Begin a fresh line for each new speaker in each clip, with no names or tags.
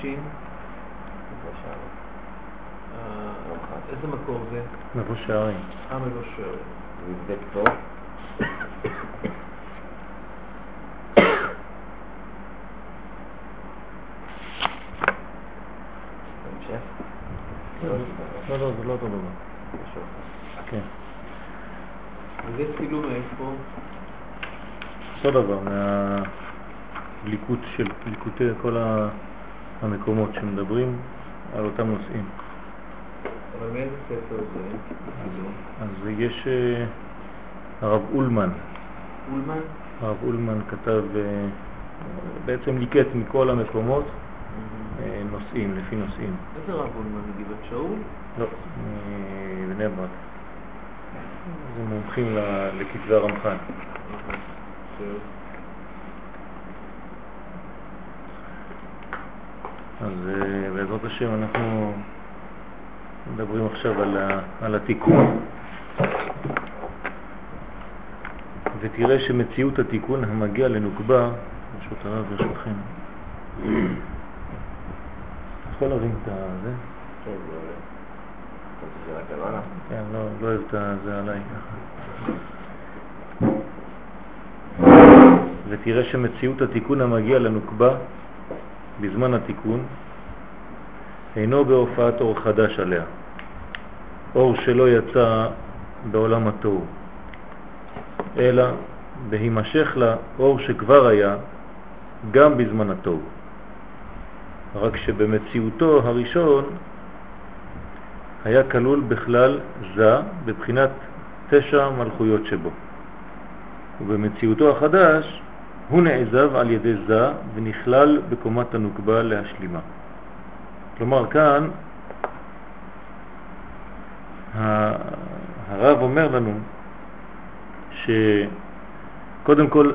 שין? אה, איזה מקור זה?
מבוא שערים.
אה, מבוא שערים.
נבדק טוב.
לא, לא, זה לא אותו דבר. כן.
וזה צילום מאיפה?
אותו דבר, מהליקוט של ליקוטי כל ה- המקומות שמדברים על אותם נושאים.
אבל מאיזה ספר זה?
אז יש אה, הרב אולמן,
אולמן?
הרב אולמן כתב, אה, בעצם ליקט מכל המקומות אה, נושאים, לפי נושאים.
איזה רב אולמן? מגבעת שאול?
לא, מבני ברק. זה מומחים לכתבי הרמח"ל. אז אה, בעזרת השם אנחנו מדברים עכשיו על, ה, על התיקון ותראה שמציאות התיקון המגיע לנוקבה, ברשות הרב ברשותכם, יכול להרים את זה?
כן,
לא, לא אוהב את זה עליי ככה. ותראה שמציאות התיקון המגיע לנוקבה בזמן התיקון אינו בהופעת אור חדש עליה, אור שלא יצא בעולם התוהו, אלא בהימשך לה אור שכבר היה גם בזמן התוהו, רק שבמציאותו הראשון היה כלול בכלל זה בבחינת תשע מלכויות שבו. ובמציאותו החדש הוא נעזב על ידי זה ונכלל בקומת הנוקבה להשלימה. כלומר כאן הרב אומר לנו שקודם כל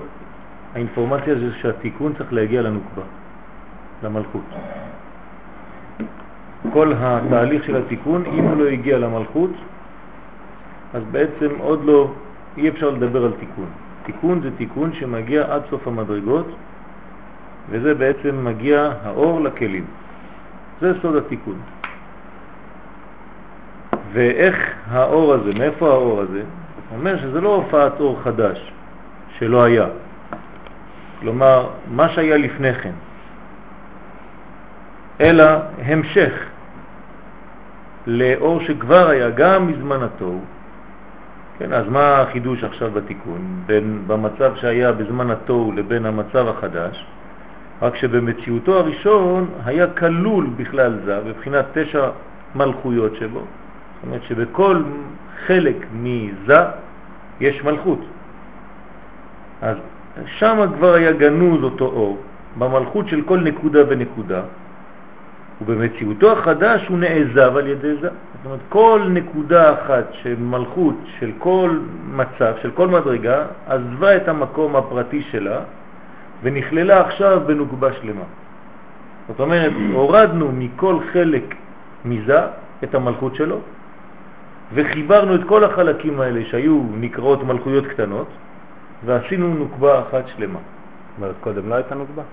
האינפורמציה זה שהתיקון צריך להגיע לנוקבה, למלכות. כל התהליך של התיקון, אם הוא לא הגיע למלכות, אז בעצם עוד לא, אי אפשר לדבר על תיקון. תיקון זה תיקון שמגיע עד סוף המדרגות, וזה בעצם מגיע האור לכלים. זה סוד התיקון. ואיך האור הזה, מאיפה האור הזה? אומר שזה לא הופעת אור חדש, שלא היה. כלומר, מה שהיה לפני כן, אלא המשך לאור שכבר היה גם מזמן התוהו. כן, אז מה החידוש עכשיו בתיקון? בין במצב שהיה בזמן התוהו לבין המצב החדש? רק שבמציאותו הראשון היה כלול בכלל זה, בבחינת תשע מלכויות שבו. זאת אומרת שבכל חלק מזה יש מלכות. אז שם כבר היה גנוז אותו אור, במלכות של כל נקודה ונקודה, ובמציאותו החדש הוא נעזב על ידי זה. זאת אומרת, כל נקודה אחת של מלכות, של כל מצב, של כל מדרגה, עזבה את המקום הפרטי שלה ונכללה עכשיו בנוקבה שלמה. זאת אומרת, הורדנו מכל חלק מזה את המלכות שלו, וחיברנו את כל החלקים האלה שהיו נקראות מלכויות קטנות, ועשינו נוקבה אחת שלמה.
זאת אומרת, קודם לא הייתה נוקבה?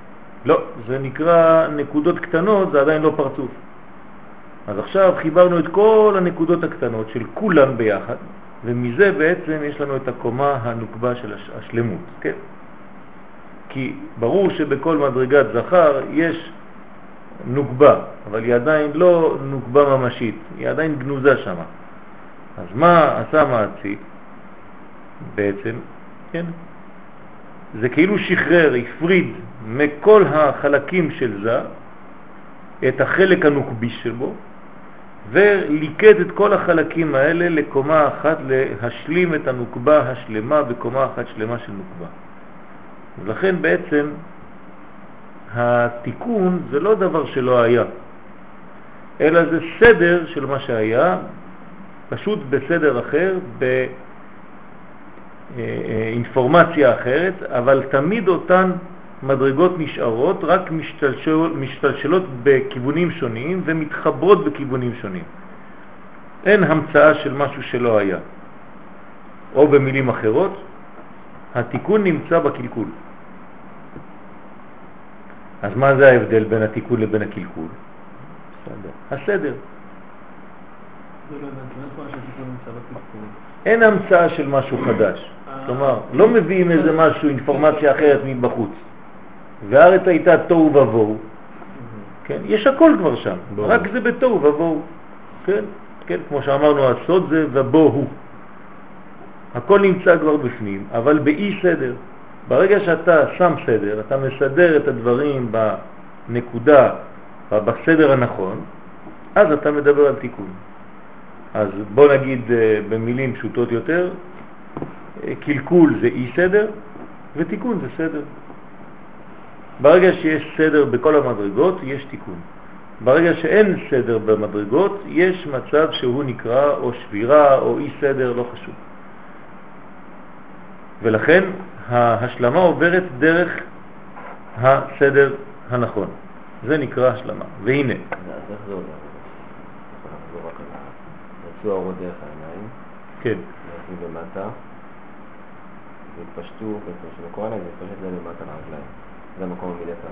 לא, זה נקרא נקודות קטנות, זה עדיין לא פרצוף. אז עכשיו חיברנו את כל הנקודות הקטנות של כולם ביחד, ומזה בעצם יש לנו את הקומה הנוקבה של הש- השלמות, כן? כי ברור שבכל מדרגת זכר יש נוקבה, אבל היא עדיין לא נוקבה ממשית, היא עדיין גנוזה שם. אז מה עשה מעציק בעצם? כן, זה כאילו שחרר, הפריד מכל החלקים של זה את החלק הנוקבי שבו וליקד את כל החלקים האלה לקומה אחת, להשלים את הנוקבה השלמה בקומה אחת שלמה של נוקבה. ולכן בעצם התיקון זה לא דבר שלא היה, אלא זה סדר של מה שהיה, פשוט בסדר אחר, באינפורמציה אחרת, אבל תמיד אותן מדרגות נשארות, רק משתלשל, משתלשלות בכיוונים שונים ומתחברות בכיוונים שונים. אין המצאה של משהו שלא היה. או במילים אחרות, התיקון נמצא בקלקול. אז מה זה ההבדל בין התיקון לבין הקלקול?
בסדר.
הסדר.
לא?
אין המצאה של משהו חדש.
אה.
כלומר, לא מביאים איזה משהו, אינפורמציה אחרת מבחוץ. והארץ הייתה תוהו ובוהו, כן? יש הכל כבר שם,
ברור.
רק זה בתוהו ובוהו, כן? כן? כמו שאמרנו, הסוד זה ובוהו. הכל נמצא כבר בפנים, אבל באי סדר. ברגע שאתה שם סדר, אתה מסדר את הדברים בנקודה, בסדר הנכון, אז אתה מדבר על תיקון. אז בוא נגיד אה, במילים פשוטות יותר, אה, קלקול זה אי סדר ותיקון זה סדר. ברגע שיש סדר בכל המדרגות, יש תיקון. ברגע שאין סדר במדרגות, יש מצב שהוא נקרא או שבירה או אי סדר, לא חשוב. ולכן ההשלמה עוברת דרך הסדר הנכון. זה נקרא השלמה. והנה,
אז איך זה עובד? יצאו האורות דרך העיניים,
כן,
יצאו למטה, והתפשטו, העיניים זה התפשט להם למטה לרגליים. זה המקום המידתר.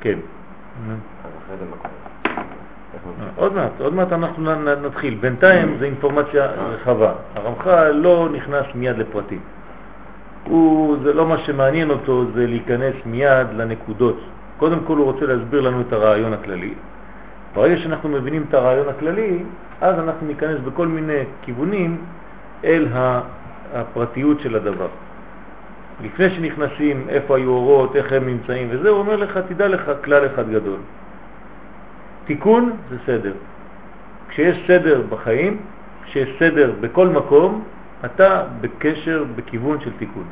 כן.
אז אחרי זה? איך ממשיך?
עוד מעט, עוד מעט אנחנו נתחיל. בינתיים זה אינפורמציה רחבה. הרמח"ל לא נכנס מיד לפרטים. הוא, זה לא מה שמעניין אותו, זה להיכנס מיד לנקודות. קודם כל הוא רוצה להסביר לנו את הרעיון הכללי. ברגע שאנחנו מבינים את הרעיון הכללי, אז אנחנו ניכנס בכל מיני כיוונים אל הפרטיות של הדבר. לפני שנכנסים איפה היו אורות, איך הם נמצאים וזה, הוא אומר לך, תדע לך כלל אחד גדול. תיקון זה סדר. כשיש סדר בחיים, כשיש סדר בכל מקום, אתה בקשר, בכיוון של תיקון.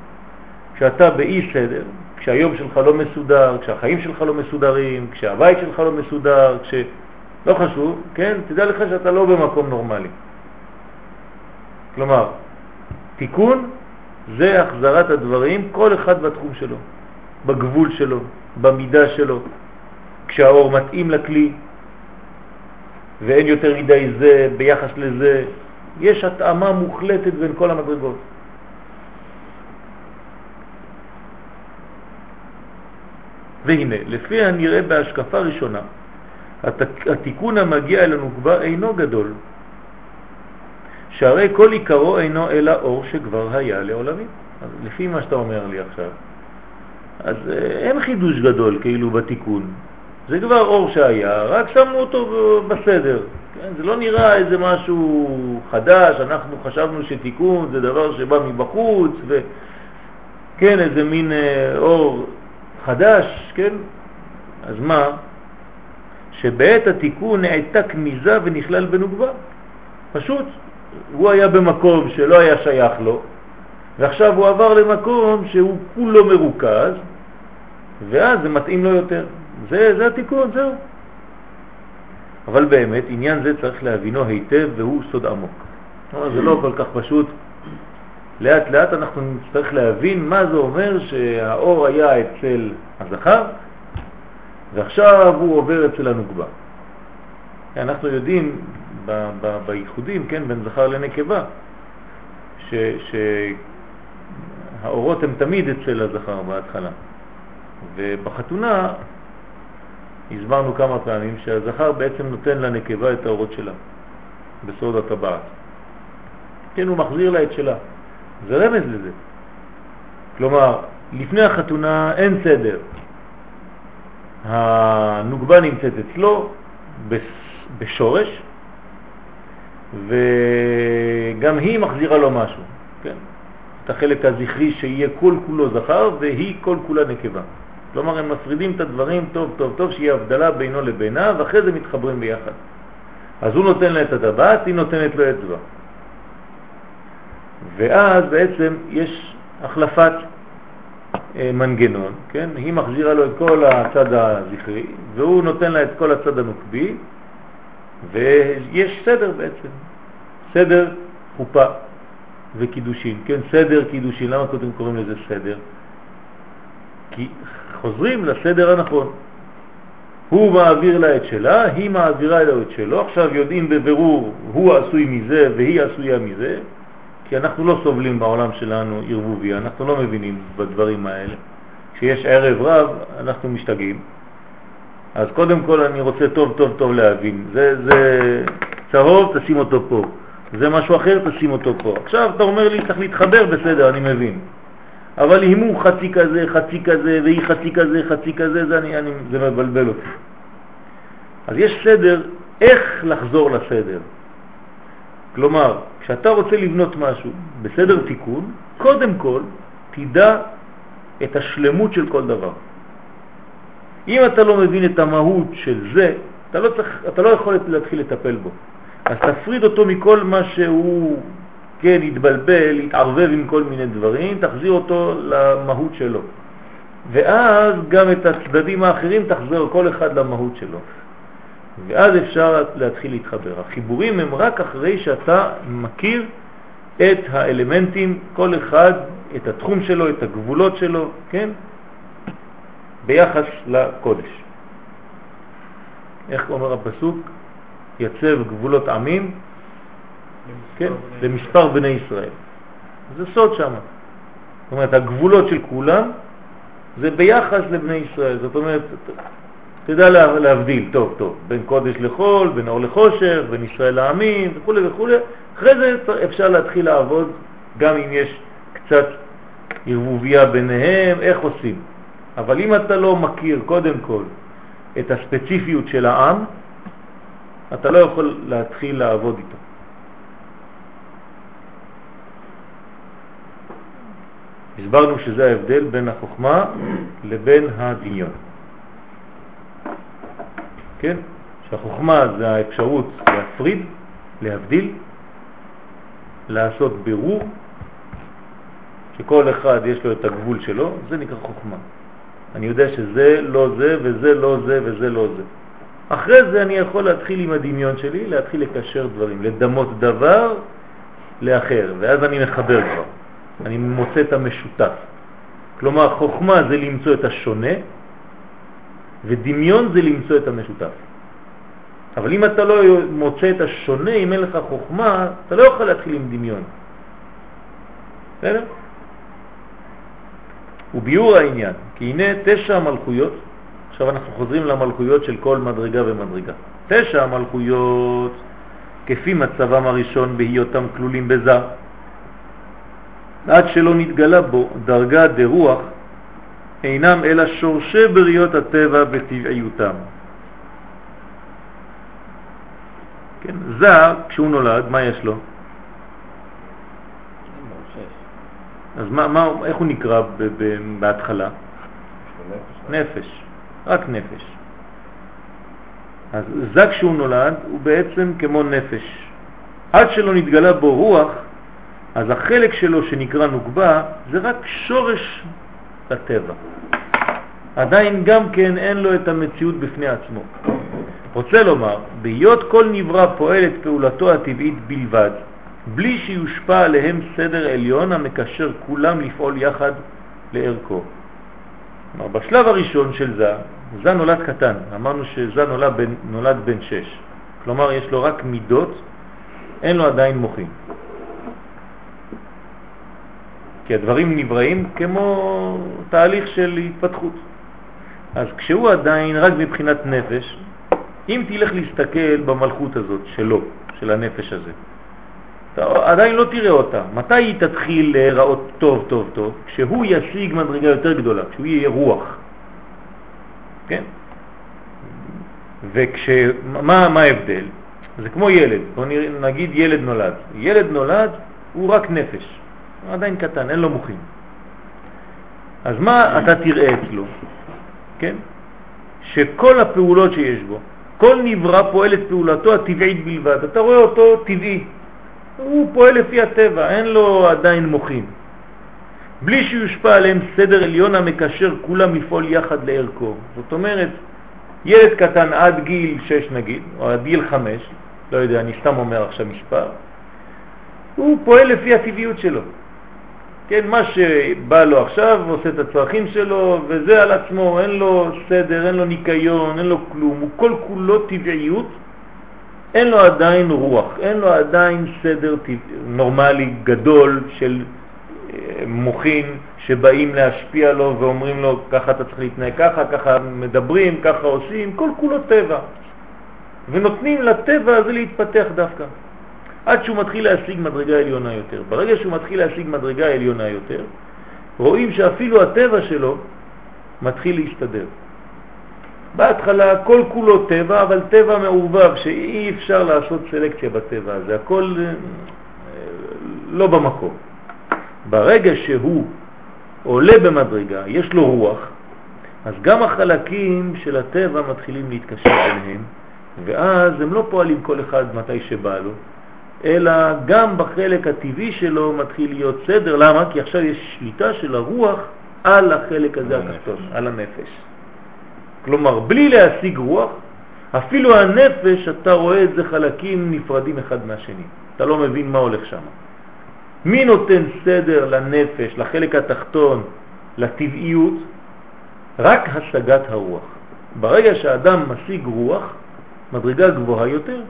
כשאתה באי סדר, כשהיום שלך לא מסודר, כשהחיים שלך לא מסודרים, כשהבית שלך לא מסודר, כש... לא חשוב, כן? תדע לך שאתה לא במקום נורמלי. כלומר, תיקון זה החזרת הדברים, כל אחד בתחום שלו, בגבול שלו, במידה שלו, כשהאור מתאים לכלי, ואין יותר מדי זה ביחס לזה, יש התאמה מוחלטת בין כל המדרגות. והנה, לפי הנראה בהשקפה ראשונה, הת- התיקון המגיע אל הנוקבה אינו גדול, שהרי כל עיקרו אינו אלא אור שכבר היה לעולמים. אז לפי מה שאתה אומר לי עכשיו, אז אה, אין חידוש גדול כאילו בתיקון. זה כבר אור שהיה, רק שמנו אותו בסדר. כן? זה לא נראה איזה משהו חדש, אנחנו חשבנו שתיקון זה דבר שבא מבחוץ, וכן, איזה מין אה, אור חדש, כן? אז מה? שבעת התיקון נעתק מזה ונכלל בנוגבה. פשוט, הוא היה במקום שלא היה שייך לו, ועכשיו הוא עבר למקום שהוא כולו מרוכז, ואז זה מתאים לו יותר. זה, זה התיקון, זהו. אבל באמת, עניין זה צריך להבינו היטב והוא סוד עמוק. זה לא כל כך פשוט. לאט לאט אנחנו נצטרך להבין מה זה אומר שהאור היה אצל הזכר, ועכשיו הוא עובר אצל הנוגבה. אנחנו יודעים בייחודים, כן, בין זכר לנקבה, ש- שהאורות הם תמיד אצל הזכר בהתחלה. ובחתונה הסברנו כמה פעמים שהזכר בעצם נותן לנקבה את האורות שלה בסוד הטבעת. כן, הוא מחזיר לה את שלה. זה רמז לזה. כלומר, לפני החתונה אין סדר. הנוגבה נמצאת אצלו בשורש, וגם היא מחזירה לו משהו, כן? את החלק הזכרי שיהיה כל כולו זכר והיא כל כולה נקבה. כלומר, הם מפרידים את הדברים טוב טוב טוב, שיהיה הבדלה בינו לבינה, ואחרי זה מתחברים ביחד. אז הוא נותן לה את הטבעת, היא נותנת לו אצבע. ואז בעצם יש החלפת אה, מנגנון, כן? היא מחזירה לו את כל הצד הזכרי, והוא נותן לה את כל הצד הנוקבי, ויש סדר בעצם, סדר חופה וקידושין, כן? סדר קידושין, למה קודם קוראים לזה סדר? כי חוזרים לסדר הנכון. הוא מעביר לה את שלה, היא מעבירה לו את שלו, עכשיו יודעים בבירור הוא עשוי מזה והיא עשויה מזה, כי אנחנו לא סובלים בעולם שלנו ערבוביה, אנחנו לא מבינים בדברים האלה. כשיש ערב רב אנחנו משתגעים, אז קודם כל אני רוצה טוב טוב טוב להבין. זה, זה צהוב, תשים אותו פה. זה משהו אחר, תשים אותו פה. עכשיו אתה אומר לי, צריך להתחבר, בסדר, אני מבין. אבל אם הוא חצי כזה, חצי כזה, והיא חצי כזה, חצי כזה, זה, אני, אני, זה מבלבל אותי. אז יש סדר, איך לחזור לסדר. כלומר, כשאתה רוצה לבנות משהו בסדר תיקון, קודם כל תדע את השלמות של כל דבר. אם אתה לא מבין את המהות של זה, אתה לא, צריך, אתה לא יכול להתחיל לטפל בו. אז תפריד אותו מכל מה שהוא, כן, התבלבל, התערבב עם כל מיני דברים, תחזיר אותו למהות שלו. ואז גם את הצדדים האחרים תחזיר כל אחד למהות שלו. ואז אפשר להתחיל להתחבר. החיבורים הם רק אחרי שאתה מכיר את האלמנטים, כל אחד, את התחום שלו, את הגבולות שלו, כן? ביחס לקודש. איך אומר הפסוק? יצב גבולות עמים, כן? למספר בני ישראל. זה סוד שם. זאת אומרת, הגבולות של כולם זה ביחס לבני ישראל. זאת אומרת, תדע להבדיל טוב טוב בין קודש לחול, בין אור לחושך, בין ישראל לעמים וכו' וכו'. אחרי זה אפשר להתחיל לעבוד גם אם יש קצת ערבוביה ביניהם, איך עושים. אבל אם אתה לא מכיר קודם כל את הספציפיות של העם, אתה לא יכול להתחיל לעבוד איתו. הסברנו שזה ההבדל בין החוכמה לבין הדמיון. כן? שהחוכמה זה האפשרות להפריד, להבדיל, לעשות בירור, שכל אחד יש לו את הגבול שלו, זה נקרא חוכמה. אני יודע שזה לא זה וזה לא זה וזה לא זה. אחרי זה אני יכול להתחיל עם הדמיון שלי, להתחיל לקשר דברים, לדמות דבר לאחר, ואז אני מחבר כבר, אני מוצא את המשותף. כלומר, חוכמה זה למצוא את השונה, ודמיון זה למצוא את המשותף. אבל אם אתה לא מוצא את השונה, אם אין לך חוכמה, אתה לא יכול להתחיל עם דמיון. בסדר? וביור העניין, כי הנה תשע מלכויות, עכשיו אנחנו חוזרים למלכויות של כל מדרגה ומדרגה. תשע מלכויות, כפי מצבם הראשון בהיותם כלולים בזה, עד שלא נתגלה בו דרגה דרוח, אינם אלא שורשי בריות הטבע בטבעיותם. כן, זה, כשהוא נולד, מה יש לו? אז מה, מה, איך הוא נקרא ב, ב, בהתחלה? נפש, רק נפש. אז זה כשהוא נולד הוא בעצם כמו נפש. עד שלא נתגלה בו רוח, אז החלק שלו שנקרא נוגבה זה רק שורש לטבע. עדיין גם כן אין לו את המציאות בפני עצמו. רוצה לומר, בהיות כל נברא פועל את פעולתו הטבעית בלבד, בלי שיושפע עליהם סדר עליון המקשר כולם לפעול יחד לערכו. כלומר, בשלב הראשון של זה, זה נולד קטן, אמרנו שזה נולד בן, נולד בן שש, כלומר יש לו רק מידות, אין לו עדיין מוחים. כי הדברים נבראים כמו תהליך של התפתחות. אז כשהוא עדיין רק מבחינת נפש, אם תלך להסתכל במלכות הזאת שלו, של הנפש הזה, אתה עדיין לא תראה אותה. מתי היא תתחיל להיראות טוב טוב טוב? כשהוא ישיג מדרגה יותר גדולה, כשהוא יהיה רוח. כן? ומה מה ההבדל? זה כמו ילד, בוא נגיד ילד נולד. ילד נולד הוא רק נפש, הוא עדיין קטן, אין לו מוחים. אז מה אתה תראה אצלו? כן? שכל הפעולות שיש בו, כל נברא פועל את פעולתו הטבעית בלבד. אתה רואה אותו טבעי, הוא פועל לפי הטבע, אין לו עדיין מוחים. בלי שיושפע עליהם סדר עליון המקשר כולם לפעול יחד לערכו. זאת אומרת, ילד קטן עד גיל 6 נגיד, או עד גיל 5, לא יודע, אני סתם אומר עכשיו מספר, הוא פועל לפי הטבעיות שלו. כן, מה שבא לו עכשיו, עושה את הצרכים שלו, וזה על עצמו, אין לו סדר, אין לו ניקיון, אין לו כלום, הוא כל כולו טבעיות, אין לו עדיין רוח, אין לו עדיין סדר נורמלי גדול של מוחין שבאים להשפיע לו ואומרים לו ככה אתה צריך להתנהג ככה, ככה מדברים, ככה עושים, כל כולו טבע. ונותנים לטבע הזה להתפתח דווקא. עד שהוא מתחיל להשיג מדרגה עליונה יותר. ברגע שהוא מתחיל להשיג מדרגה עליונה יותר, רואים שאפילו הטבע שלו מתחיל להסתדר. בהתחלה כל כולו טבע, אבל טבע מעורבב, שאי אפשר לעשות סלקציה בטבע הזה, הכל אה, לא במקום. ברגע שהוא עולה במדרגה, יש לו רוח, אז גם החלקים של הטבע מתחילים להתקשר ביניהם, ואז הם לא פועלים כל אחד מתי שבא לו, אלא גם בחלק הטבעי שלו מתחיל להיות סדר. למה? כי עכשיו יש שליטה של הרוח על החלק הזה התחתון, על הנפש. כלומר, בלי להשיג רוח, אפילו הנפש, אתה רואה את זה חלקים נפרדים אחד מהשני. אתה לא מבין מה הולך שם. מי נותן סדר לנפש, לחלק התחתון, לטבעיות? רק השגת הרוח. ברגע שאדם משיג רוח, מדרגה גבוהה יותר,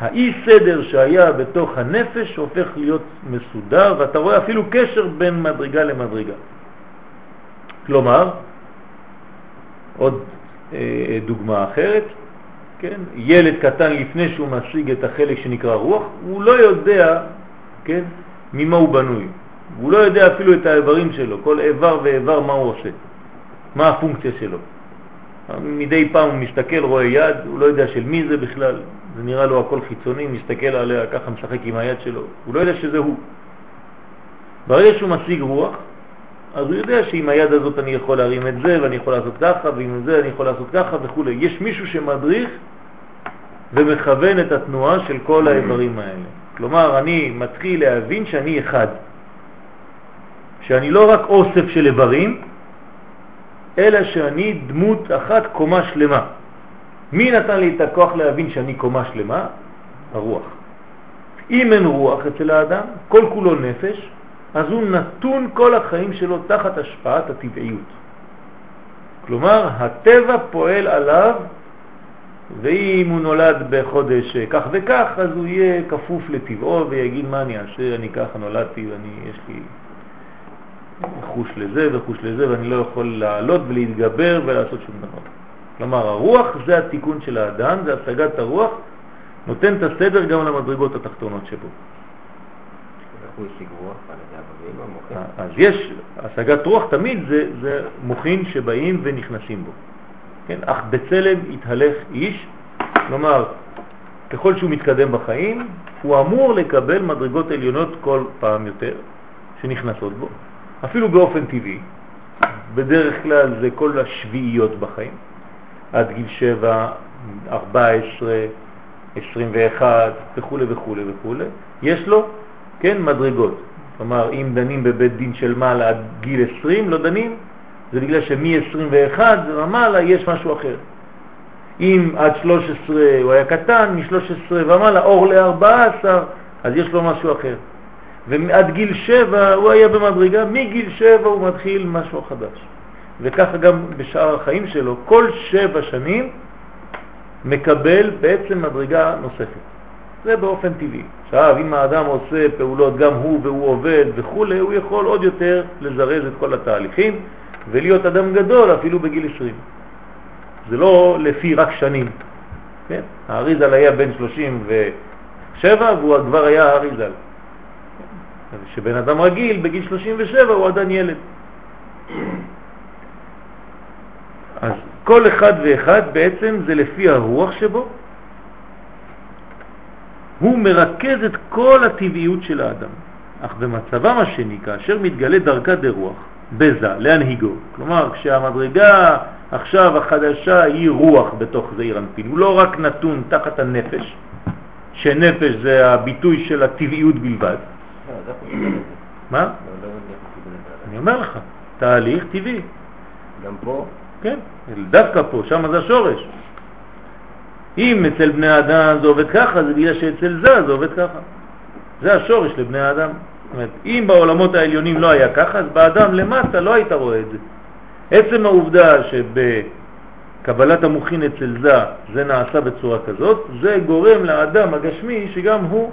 האי סדר שהיה בתוך הנפש הופך להיות מסודר, ואתה רואה אפילו קשר בין מדרגה למדרגה. כלומר, עוד דוגמה אחרת, כן? ילד קטן לפני שהוא משיג את החלק שנקרא רוח, הוא לא יודע, כן, ממה הוא בנוי. הוא לא יודע אפילו את האיברים שלו, כל איבר ואיבר מה הוא עושה, מה הפונקציה שלו. מדי פעם הוא מסתכל, רואה יד, הוא לא יודע של מי זה בכלל, זה נראה לו הכל חיצוני, מסתכל עליה, ככה משחק עם היד שלו, הוא לא יודע שזה הוא. ברגע שהוא משיג רוח, אז הוא יודע שעם היד הזאת אני יכול להרים את זה, ואני יכול לעשות ככה, ועם זה אני יכול לעשות ככה וכו'. יש מישהו שמדריך ומכוון את התנועה של כל האיברים האלה. כלומר, אני מתחיל להבין שאני אחד, שאני לא רק אוסף של איברים, אלא שאני דמות אחת קומה שלמה. מי נתן לי את הכוח להבין שאני קומה שלמה? הרוח. אם אין רוח אצל האדם, כל כולו נפש, אז הוא נתון כל החיים שלו תחת השפעת הטבעיות. כלומר, הטבע פועל עליו, ואם הוא נולד בחודש כך וכך, אז הוא יהיה כפוף לטבעו ויגיד מה אני אעשה, אני ככה נולדתי ואני, יש לי חוש לזה וחוש לזה ואני לא יכול לעלות ולהתגבר ולעשות שום דבר. כלומר, הרוח זה התיקון של האדם, זה השגת הרוח, נותן את הסדר גם למדרגות התחתונות שבו. אז יש, השגת רוח תמיד זה, זה מוחין שבאים ונכנסים בו. כן? אך בצלם יתהלך איש, כלומר, ככל שהוא מתקדם בחיים, הוא אמור לקבל מדרגות עליונות כל פעם יותר שנכנסות בו, אפילו באופן טבעי. בדרך כלל זה כל השביעיות בחיים, עד גיל 7, 14, 21 וכו' וכו' וכו'. יש לו כן, מדרגות. כלומר, אם דנים בבית דין של מעלה עד גיל 20, לא דנים, זה בגלל שמ-21 ומעלה יש משהו אחר. אם עד 13 הוא היה קטן, מ-13 ומעלה אור ל-14, אז יש לו משהו אחר. ועד גיל 7 הוא היה במדרגה, מגיל 7 הוא מתחיל משהו חדש. וככה גם בשאר החיים שלו, כל 7 שנים מקבל בעצם מדרגה נוספת. זה באופן טבעי. עכשיו, אם האדם עושה פעולות, גם הוא והוא עובד וכו', הוא יכול עוד יותר לזרז את כל התהליכים ולהיות אדם גדול אפילו בגיל 20. זה לא לפי רק שנים. כן? האריזל היה בן 37 והוא כבר היה האריזל. שבן אדם רגיל בגיל 37 הוא עדיין ילד. אז כל אחד ואחד בעצם זה לפי הרוח שבו הוא מרכז את כל הטבעיות של האדם. אך במצבם השני, כאשר מתגלה דרכה דרוח, בזה, להנהיגו, כלומר כשהמדרגה עכשיו החדשה היא רוח בתוך זעיר אנפין, הוא לא רק נתון תחת הנפש, שנפש זה הביטוי של הטבעיות בלבד. מה? אני אומר לך, תהליך טבעי.
גם פה?
כן, דווקא פה, שם זה השורש. אם אצל בני האדם זה עובד ככה, זה בגלל שאצל זה זה עובד ככה. זה השורש לבני האדם. זאת אומרת, אם בעולמות העליונים לא היה ככה, אז באדם למטה לא היית רואה את זה. עצם העובדה שבקבלת המוכין אצל זה, זה נעשה בצורה כזאת, זה גורם לאדם הגשמי שגם הוא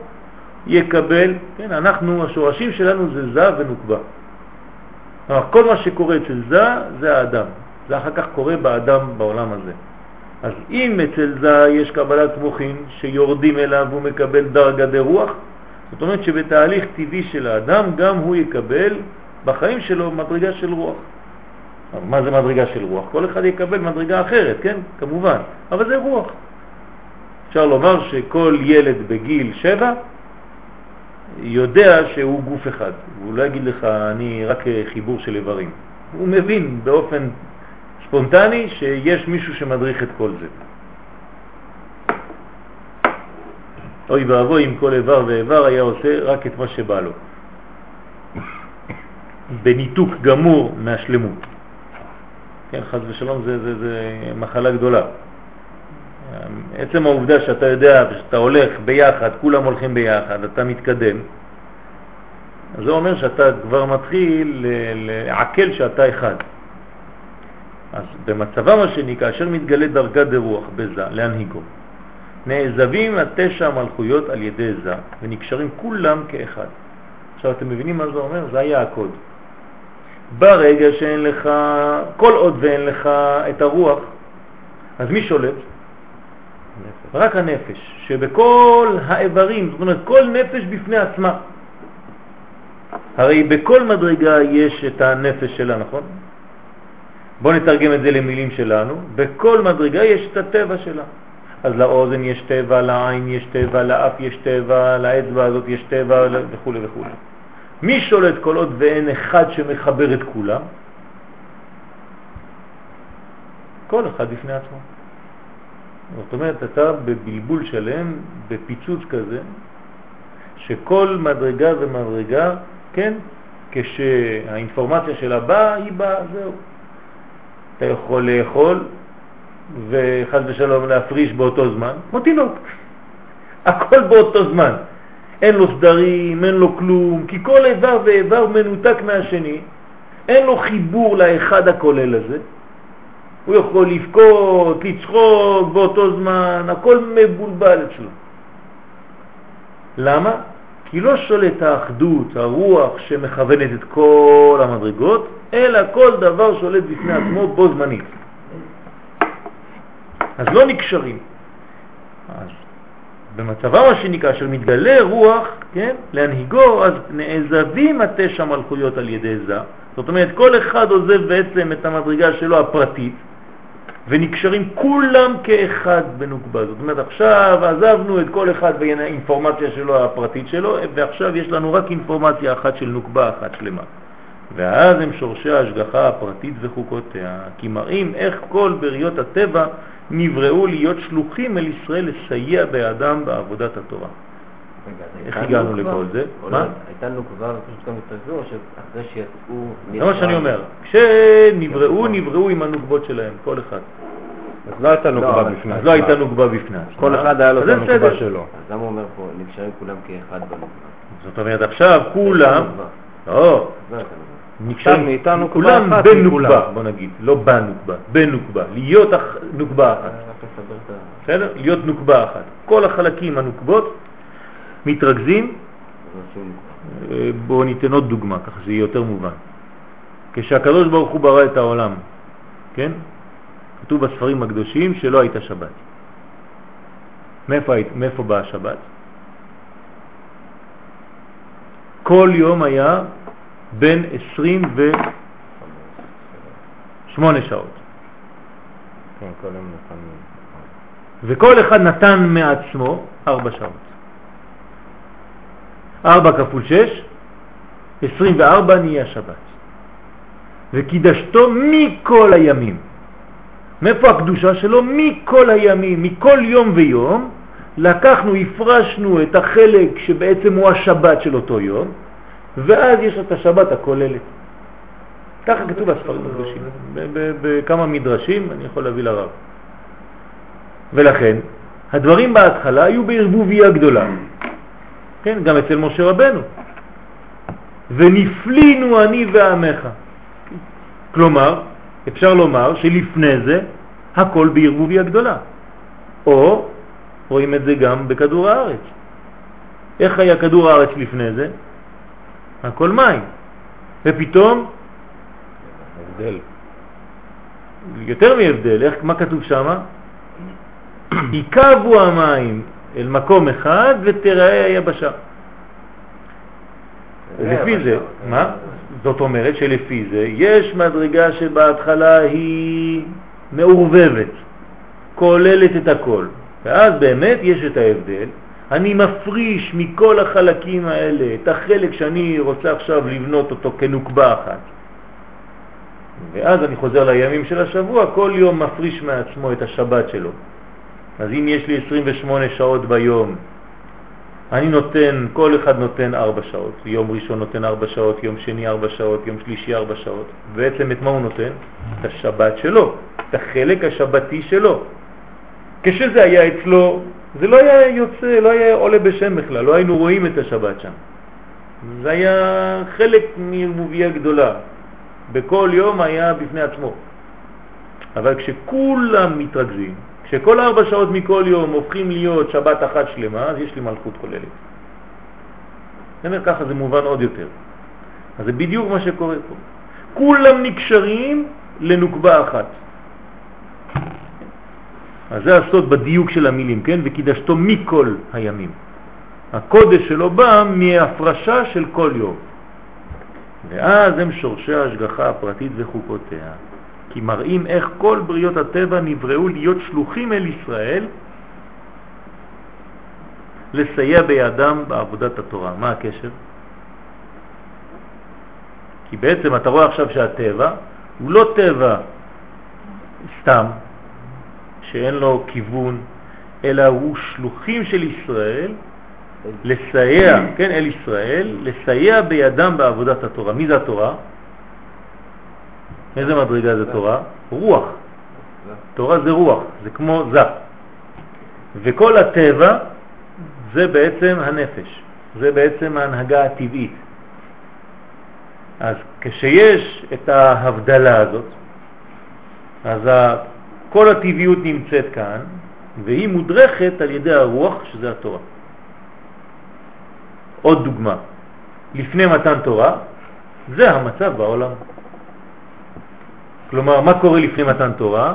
יקבל, כן, אנחנו, השורשים שלנו זה זה ונוקבה. כל מה שקורה אצל זה, זה האדם. זה אחר כך קורה באדם בעולם הזה. אז אם אצל זה יש קבלת מוחין שיורדים אליו והוא מקבל דרגה דרוח, זאת אומרת שבתהליך טבעי של האדם גם הוא יקבל בחיים שלו מדרגה של רוח. מה זה מדרגה של רוח? כל אחד יקבל מדרגה אחרת, כן? כמובן, אבל זה רוח. אפשר לומר שכל ילד בגיל שבע יודע שהוא גוף אחד. הוא לא יגיד לך, אני רק חיבור של איברים. הוא מבין באופן ספונטני שיש מישהו שמדריך את כל זה. אוי ואבוי אם כל איבר ואיבר היה עושה רק את מה שבא לו. בניתוק גמור מהשלמות. כן, חז ושלום זה, זה, זה מחלה גדולה. עצם העובדה שאתה יודע שאתה הולך ביחד, כולם הולכים ביחד, אתה מתקדם, זה אומר שאתה כבר מתחיל לעכל שאתה אחד. אז במצבם השני, כאשר מתגלה דרגה דרוח בזה, להנהיגו, נעזבים התשע המלכויות על ידי זה, ונקשרים כולם כאחד. עכשיו אתם מבינים מה זה אומר? זה היה הקוד. ברגע שאין לך, כל עוד ואין לך את הרוח, אז מי שולט? נפש. רק הנפש, שבכל האיברים, זאת אומרת כל נפש בפני עצמה. הרי בכל מדרגה יש את הנפש שלה, נכון? בואו נתרגם את זה למילים שלנו. בכל מדרגה יש את הטבע שלה. אז לאוזן יש טבע, לעין יש טבע, לאף יש טבע, לאצבע הזאת יש טבע וכו' וכו'. מי שולט כל עוד ואין אחד שמחבר את כולם? כל אחד בפני עצמו. זאת אומרת, אתה בבלבול שלם, בפיצוץ כזה, שכל מדרגה ומדרגה, כן, כשהאינפורמציה שלה באה, היא באה, זהו. אתה יכול לאכול וחס ושלום להפריש באותו זמן, כמו תינוק. הכל באותו זמן. אין לו סדרים, אין לו כלום, כי כל איבר ואיבר מנותק מהשני, אין לו חיבור לאחד הכולל הזה. הוא יכול לבכות, לצחוק באותו זמן, הכל מבולבל אצלו. למה? כי לא שולט האחדות, הרוח שמכוונת את כל המדרגות, אלא כל דבר שולט בפני עצמו בו זמנית. אז לא נקשרים. אז במצבם השני, כאשר מתגלה רוח, כן, להנהיגו, אז נעזבים התשע מלכויות על ידי זה. זאת אומרת, כל אחד עוזב בעצם את המדרגה שלו הפרטית, ונקשרים כולם כאחד בנוקבה. זאת אומרת, עכשיו עזבנו את כל אחד והאינפורמציה שלו הפרטית שלו, ועכשיו יש לנו רק אינפורמציה אחת של נוקבה אחת שלמה. ואז הם שורשי ההשגחה הפרטית וחוקותיה, כי מראים איך כל בריות הטבע נבראו להיות שלוחים אל ישראל לסייע באדם בעבודת התורה. איך הגענו לכל זה?
מה? הייתה נוקבה ופשוט גם או שאחרי שיצאו...
זה מה שאני אומר. כשנבראו, נבראו עם הנוקבות שלהם, כל אחד.
אז לא הייתה נוקבה בפני
אז לא הייתה נוקבה בפני
כל אחד היה לו את הנוקבה שלו.
אז למה הוא אומר פה, נקשרים כולם כאחד בנוקבה?
זאת אומרת, עכשיו כולם... לא. נקשרים
מאיתנו
כולם בנוקבה, בוא נגיד, לא בנוקבה, בנוקבה, להיות נוקבה אחת. בסדר? להיות נוקבה אחת. כל החלקים הנוקבות מתרכזים, אה, בואו ניתן עוד דוגמה, ככה שזה יהיה יותר מובן. כשהקדוש ברוך הוא ברא את העולם, כן? כתוב בספרים הקדושים שלא הייתה שבת. מאיפה, מאיפה באה השבת? כל יום היה בין 28 שעות.
כן, כל יום נתן...
וכל אחד נתן מעצמו ארבע שעות. 4 כפול 6, 24 נהיה שבת. וקידשתו מכל הימים. מאיפה הקדושה שלו? מכל הימים, מכל יום ויום, לקחנו, הפרשנו את החלק שבעצם הוא השבת של אותו יום, ואז יש את השבת הכוללת. ככה כתוב בספרים הקדושים, בכמה מדרשים, אני יכול להביא לרב. ולכן, הדברים בהתחלה היו בערבוביה גדולה. כן, גם אצל משה רבנו. ונפלינו אני ועמך. כלומר, אפשר לומר שלפני זה הכל בערבוביה גדולה. או רואים את זה גם בכדור הארץ. איך היה כדור הארץ לפני זה? הכל מים. ופתאום,
הבדל.
יותר מהבדל, איך, מה כתוב שם? יקבו המים אל מקום אחד ותראה היבשה. לפי זה, מה? זאת אומרת שלפי זה יש מדרגה שבהתחלה היא מעורבבת, כוללת את הכל, ואז באמת יש את ההבדל. אני מפריש מכל החלקים האלה את החלק שאני רוצה עכשיו לבנות אותו כנוקבה אחת. ואז אני חוזר לימים של השבוע, כל יום מפריש מעצמו את השבת שלו. אז אם יש לי 28 שעות ביום, אני נותן, כל אחד נותן 4 שעות. יום ראשון נותן 4 שעות, יום שני 4 שעות, יום שלישי 4 שעות. בעצם את מה הוא נותן? את השבת שלו, את החלק השבתי שלו. כשזה היה אצלו, זה לא היה יוצא, לא היה עולה בשם בכלל, לא היינו רואים את השבת שם. זה היה חלק מערבוביה גדולה. בכל יום היה בפני עצמו. אבל כשכולם מתרכזים, כשכל ארבע שעות מכל יום הופכים להיות שבת אחת שלמה, אז יש לי מלכות כוללת. אומר ככה זה מובן עוד יותר. אז זה בדיוק מה שקורה פה. כולם נקשרים לנוקבה אחת. אז זה הסוד בדיוק של המילים, כן? וקידשתו מכל הימים. הקודש שלו בא מהפרשה של כל יום. ואז הם שורשי ההשגחה הפרטית וחוקותיה. כי מראים איך כל בריות הטבע נבראו להיות שלוחים אל ישראל לסייע בידם בעבודת התורה. מה הקשר? כי בעצם אתה רואה עכשיו שהטבע הוא לא טבע סתם, שאין לו כיוון, אלא הוא שלוחים של ישראל לסייע, כן, אל ישראל, לסייע בידם בעבודת התורה. מי זה התורה? איזה מדרגה זה תורה? רוח. תורה זה רוח, זה כמו זה. וכל הטבע זה בעצם הנפש, זה בעצם ההנהגה הטבעית. אז כשיש את ההבדלה הזאת, אז כל הטבעיות נמצאת כאן, והיא מודרכת על ידי הרוח, שזה התורה. עוד דוגמה, לפני מתן תורה, זה המצב בעולם. כלומר, מה קורה לפני מתן תורה?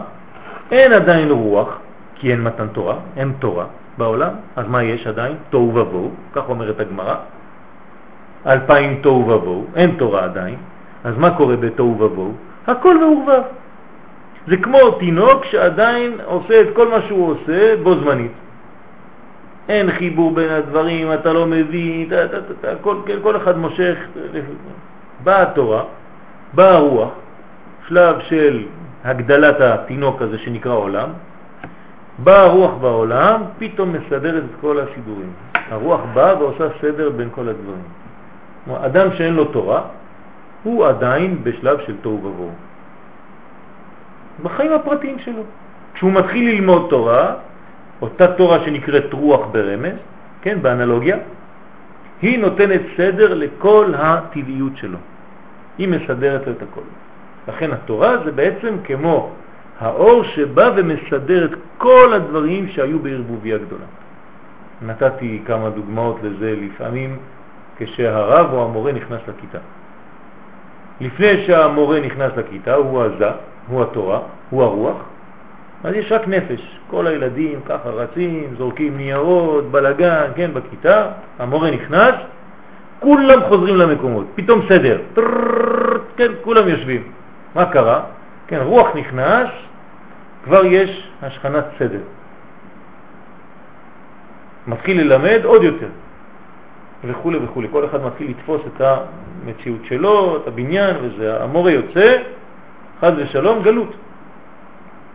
אין עדיין רוח, כי אין מתן תורה, אין תורה בעולם, אז מה יש עדיין? תוהו ובוהו, כך אומרת הגמרא, אלפיים תוהו ובוהו, אין תורה עדיין, אז מה קורה בתוהו ובוהו? הכל מעורבב. זה כמו תינוק שעדיין עושה את כל מה שהוא עושה בו זמנית. אין חיבור בין הדברים, אתה לא מבין, אתה, אתה, אתה, כל, כל אחד מושך, באה התורה, באה הרוח, שלב של הגדלת התינוק הזה שנקרא עולם, באה הרוח בעולם, פתאום מסדרת את כל הסידורים. הרוח באה ועושה סדר בין כל הדברים. אדם שאין לו תורה, הוא עדיין בשלב של תוהו ובוהו. בחיים הפרטיים שלו. כשהוא מתחיל ללמוד תורה, אותה תורה שנקראת רוח ברמז, כן, באנלוגיה, היא נותנת סדר לכל הטבעיות שלו. היא מסדרת את הכל. לכן התורה זה בעצם כמו האור שבא ומסדר את כל הדברים שהיו בערבוביה גדולה. נתתי כמה דוגמאות לזה לפעמים כשהרב או המורה נכנס לכיתה. לפני שהמורה נכנס לכיתה הוא הזה, הוא התורה, הוא הרוח, אז יש רק נפש. כל הילדים ככה רצים, זורקים ניירות, בלגן, כן, בכיתה, המורה נכנס, כולם חוזרים למקומות, פתאום סדר, כן, כולם יושבים. מה קרה? כן, רוח נכנס, כבר יש השכנת סדר. מתחיל ללמד עוד יותר, וכו' וכו'. כל אחד מתחיל לתפוס את המציאות שלו, את הבניין וזה. המורה יוצא, חד ושלום, גלות.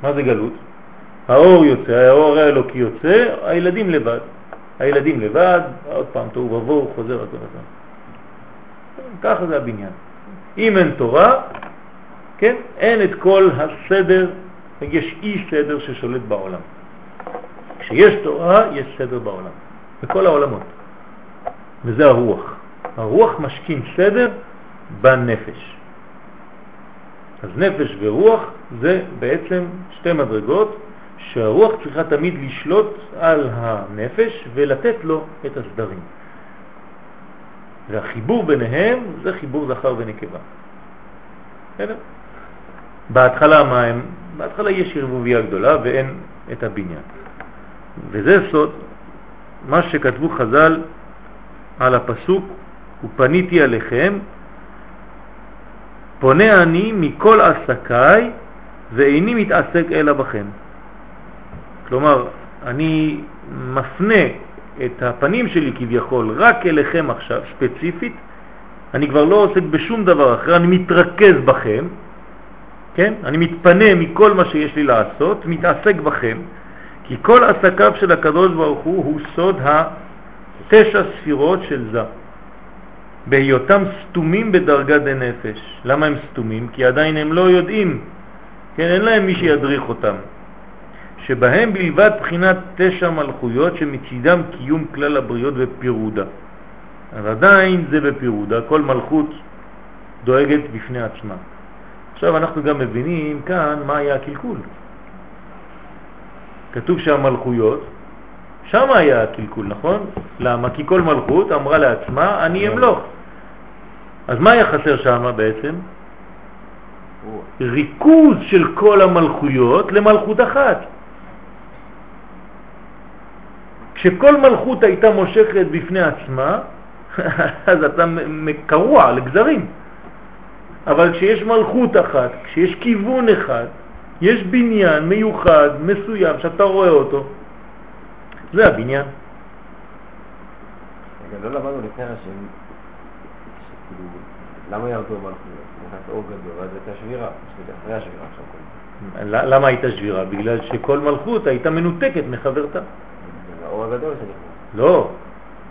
מה זה גלות? האור יוצא, האור האלוקי יוצא, הילדים לבד. הילדים לבד, עוד פעם תוהו ובוהו, חוזר אותו הזמן. ככה זה הבניין. אם אין תורה, כן, אין את כל הסדר, יש אי סדר ששולט בעולם. כשיש תורה, יש סדר בעולם, בכל העולמות. וזה הרוח. הרוח משכין סדר בנפש. אז נפש ורוח זה בעצם שתי מדרגות שהרוח צריכה תמיד לשלוט על הנפש ולתת לו את הסדרים. והחיבור ביניהם זה חיבור זכר ונקבה. בסדר? בהתחלה מה הם? בהתחלה יש ערבוביה גדולה ואין את הבניין. וזה סוד מה שכתבו חז"ל על הפסוק, ופניתי עליכם, פונה אני מכל עסקיי ואיני מתעסק אלא בכם. כלומר, אני מפנה את הפנים שלי כביכול רק אליכם עכשיו, ספציפית, אני כבר לא עוסק בשום דבר אחר, אני מתרכז בכם, כן? אני מתפנה מכל מה שיש לי לעשות, מתעסק בכם, כי כל עסקיו של הקדוש ברוך הוא הוא סוד התשע ספירות של זה. בהיותם סתומים בדרגת דנפש. למה הם סתומים? כי עדיין הם לא יודעים, כן, אין להם מי שידריך אותם. שבהם בלבד בחינת תשע מלכויות שמצידם קיום כלל הבריות ופירודה. אז עדיין זה בפירודה, כל מלכות דואגת בפני עצמה. עכשיו אנחנו גם מבינים כאן מה היה הקלקול. כתוב שהמלכויות, שם היה הקלקול, נכון? למה? כי כל מלכות אמרה לעצמה, אני אמלוך. אז מה היה חסר שם בעצם? ריכוז של כל המלכויות למלכות אחת. כשכל מלכות הייתה מושכת בפני עצמה, אז אתה מקרוע לגזרים. אבל כשיש מלכות אחת, כשיש כיוון אחד, יש בניין מיוחד, מסוים, שאתה רואה אותו, זה הבניין.
רגע, לא למדנו לפני ראשים, שכאילו, למה ירדו מלכויות? נכנס אור גדול, ואז הייתה שבירה, אחרי השבירה עכשיו.
למה הייתה שבירה? בגלל שכל מלכות הייתה מנותקת מחברתה.
האור הגדול שנכנס.
לא,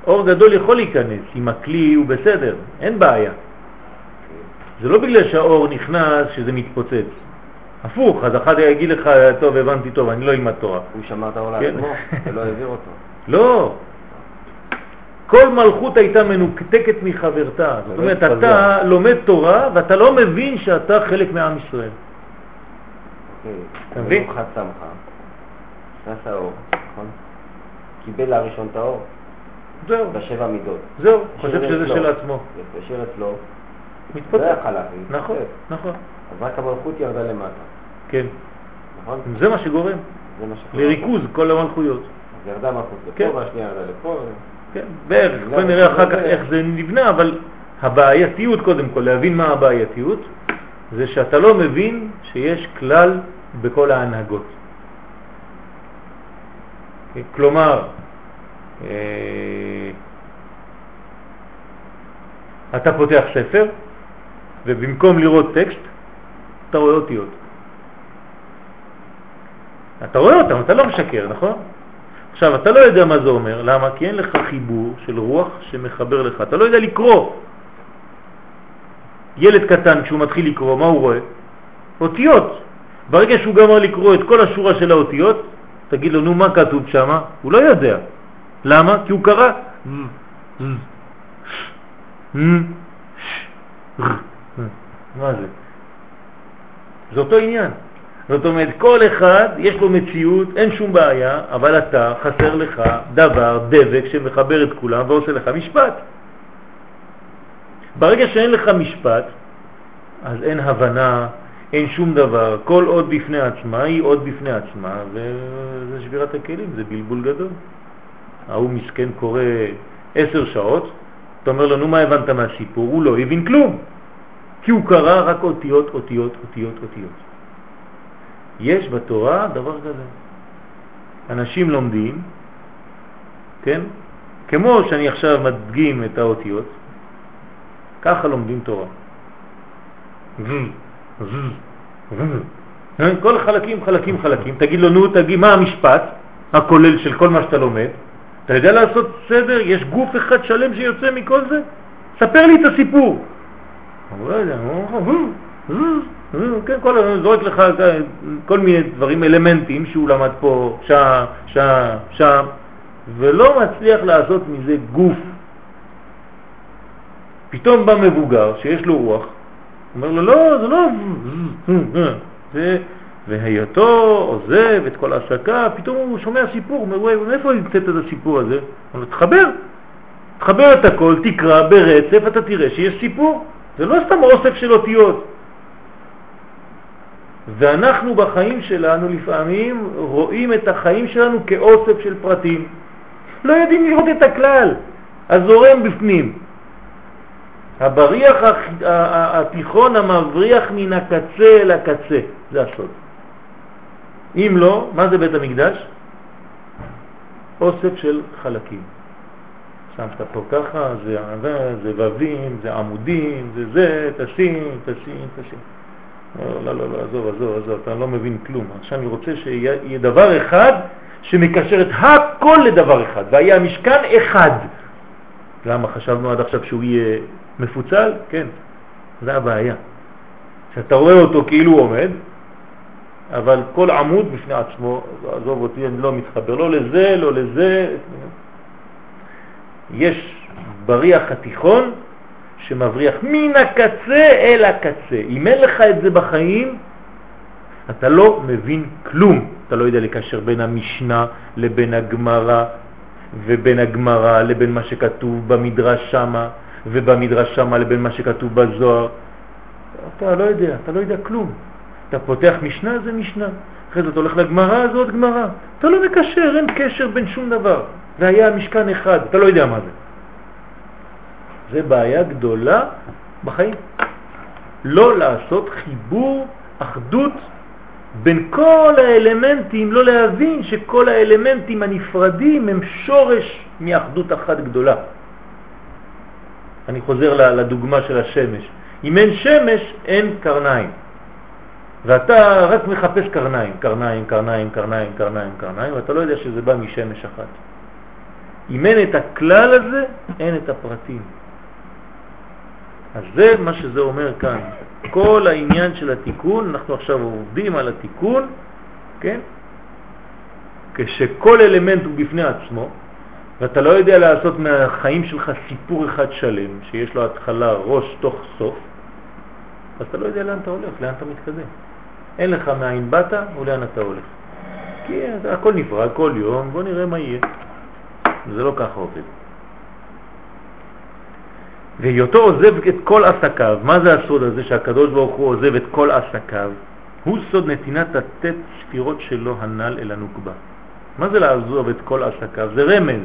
אור גדול יכול להיכנס, אם הכלי הוא בסדר, אין בעיה. זה לא בגלל שהאור נכנס שזה מתפוצץ. הפוך, אז אחד יגיד לך, טוב, הבנתי טוב, אני לא אלמד תורה.
הוא שמר את העולם
כן.
עצמו, ולא העביר אותו.
לא. כל מלכות הייתה מנותקת מחברתה. זאת אומרת,
התפזר.
אתה לומד תורה ואתה לא מבין שאתה חלק מעם ישראל.
אוקיי.
אתה מבין?
ברוך שמחה, נכנס האור, נכון? קיבל הראשון את האור,
זהו,
בשבע מידות.
זהו, חושב שזה
אצלו.
של עצמו.
יפה, השאיר אצלו, לא
מתפוצץ.
יכל להביא.
נכון, נכון,
אז רק המלכות ירדה למטה,
כן.
נכון?
זה מה שגורם
זה מה שקורה.
לריכוז כל המלכויות.
אז ירדה המלכות
כן.
לפה, והשנייה ירדה לפה.
כן, בערך,
בגלל
בוא נראה אחר כך איך זה נבנה, אבל הבעייתיות קודם כל, להבין מה הבעייתיות, זה שאתה לא מבין שיש כלל בכל ההנהגות. כן, כלומר, אה, אתה פותח ספר, ובמקום לראות טקסט, אתה רואה אותיות. אתה רואה אותם, אתה לא משקר, נכון? עכשיו, אתה לא יודע מה זה אומר, למה? כי אין לך חיבור של רוח שמחבר לך, אתה לא יודע לקרוא. ילד קטן, כשהוא מתחיל לקרוא, מה הוא רואה? אותיות. ברגע שהוא גמר לקרוא את כל השורה של האותיות, תגיד לו, נו, מה כתוב שם? הוא לא יודע. למה? כי הוא קרא. מה זה? זה אותו עניין. זאת אומרת, כל אחד יש לו מציאות, אין שום בעיה, אבל אתה, חסר לך דבר, דבק שמחבר את כולם ועושה לך משפט. ברגע שאין לך משפט, אז אין הבנה, אין שום דבר. כל עוד בפני עצמה היא עוד בפני עצמה, וזה שבירת הכלים, זה בלבול גדול. ההוא מסכן קורא עשר שעות, אתה אומר לו, נו, מה הבנת מהסיפור? הוא לא הבין כלום, כי הוא קרא רק אותיות, אותיות, אותיות, אותיות. יש בתורה דבר כזה. אנשים לומדים, כן? כמו שאני עכשיו מדגים את האותיות, ככה לומדים תורה. כל חלקים, חלקים, חלקים. תגיד לו, נו, תגיד, מה המשפט הכולל של כל מה שאתה לומד? אתה יודע לעשות סדר? יש גוף אחד שלם שיוצא מכל זה? ספר לי את הסיפור. הוא לא יודע, הוא כן, כל הזמן זורק לך כל מיני דברים, אלמנטים שהוא למד פה, שם, שם, שם, ולא מצליח לעשות מזה גוף. פתאום בא מבוגר שיש לו רוח, אומר לו, לא, זה לא... והיותו עוזב את כל ההשקה, פתאום הוא שומע סיפור, הוא אומר, וואי, מאיפה המצאת את הסיפור הזה? הוא אומר, תחבר. תחבר את הכל, תקרא ברצף, אתה תראה שיש סיפור. זה לא סתם אוסף של אותיות. ואנחנו בחיים שלנו לפעמים רואים את החיים שלנו כאוסף של פרטים. לא יודעים לראות את הכלל, הזורם בפנים. הבריח התיכון המבריח מן הקצה אל הקצה, זה הסוד. אם לא, מה זה בית המקדש? אוסף של חלקים. שמת פה ככה, זה, זה ובים, זה עמודים, זה זה, תשים, תשים, תשים. לא, לא, לא, לא, עזוב, עזוב, עזוב, אתה לא מבין כלום. עכשיו אני רוצה שיהיה דבר אחד שמקשר את הכל לדבר אחד, והיה משכן אחד. למה חשבנו עד עכשיו שהוא יהיה מפוצל? כן, זה הבעיה. שאתה רואה אותו כאילו הוא עומד, אבל כל עמוד בפני עצמו, עזוב אותי, אני לא מתחבר לא לזה, לא לזה. יש בריח התיכון שמבריח מן הקצה אל הקצה. אם אין לך את זה בחיים, אתה לא מבין כלום. אתה לא יודע לקשר בין המשנה לבין הגמרה, ובין הגמרה לבין מה שכתוב במדרש שמה, ובמדרש שמה לבין מה שכתוב בזוהר. אתה לא יודע, אתה לא יודע כלום. אתה פותח משנה, זה משנה. אחרי זה אתה הולך לגמרה, זה עוד גמרה. אתה לא מקשר, אין קשר בין שום דבר. והיה משכן אחד, אתה לא יודע מה זה. זה בעיה גדולה בחיים. לא לעשות חיבור, אחדות בין כל האלמנטים, לא להבין שכל האלמנטים הנפרדים הם שורש מאחדות אחת גדולה. אני חוזר לדוגמה של השמש. אם אין שמש, אין קרניים. ואתה רק מחפש קרניים, קרניים, קרניים, קרניים, קרניים, קרניים, ואתה לא יודע שזה בא משמש אחת. אם אין את הכלל הזה, אין את הפרטים. אז זה מה שזה אומר כאן. כל העניין של התיקון, אנחנו עכשיו עובדים על התיקון, כן? כשכל אלמנט הוא בפני עצמו, ואתה לא יודע לעשות מהחיים שלך סיפור אחד שלם, שיש לו התחלה, ראש, תוך סוף, אז אתה לא יודע לאן אתה הולך, לאן אתה מתקדם. אין לך מאין באת ולאן אתה הולך. כי הכל נברא כל יום, בוא נראה מה יהיה. זה לא ככה עובד. והיותו עוזב את כל עסקיו, מה זה הסוד הזה שהקדוש ברוך הוא עוזב את כל עסקיו? הוא סוד נתינת התת ספירות שלו הנ"ל אל הנוקבה. מה זה לעזוב את כל עסקיו? זה רמז.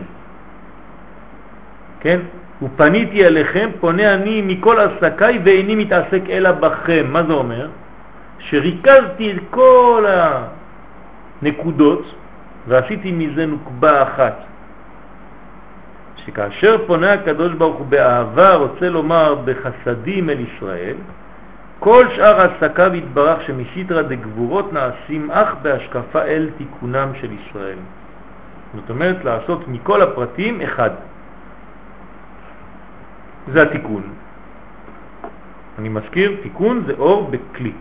כן? ופניתי אליכם, פונה אני מכל עסקיי ואיני מתעסק אלא בכם. מה זה אומר? שריכזתי את כל הנקודות ועשיתי מזה נוקבה אחת. שכאשר פונה הקדוש ברוך הוא באהבה, רוצה לומר בחסדים אל ישראל, כל שאר עסקיו יתברך שמסתרא דגבורות נעשים אך בהשקפה אל תיקונם של ישראל. זאת אומרת לעשות מכל הפרטים אחד. זה התיקון. אני מזכיר, תיקון זה אור בכלי.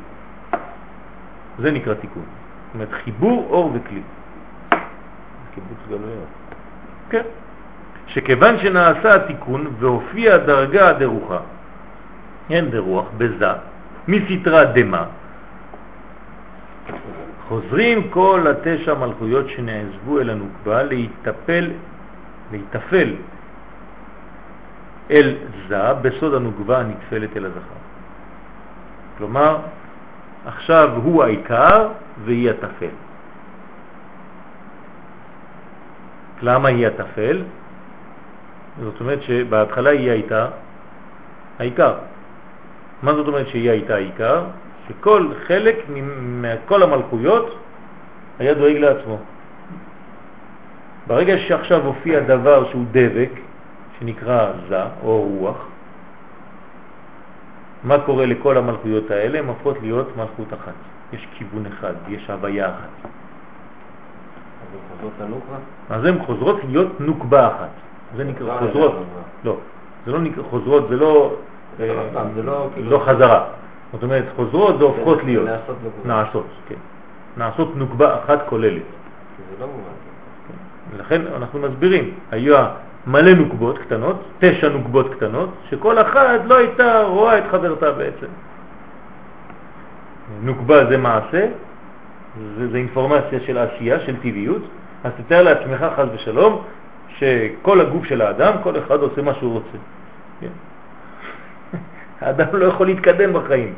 זה נקרא תיקון. זאת אומרת חיבור אור וכלי.
קיבוץ גלויות.
כן. שכיוון שנעשה התיקון והופיע דרגה דרוחה, אין דרוח, בזה, מסתרה דמה, חוזרים כל התשע מלכויות שנעזבו אל הנוקבה להתפל, להתפל אל זה בסוד הנוקבה הנתפלת אל הזכר. כלומר, עכשיו הוא העיקר והיא התפל. למה היא התפל? זאת אומרת שבהתחלה היא הייתה העיקר. מה זאת אומרת שהיא הייתה העיקר? שכל חלק מכל המלכויות היה דואג לעצמו. ברגע שעכשיו הופיע דבר שהוא דבק, שנקרא זה או רוח, מה קורה לכל המלכויות האלה? הן הופכות להיות מלכות אחת. יש כיוון אחד, יש הוויה אחת.
אז הן חוזרות לנוקבה?
אז הן חוזרות להיות נוקבה אחת. זה נקרא חוזרות. לא, זה לא נקרא חוזרות, זה לא,
זה לא,
אה,
כאילו-
לא חזרה. זאת אומרת, חוזרות זה הופכות להיות.
נעשות
כן. נעשות נוקבה אחת כוללת.
זה לא מובן.
לכן אנחנו מסבירים, היו מלא נוקבות קטנות, תשע נוקבות קטנות, שכל אחת לא הייתה רואה את חברתה בעצם. נוקבה זה מעשה, זה, זה אינפורמציה של עשייה, של טבעיות, אז תתאר לעצמך חז ושלום שכל הגוף של האדם, כל אחד עושה מה שהוא רוצה. כן? האדם לא יכול להתקדם בחיים.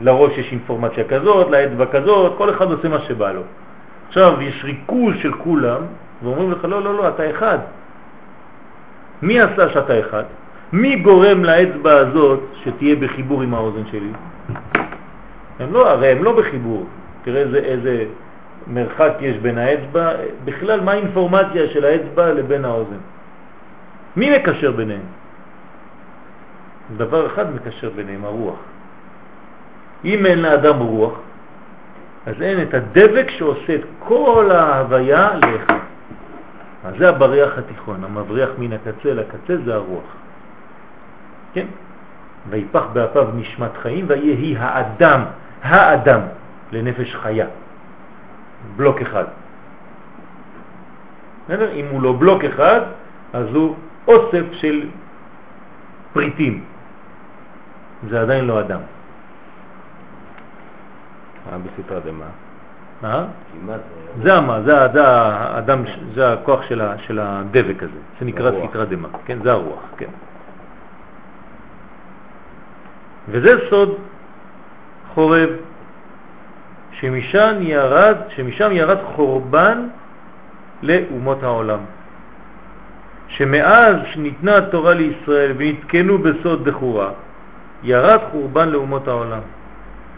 לראש יש אינפורמציה כזאת, לאצבע כזאת, כל אחד עושה מה שבא לו. עכשיו יש ריכוז של כולם, ואומרים לך, לא, לא, לא, אתה אחד. מי עשה שאתה אחד? מי גורם לאצבע הזאת שתהיה בחיבור עם האוזן שלי? הם לא, הרי הם לא בחיבור. תראה איזה, איזה מרחק יש בין האצבע, בכלל מה האינפורמציה של האצבע לבין האוזן? מי מקשר ביניהם? דבר אחד מקשר ביניהם, הרוח. אם אין לאדם רוח, אז אין את הדבק שעושה את כל ההוויה לאחד. אז זה הבריח התיכון, המבריח מן הקצה לקצה זה הרוח. כן? ויפח באפיו נשמת חיים ויהי האדם, האדם, לנפש חיה. בלוק אחד. אם הוא לא בלוק אחד, אז הוא אוסף של פריטים. זה עדיין לא אדם.
מה בסתרא דמה?
מה? זה המה, זה, זה האדם, זה הכוח של, ה, של הדבק הזה, זה נקרא סתרא דמה, כן, זה הרוח, כן. וזה סוד חורב, שמשם ירד, שמשם ירד חורבן לאומות העולם. שמאז שניתנה התורה לישראל ונתקנו בסוד דחורה, ירד חורבן לאומות העולם.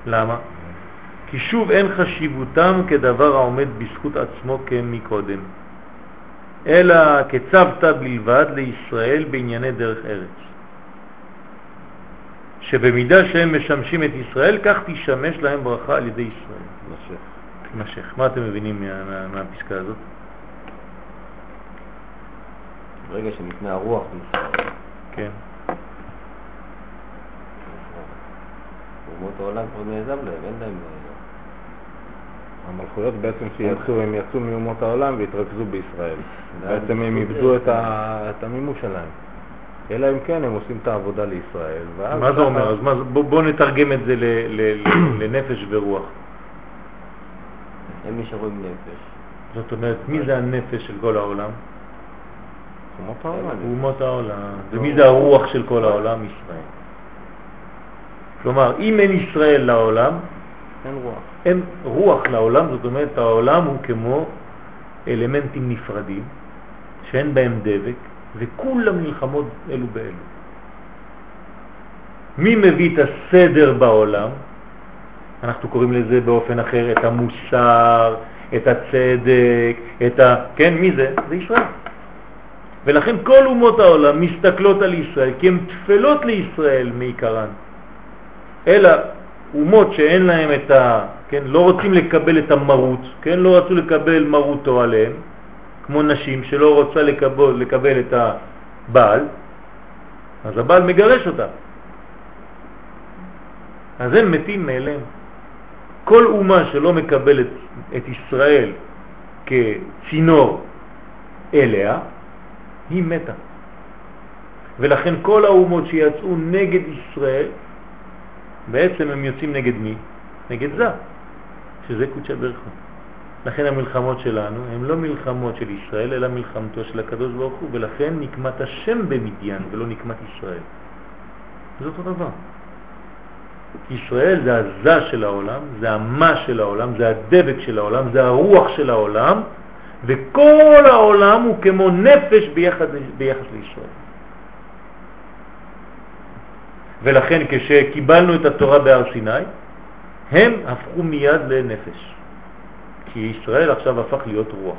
למה? כי שוב אין חשיבותם כדבר העומד בזכות עצמו כמקודם, אלא כצוות בלבד לישראל בענייני דרך ארץ. שבמידה שהם משמשים את ישראל, כך תשמש להם ברכה על ידי ישראל.
משך.
משך. מה אתם מבינים מה, מה, מהפסקה הזאת?
ברגע שניתנה הרוח בישראל.
כן.
אומות העולם כבר נעזב להם, אין להם... אה,
המלכויות בעצם שיצאו, הם יצאו מאומות העולם והתרכזו בישראל. בעצם הם איבדו את המימוש שלהם. אלא אם כן הם עושים את העבודה לישראל.
מה זה אומר? אז בוא, בוא נתרגם את זה לנפש ורוח.
הם נשארו עם נפש.
זאת אומרת, מי זה הנפש של כל העולם?
אומות העולם.
אומות העולם. ומי זה הרוח של כל העולם? ישראל. כלומר, אם אין ישראל לעולם,
אין רוח.
אין רוח לעולם, זאת אומרת העולם הוא כמו אלמנטים נפרדים שאין בהם דבק וכולם נלחמות אלו באלו. מי מביא את הסדר בעולם? אנחנו קוראים לזה באופן אחר את המוסר, את הצדק, את ה... כן, מי זה? זה ישראל. ולכן כל אומות העולם מסתכלות על ישראל כי הן תפלות לישראל מעיקרן. אלא אומות שאין להם את ה... כן, לא רוצים לקבל את המרות, כן, לא רצו לקבל מרותו עליהם, כמו נשים שלא רוצה לקבל, לקבל את הבעל, אז הבעל מגרש אותה. אז הם מתים מאליהם. כל אומה שלא מקבלת את ישראל כצינור אליה, היא מתה. ולכן כל האומות שיצאו נגד ישראל, בעצם הם יוצאים נגד מי? נגד זה, שזה קודשא ברכו. לכן המלחמות שלנו הן לא מלחמות של ישראל, אלא מלחמתו של הקדוש ברוך הוא, ולכן נקמת השם במדיין ולא נקמת ישראל. זה אותו דבר. ישראל זה הזה של העולם, זה המה של העולם, זה הדבק של העולם, זה הרוח של העולם, וכל העולם הוא כמו נפש ביחס, ביחס לישראל. ולכן כשקיבלנו את התורה בהר סיני, הם הפכו מיד לנפש. כי ישראל עכשיו הפך להיות רוח.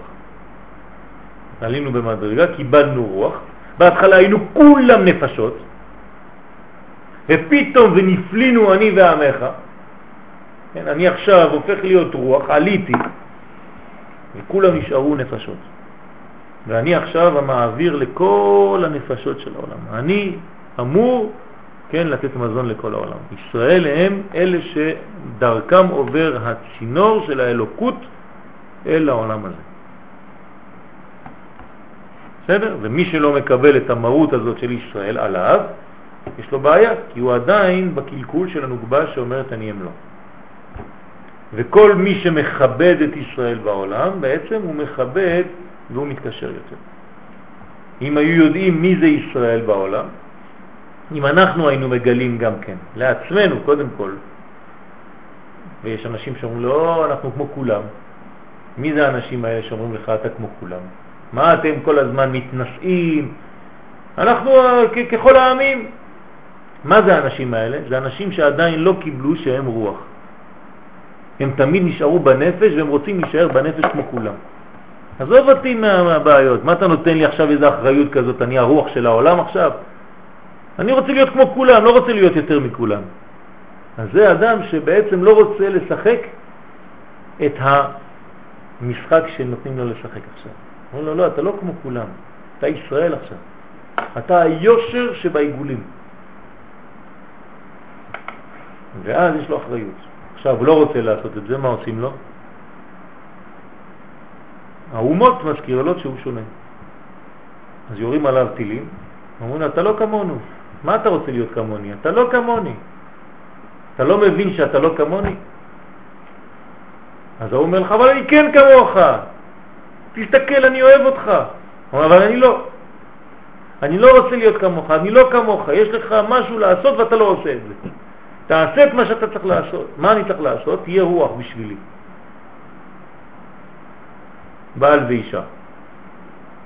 עלינו במדרגה, קיבלנו רוח, בהתחלה היינו כולם נפשות, ופתאום ונפלינו אני ועמך, כן, אני עכשיו הופך להיות רוח, עליתי, וכולם נשארו נפשות. ואני עכשיו המעביר לכל הנפשות של העולם. אני אמור כן, לתת מזון לכל העולם. ישראל הם אלה שדרכם עובר הצינור של האלוקות אל העולם הזה. בסדר? ומי שלא מקבל את המהות הזאת של ישראל עליו, יש לו בעיה, כי הוא עדיין בקלקול של הנוגבה שאומרת אני אמלא. וכל מי שמכבד את ישראל בעולם, בעצם הוא מכבד והוא מתקשר יותר. אם היו יודעים מי זה ישראל בעולם, אם אנחנו היינו מגלים גם כן, לעצמנו קודם כל, ויש אנשים שאומרים לא, אנחנו כמו כולם. מי זה האנשים האלה שאומרים לך אתה כמו כולם? מה אתם כל הזמן מתנשאים? אנחנו ככל העמים. מה זה האנשים האלה? זה אנשים שעדיין לא קיבלו שהם רוח. הם תמיד נשארו בנפש והם רוצים להישאר בנפש כמו כולם. עזוב אותי מהבעיות, מה אתה נותן לי עכשיו איזו אחריות כזאת, אני הרוח של העולם עכשיו? אני רוצה להיות כמו כולם, לא רוצה להיות יותר מכולם. אז זה אדם שבעצם לא רוצה לשחק את המשחק שנותנים לו לשחק עכשיו. אומר לו, לא, אתה לא כמו כולם, אתה ישראל עכשיו. אתה היושר שבעיגולים. ואז יש לו אחריות. עכשיו, הוא לא רוצה לעשות את זה, מה עושים לו? האומות מזכירות שהוא שונה. אז יורים עליו טילים, אומרים לו, אתה לא כמונו, מה אתה רוצה להיות כמוני? אתה לא כמוני. אתה לא מבין שאתה לא כמוני? אז הוא אומר לך, אבל אני כן כמוך. תסתכל, אני אוהב אותך. אומר, אבל אני לא. אני לא רוצה להיות כמוך, אני לא כמוך. יש לך משהו לעשות ואתה לא עושה את זה. תעשה את מה שאתה צריך לעשות. מה אני צריך לעשות? תהיה רוח בשבילי. בעל ואישה.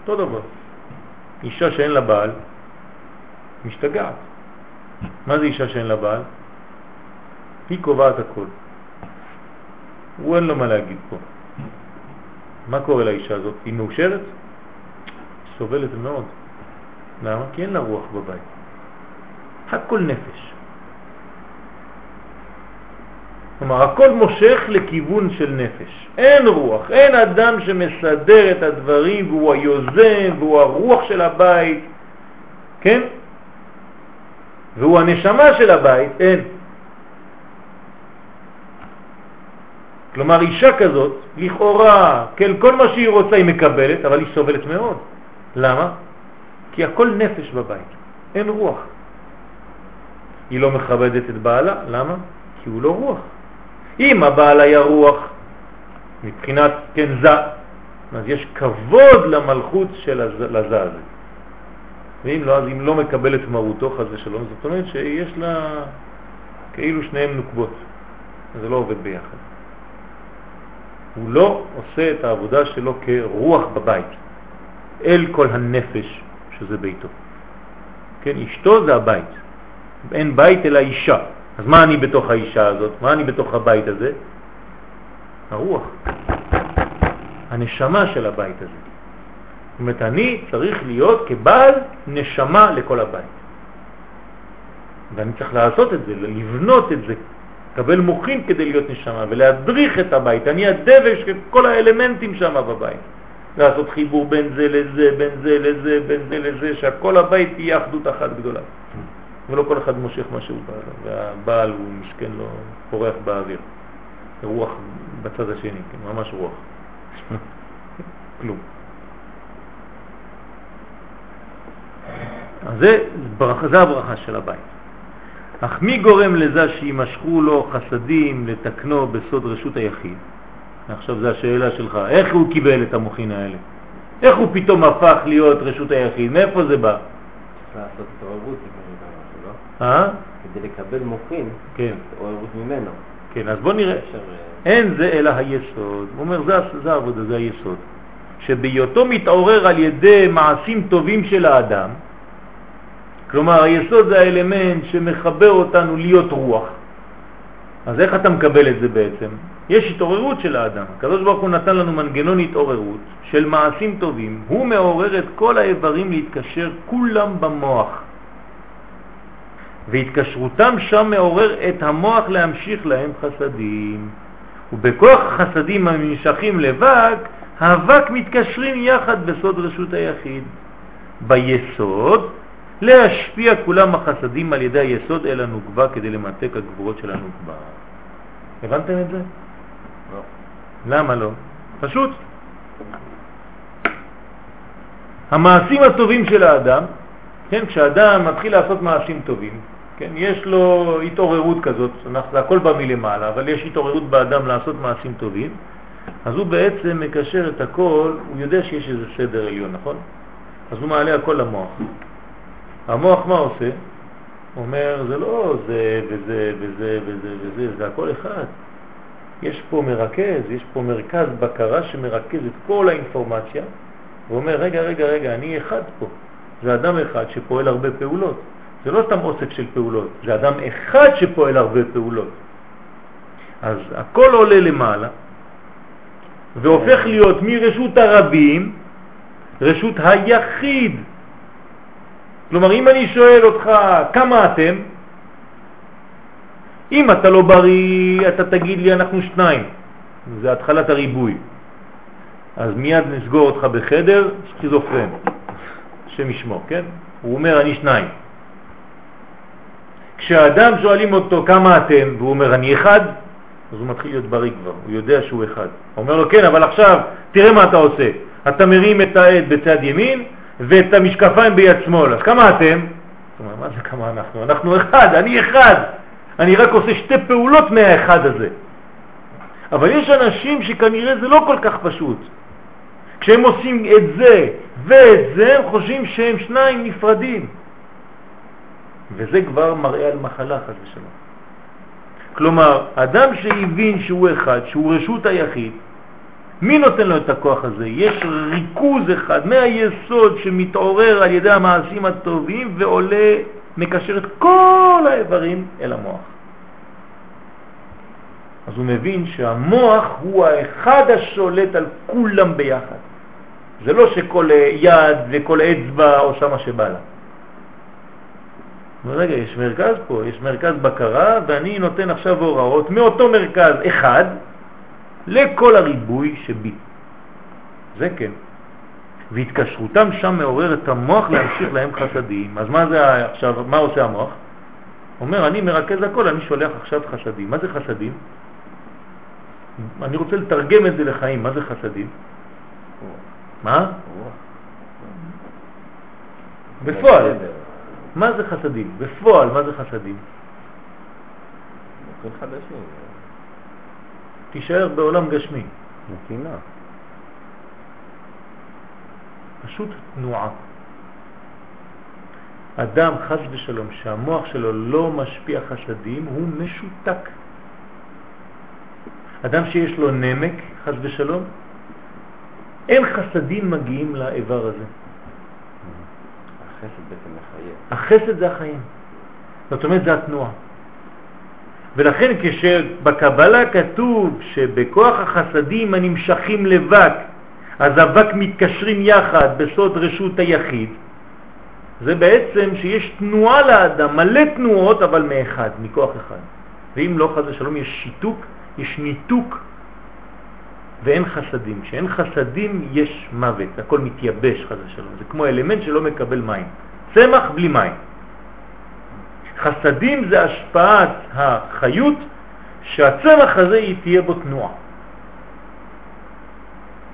אותו דבר. אישה שאין לה בעל, משתגעת. מה זה אישה שאין לה בעל? היא קובעת הכל. הוא אין לו מה להגיד פה. מה קורה לאישה הזאת? היא מאושרת? סובלת מאוד. למה? כי אין לה רוח בבית. הכל נפש. כלומר, הכל מושך לכיוון של נפש. אין רוח, אין אדם שמסדר את הדברים והוא היוזם והוא הרוח של הבית, כן? והוא הנשמה של הבית, אין. כלומר, אישה כזאת, לכאורה, כן, כל מה שהיא רוצה היא מקבלת, אבל היא סובלת מאוד. למה? כי הכל נפש בבית, אין רוח. היא לא מכבדת את בעלה, למה? כי הוא לא רוח. אם הבעל היה רוח, מבחינת, כן, זה, אז יש כבוד למלכות של לזה הזה. ואם לא, אז אם לא מקבל את מרותו, חז ושלום, זאת אומרת שיש לה כאילו שניהם נוקבות. זה לא עובד ביחד. הוא לא עושה את העבודה שלו כרוח בבית, אל כל הנפש שזה ביתו. כן, אשתו זה הבית. אין בית אלא אישה. אז מה אני בתוך האישה הזאת? מה אני בתוך הבית הזה? הרוח, הנשמה של הבית הזה. זאת אומרת, אני צריך להיות כבעל נשמה לכל הבית. ואני צריך לעשות את זה, לבנות את זה, לקבל מוכין כדי להיות נשמה ולהדריך את הבית. אני הדבש של כל האלמנטים שם בבית. לעשות חיבור בין זה לזה, בין זה לזה, בין זה לזה, שהכל הבית תהיה אחדות אחת גדולה. ולא כל אחד מושך מה שהוא בא לו, והבעל הוא משכן לו, פורח באוויר. רוח בצד השני, כן, ממש רוח. כלום. אז זה, זה הברכה של הבית. אך מי גורם לזה שימשכו לו חסדים לתקנו בסוד רשות היחיד? עכשיו זו השאלה שלך, איך הוא קיבל את המוחין האלה? איך הוא פתאום הפך להיות רשות היחיד? מאיפה זה בא?
צריך לעשות התעוררות,
אה?
כדי לקבל מוחין,
כן.
התעוררות ממנו.
כן, אז בוא נראה.
אה,
אין זה אלא היסוד. הוא אומר, זה, זה העבודה, זה היסוד. שבהיותו מתעורר על ידי מעשים טובים של האדם, כלומר היסוד זה האלמנט שמחבר אותנו להיות רוח. אז איך אתה מקבל את זה בעצם? יש התעוררות של האדם. הקדוש ברוך הוא נתן לנו מנגנון התעוררות של מעשים טובים. הוא מעורר את כל האיברים להתקשר כולם במוח. והתקשרותם שם מעורר את המוח להמשיך להם חסדים. ובכוח החסדים הנמשכים לבק, האבק מתקשרים יחד בסוד רשות היחיד. ביסוד, להשפיע כולם החסדים על ידי היסוד אל הנוקבה כדי למתק הגבורות של הנוקבה. הבנתם את זה?
לא.
למה לא? פשוט. המעשים הטובים של האדם, כן, כשאדם מתחיל לעשות מעשים טובים, כן, יש לו התעוררות כזאת, זה הכל בא מלמעלה, אבל יש התעוררות באדם לעשות מעשים טובים, אז הוא בעצם מקשר את הכל, הוא יודע שיש איזה סדר עליון, נכון? אז הוא מעלה הכל למוח. המוח מה עושה? אומר, זה לא זה וזה וזה וזה וזה, זה הכל אחד. יש פה מרכז, יש פה מרכז בקרה שמרכז את כל האינפורמציה, ואומר, רגע, רגע, רגע, אני אחד פה. זה אדם אחד שפועל הרבה פעולות. זה לא סתם אוסף של פעולות, זה אדם אחד שפועל הרבה פעולות. אז הכל עולה למעלה, והופך להיות מרשות הרבים, רשות היחיד. כלומר, אם אני שואל אותך כמה אתם, אם אתה לא בריא, אתה תגיד לי אנחנו שניים. זה התחלת הריבוי. אז מיד נסגור אותך בחדר, סכיזופרן, השם ישמור, כן? הוא אומר אני שניים. כשהאדם שואלים אותו כמה אתם, והוא אומר אני אחד, אז הוא מתחיל להיות בריא כבר, הוא יודע שהוא אחד. הוא אומר לו כן, אבל עכשיו תראה מה אתה עושה. אתה מרים את העד בצד ימין ואת המשקפיים ביד שמאל, אז כמה אתם? אומרת, מה זה כמה אנחנו? אנחנו אחד, אני אחד. אני רק עושה שתי פעולות מהאחד הזה. אבל יש אנשים שכנראה זה לא כל כך פשוט. כשהם עושים את זה ואת זה, הם חושבים שהם שניים נפרדים. וזה כבר מראה על מחלה, חס ושלום. כלומר, אדם שהבין שהוא אחד, שהוא רשות היחיד, מי נותן לו את הכוח הזה? יש ריכוז אחד מהיסוד שמתעורר על ידי המעשים הטובים ועולה, מקשר את כל האיברים אל המוח. אז הוא מבין שהמוח הוא האחד השולט על כולם ביחד. זה לא שכל יד וכל אצבע עושה מה שבא לה. רגע, יש מרכז פה, יש מרכז בקרה, ואני נותן עכשיו הוראות מאותו מרכז אחד לכל הריבוי שבי. זה כן. והתקשרותם שם מעורר את המוח להמשיך להם חסדים. אז מה זה עכשיו, מה עושה המוח? אומר, אני מרכז הכל, אני שולח עכשיו חסדים. מה זה חסדים? אני רוצה לתרגם את זה לחיים, מה זה חסדים? מה? בפועל. מה זה חסדים? בפועל, מה זה חסדים? תישאר בעולם גשמי.
נתינה.
פשוט תנועה. אדם, חס ושלום, שהמוח שלו לא משפיע חסדים, הוא משותק. אדם שיש לו נמק, חס ושלום, אין חסדים מגיעים לאיבר הזה.
החסד בעצם מחייב.
החסד זה החיים. זאת אומרת, זה התנועה. ולכן כשבקבלה כתוב שבכוח החסדים הנמשכים לבק, אז אבק מתקשרים יחד בסוד רשות היחיד, זה בעצם שיש תנועה לאדם, מלא תנועות, אבל מאחד, מכוח אחד. ואם לא, חז ושלום, יש שיתוק, יש ניתוק ואין חסדים. כשאין חסדים יש מוות, הכל מתייבש חס ושלום. זה כמו אלמנט שלא מקבל מים. צמח בלי מים. חסדים זה השפעת החיות שהצמח הזה היא תהיה בו תנועה.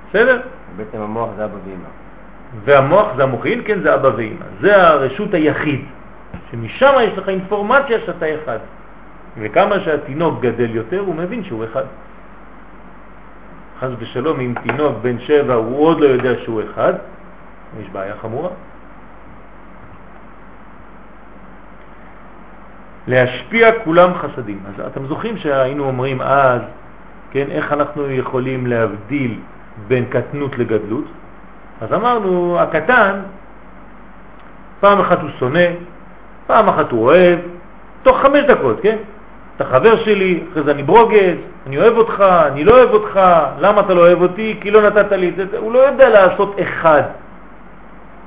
בסדר?
בעצם המוח זה אבא ואמא.
והמוח זה המוחין, כן, זה אבא ואמא. זה הרשות היחיד, שמשם יש לך אינפורמציה שאתה אחד. וכמה שהתינוק גדל יותר, הוא מבין שהוא אחד. חס ושלום, אם תינוק בן שבע הוא עוד לא יודע שהוא אחד, יש בעיה חמורה. להשפיע כולם חסדים. אז אתם זוכרים שהיינו אומרים אז, כן, איך אנחנו יכולים להבדיל בין קטנות לגדלות? אז אמרנו, הקטן, פעם אחת הוא שונא, פעם אחת הוא אוהב, תוך חמש דקות, כן? אתה חבר שלי, אחרי זה אני ברוגז, אני אוהב אותך, אני לא אוהב אותך, למה אתה לא אוהב אותי? כי לא נתת לי את זה. הוא לא יודע לעשות אחד.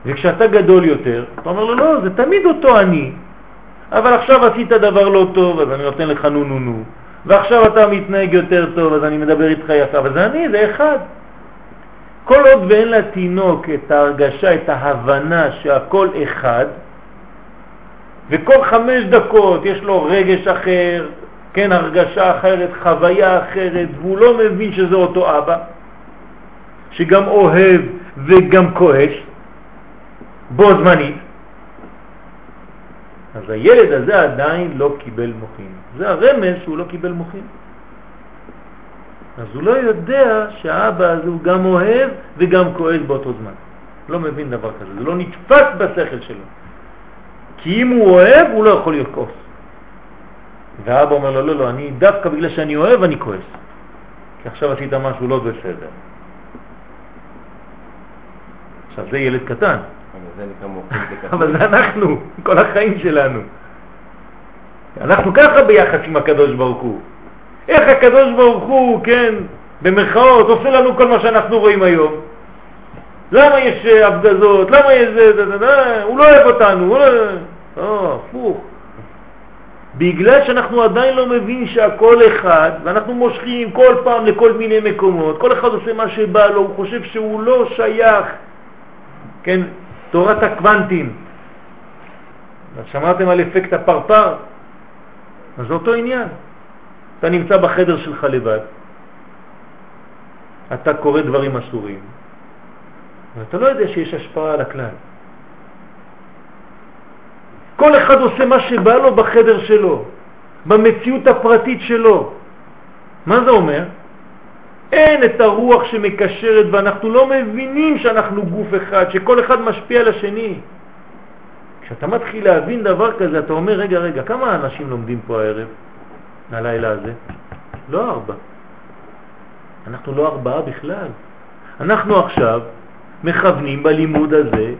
וכשאתה גדול יותר, אתה אומר לו, לא, זה תמיד אותו אני, אבל עכשיו עשית דבר לא טוב, אז אני נותן לך נו נו נו, ועכשיו אתה מתנהג יותר טוב, אז אני מדבר איתך יפה, אבל זה אני, זה אחד. כל עוד ואין לתינוק את ההרגשה, את ההבנה שהכל אחד, וכל חמש דקות יש לו רגש אחר, כן, הרגשה אחרת, חוויה אחרת, והוא לא מבין שזה אותו אבא, שגם אוהב וגם כועס, בו זמנית, אז הילד הזה עדיין לא קיבל מוחין. זה הרמז שהוא לא קיבל מוחין. אז הוא לא יודע שהאבא הזה הוא גם אוהב וגם כועס באותו זמן. לא מבין דבר כזה, זה לא נתפס בשכל שלו. כי אם הוא אוהב, הוא לא יכול לרכוס. והאבא אומר לו, לא, לא, אני דווקא בגלל שאני אוהב, אני כועס. כי עכשיו עשית משהו לא בסדר. עכשיו, זה ילד קטן.
אבל זה נקרא מוחים
אבל זה אנחנו, כל החיים שלנו. אנחנו ככה ביחס עם הקדוש ברוך הוא. איך הקדוש ברוך הוא, כן, במרכאות, עושה לנו כל מה שאנחנו רואים היום. למה יש אה, הפגזות? למה יש זה, הוא לא אוהב אותנו, הוא לא... לא, הפוך. בגלל שאנחנו עדיין לא מבין שהכל אחד, ואנחנו מושכים כל פעם לכל מיני מקומות, כל אחד עושה מה שבא לו, הוא חושב שהוא לא שייך, כן, תורת הקוונטים. שמעתם על אפקט הפרפר? אז זה אותו עניין. אתה נמצא בחדר שלך לבד, אתה קורא דברים אסורים, ואתה לא יודע שיש השפעה על הכלל. כל אחד עושה מה שבא לו בחדר שלו, במציאות הפרטית שלו. מה זה אומר? אין את הרוח שמקשרת ואנחנו לא מבינים שאנחנו גוף אחד, שכל אחד משפיע על השני. כשאתה מתחיל להבין דבר כזה, אתה אומר, רגע, רגע, כמה אנשים לומדים פה הערב, הלילה הזה? לא ארבע. אנחנו לא ארבעה בכלל. אנחנו עכשיו מכוונים בלימוד הזה,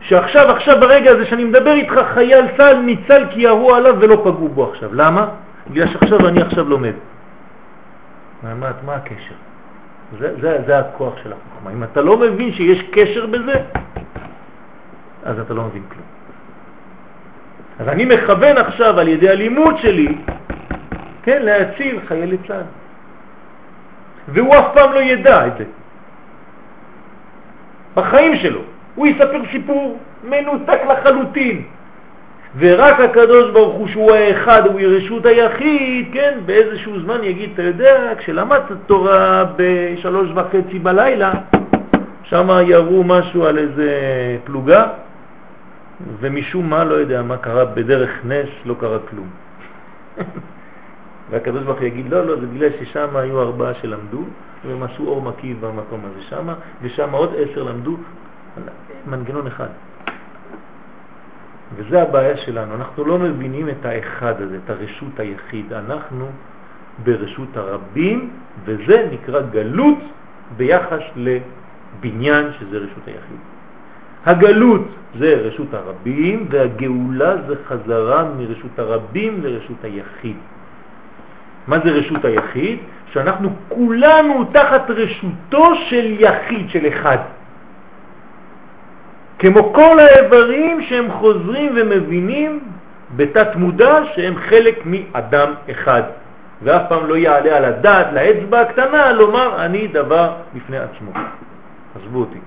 שעכשיו, עכשיו ברגע הזה שאני מדבר איתך, חייל צה"ל ניצל כי ירו עליו ולא פגעו בו עכשיו. למה? בגלל שעכשיו אני עכשיו לומד. מה, מה הקשר? זה, זה, זה הכוח של החוכמה. אם אתה לא מבין שיש קשר בזה, אז אתה לא מבין כלום. אז אני מכוון עכשיו על ידי הלימוד שלי, כן, להציל חיילי צה"ל. והוא אף פעם לא ידע את זה. בחיים שלו. הוא יספר סיפור מנותק לחלוטין. ורק הקדוש ברוך הוא שהוא האחד, הוא רשות היחיד, כן, באיזשהו זמן יגיד, אתה יודע, כשלמדת תורה בשלוש וחצי בלילה, שם ירו משהו על איזה פלוגה, ומשום מה, לא יודע מה קרה, בדרך נס לא קרה כלום. והקדוש ברוך הוא יגיד, לא, לא, זה בגלל ששם היו ארבעה שלמדו, והם עשו אור מקיף במקום הזה שם, ושם עוד עשר למדו, מנגנון אחד. וזה הבעיה שלנו, אנחנו לא מבינים את האחד הזה, את הרשות היחיד, אנחנו ברשות הרבים, וזה נקרא גלות ביחס לבניין שזה רשות היחיד. הגלות זה רשות הרבים, והגאולה זה חזרה מרשות הרבים לרשות היחיד. מה זה רשות היחיד? שאנחנו כולנו תחת רשותו של יחיד, של אחד. כמו כל האיברים שהם חוזרים ומבינים בתת מודע שהם חלק מאדם אחד. ואף פעם לא יעלה על הדעת לאצבע הקטנה לומר אני דבר בפני עצמו. עזבו אותי.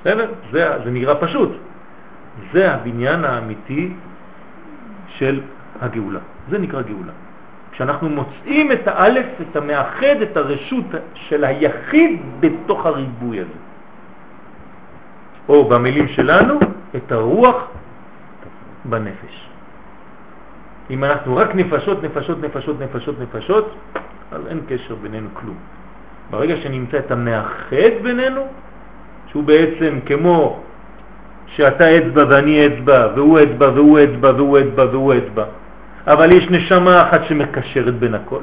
בסדר? זה, זה נראה פשוט. זה הבניין האמיתי של הגאולה. זה נקרא גאולה. כשאנחנו מוצאים את האלף, את המאחד, את הרשות של היחיד בתוך הריבוי הזה. או במילים שלנו, את הרוח בנפש. אם אנחנו רק נפשות, נפשות, נפשות, נפשות, נפשות, אז אין קשר בינינו כלום. ברגע שנמצא את המאחד בינינו, שהוא בעצם כמו שאתה אצבע ואני אצבע, והוא אצבע והוא אצבע והוא אצבע והוא אצבע, אבל יש נשמה אחת שמקשרת בין הכל.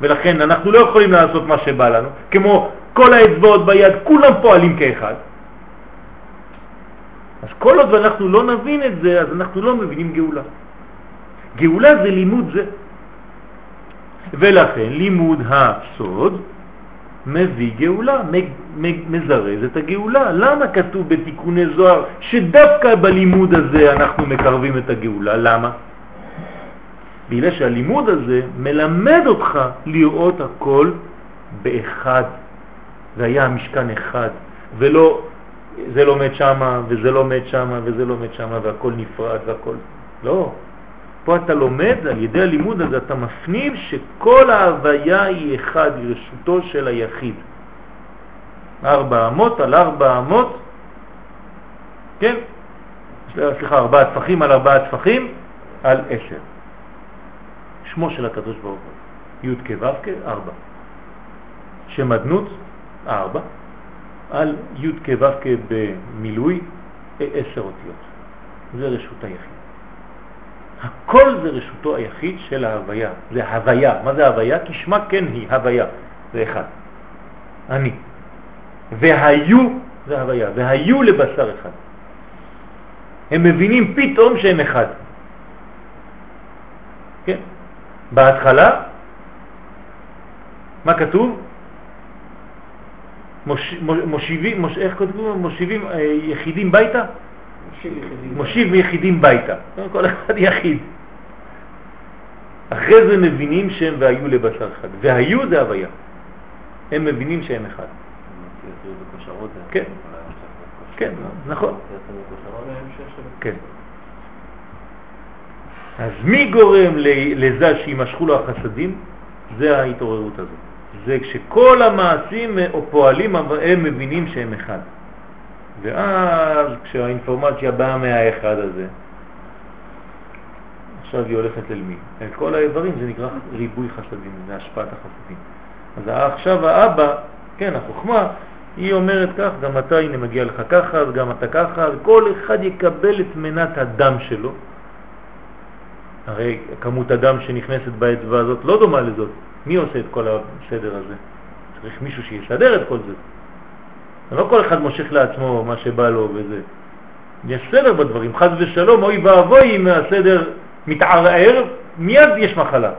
ולכן אנחנו לא יכולים לעשות מה שבא לנו, כמו כל האצבעות ביד, כולם פועלים כאחד. אז כל עוד אנחנו לא נבין את זה, אז אנחנו לא מבינים גאולה. גאולה זה לימוד זה. ולכן לימוד הסוד מביא גאולה, מזרז את הגאולה. למה כתוב בתיקוני זוהר שדווקא בלימוד הזה אנחנו מקרבים את הגאולה? למה? בגלל שהלימוד הזה מלמד אותך לראות הכל באחד. והיה המשכן אחד, ולא זה לומד שמה, וזה לומד שמה, וזה לומד שמה, והכל נפרד והכל... לא. פה אתה לומד, על ידי הלימוד הזה אתה מפנים שכל ההוויה היא אחד, היא רשותו של היחיד. ארבע אמות על ארבע אמות, כן? סליחה, ארבעה טפחים על ארבעה טפחים על עשר. שמו של הקדוש ברוך הוא. י' כו' ארבע. שם אדנות, ארבע. על י' כו' במילוי, עשר אותיות. זה רשות היחיד. הכל זה רשותו היחיד של ההוויה, זה הוויה. מה זה הוויה? כשמה כן היא, הוויה, זה אחד. אני. והיו זה הוויה, והיו לבשר אחד. הם מבינים פתאום שהם אחד. כן? בהתחלה, מה כתוב? מוש, מושיבים, מוש, איך כתוב? מושיבים אה, יחידים ביתה? מושיב יחידים ביתה. כל אחד יחיד. אחרי זה מבינים שהם והיו לבשר אחד. והיו זה הוויה. הם מבינים שהם אחד. כן, כן, נכון. כן. אז מי גורם לזה שימשכו לו החסדים? זה ההתעוררות הזאת. זה כשכל המעשים או פועלים הם מבינים שהם אחד. ואז כשהאינפורמציה באה מהאחד הזה, עכשיו היא הולכת אל מי? אל כל האיברים, זה נקרא ריבוי חסדים, זה השפעת החסדים. אז עכשיו האבא, כן, החוכמה, היא אומרת כך, גם אתה, הנה מגיע לך ככה, וגם אתה ככה, וכל אחד יקבל את מנת הדם שלו. הרי כמות הדם שנכנסת באצבע הזאת לא דומה לזאת. מי עושה את כל הסדר הזה? צריך מישהו שיסדר את כל זה. לא כל אחד מושך לעצמו מה שבא לו וזה. יש סדר בדברים, חז ושלום, אוי ואבוי אם הסדר מתערער, מיד יש מחלה.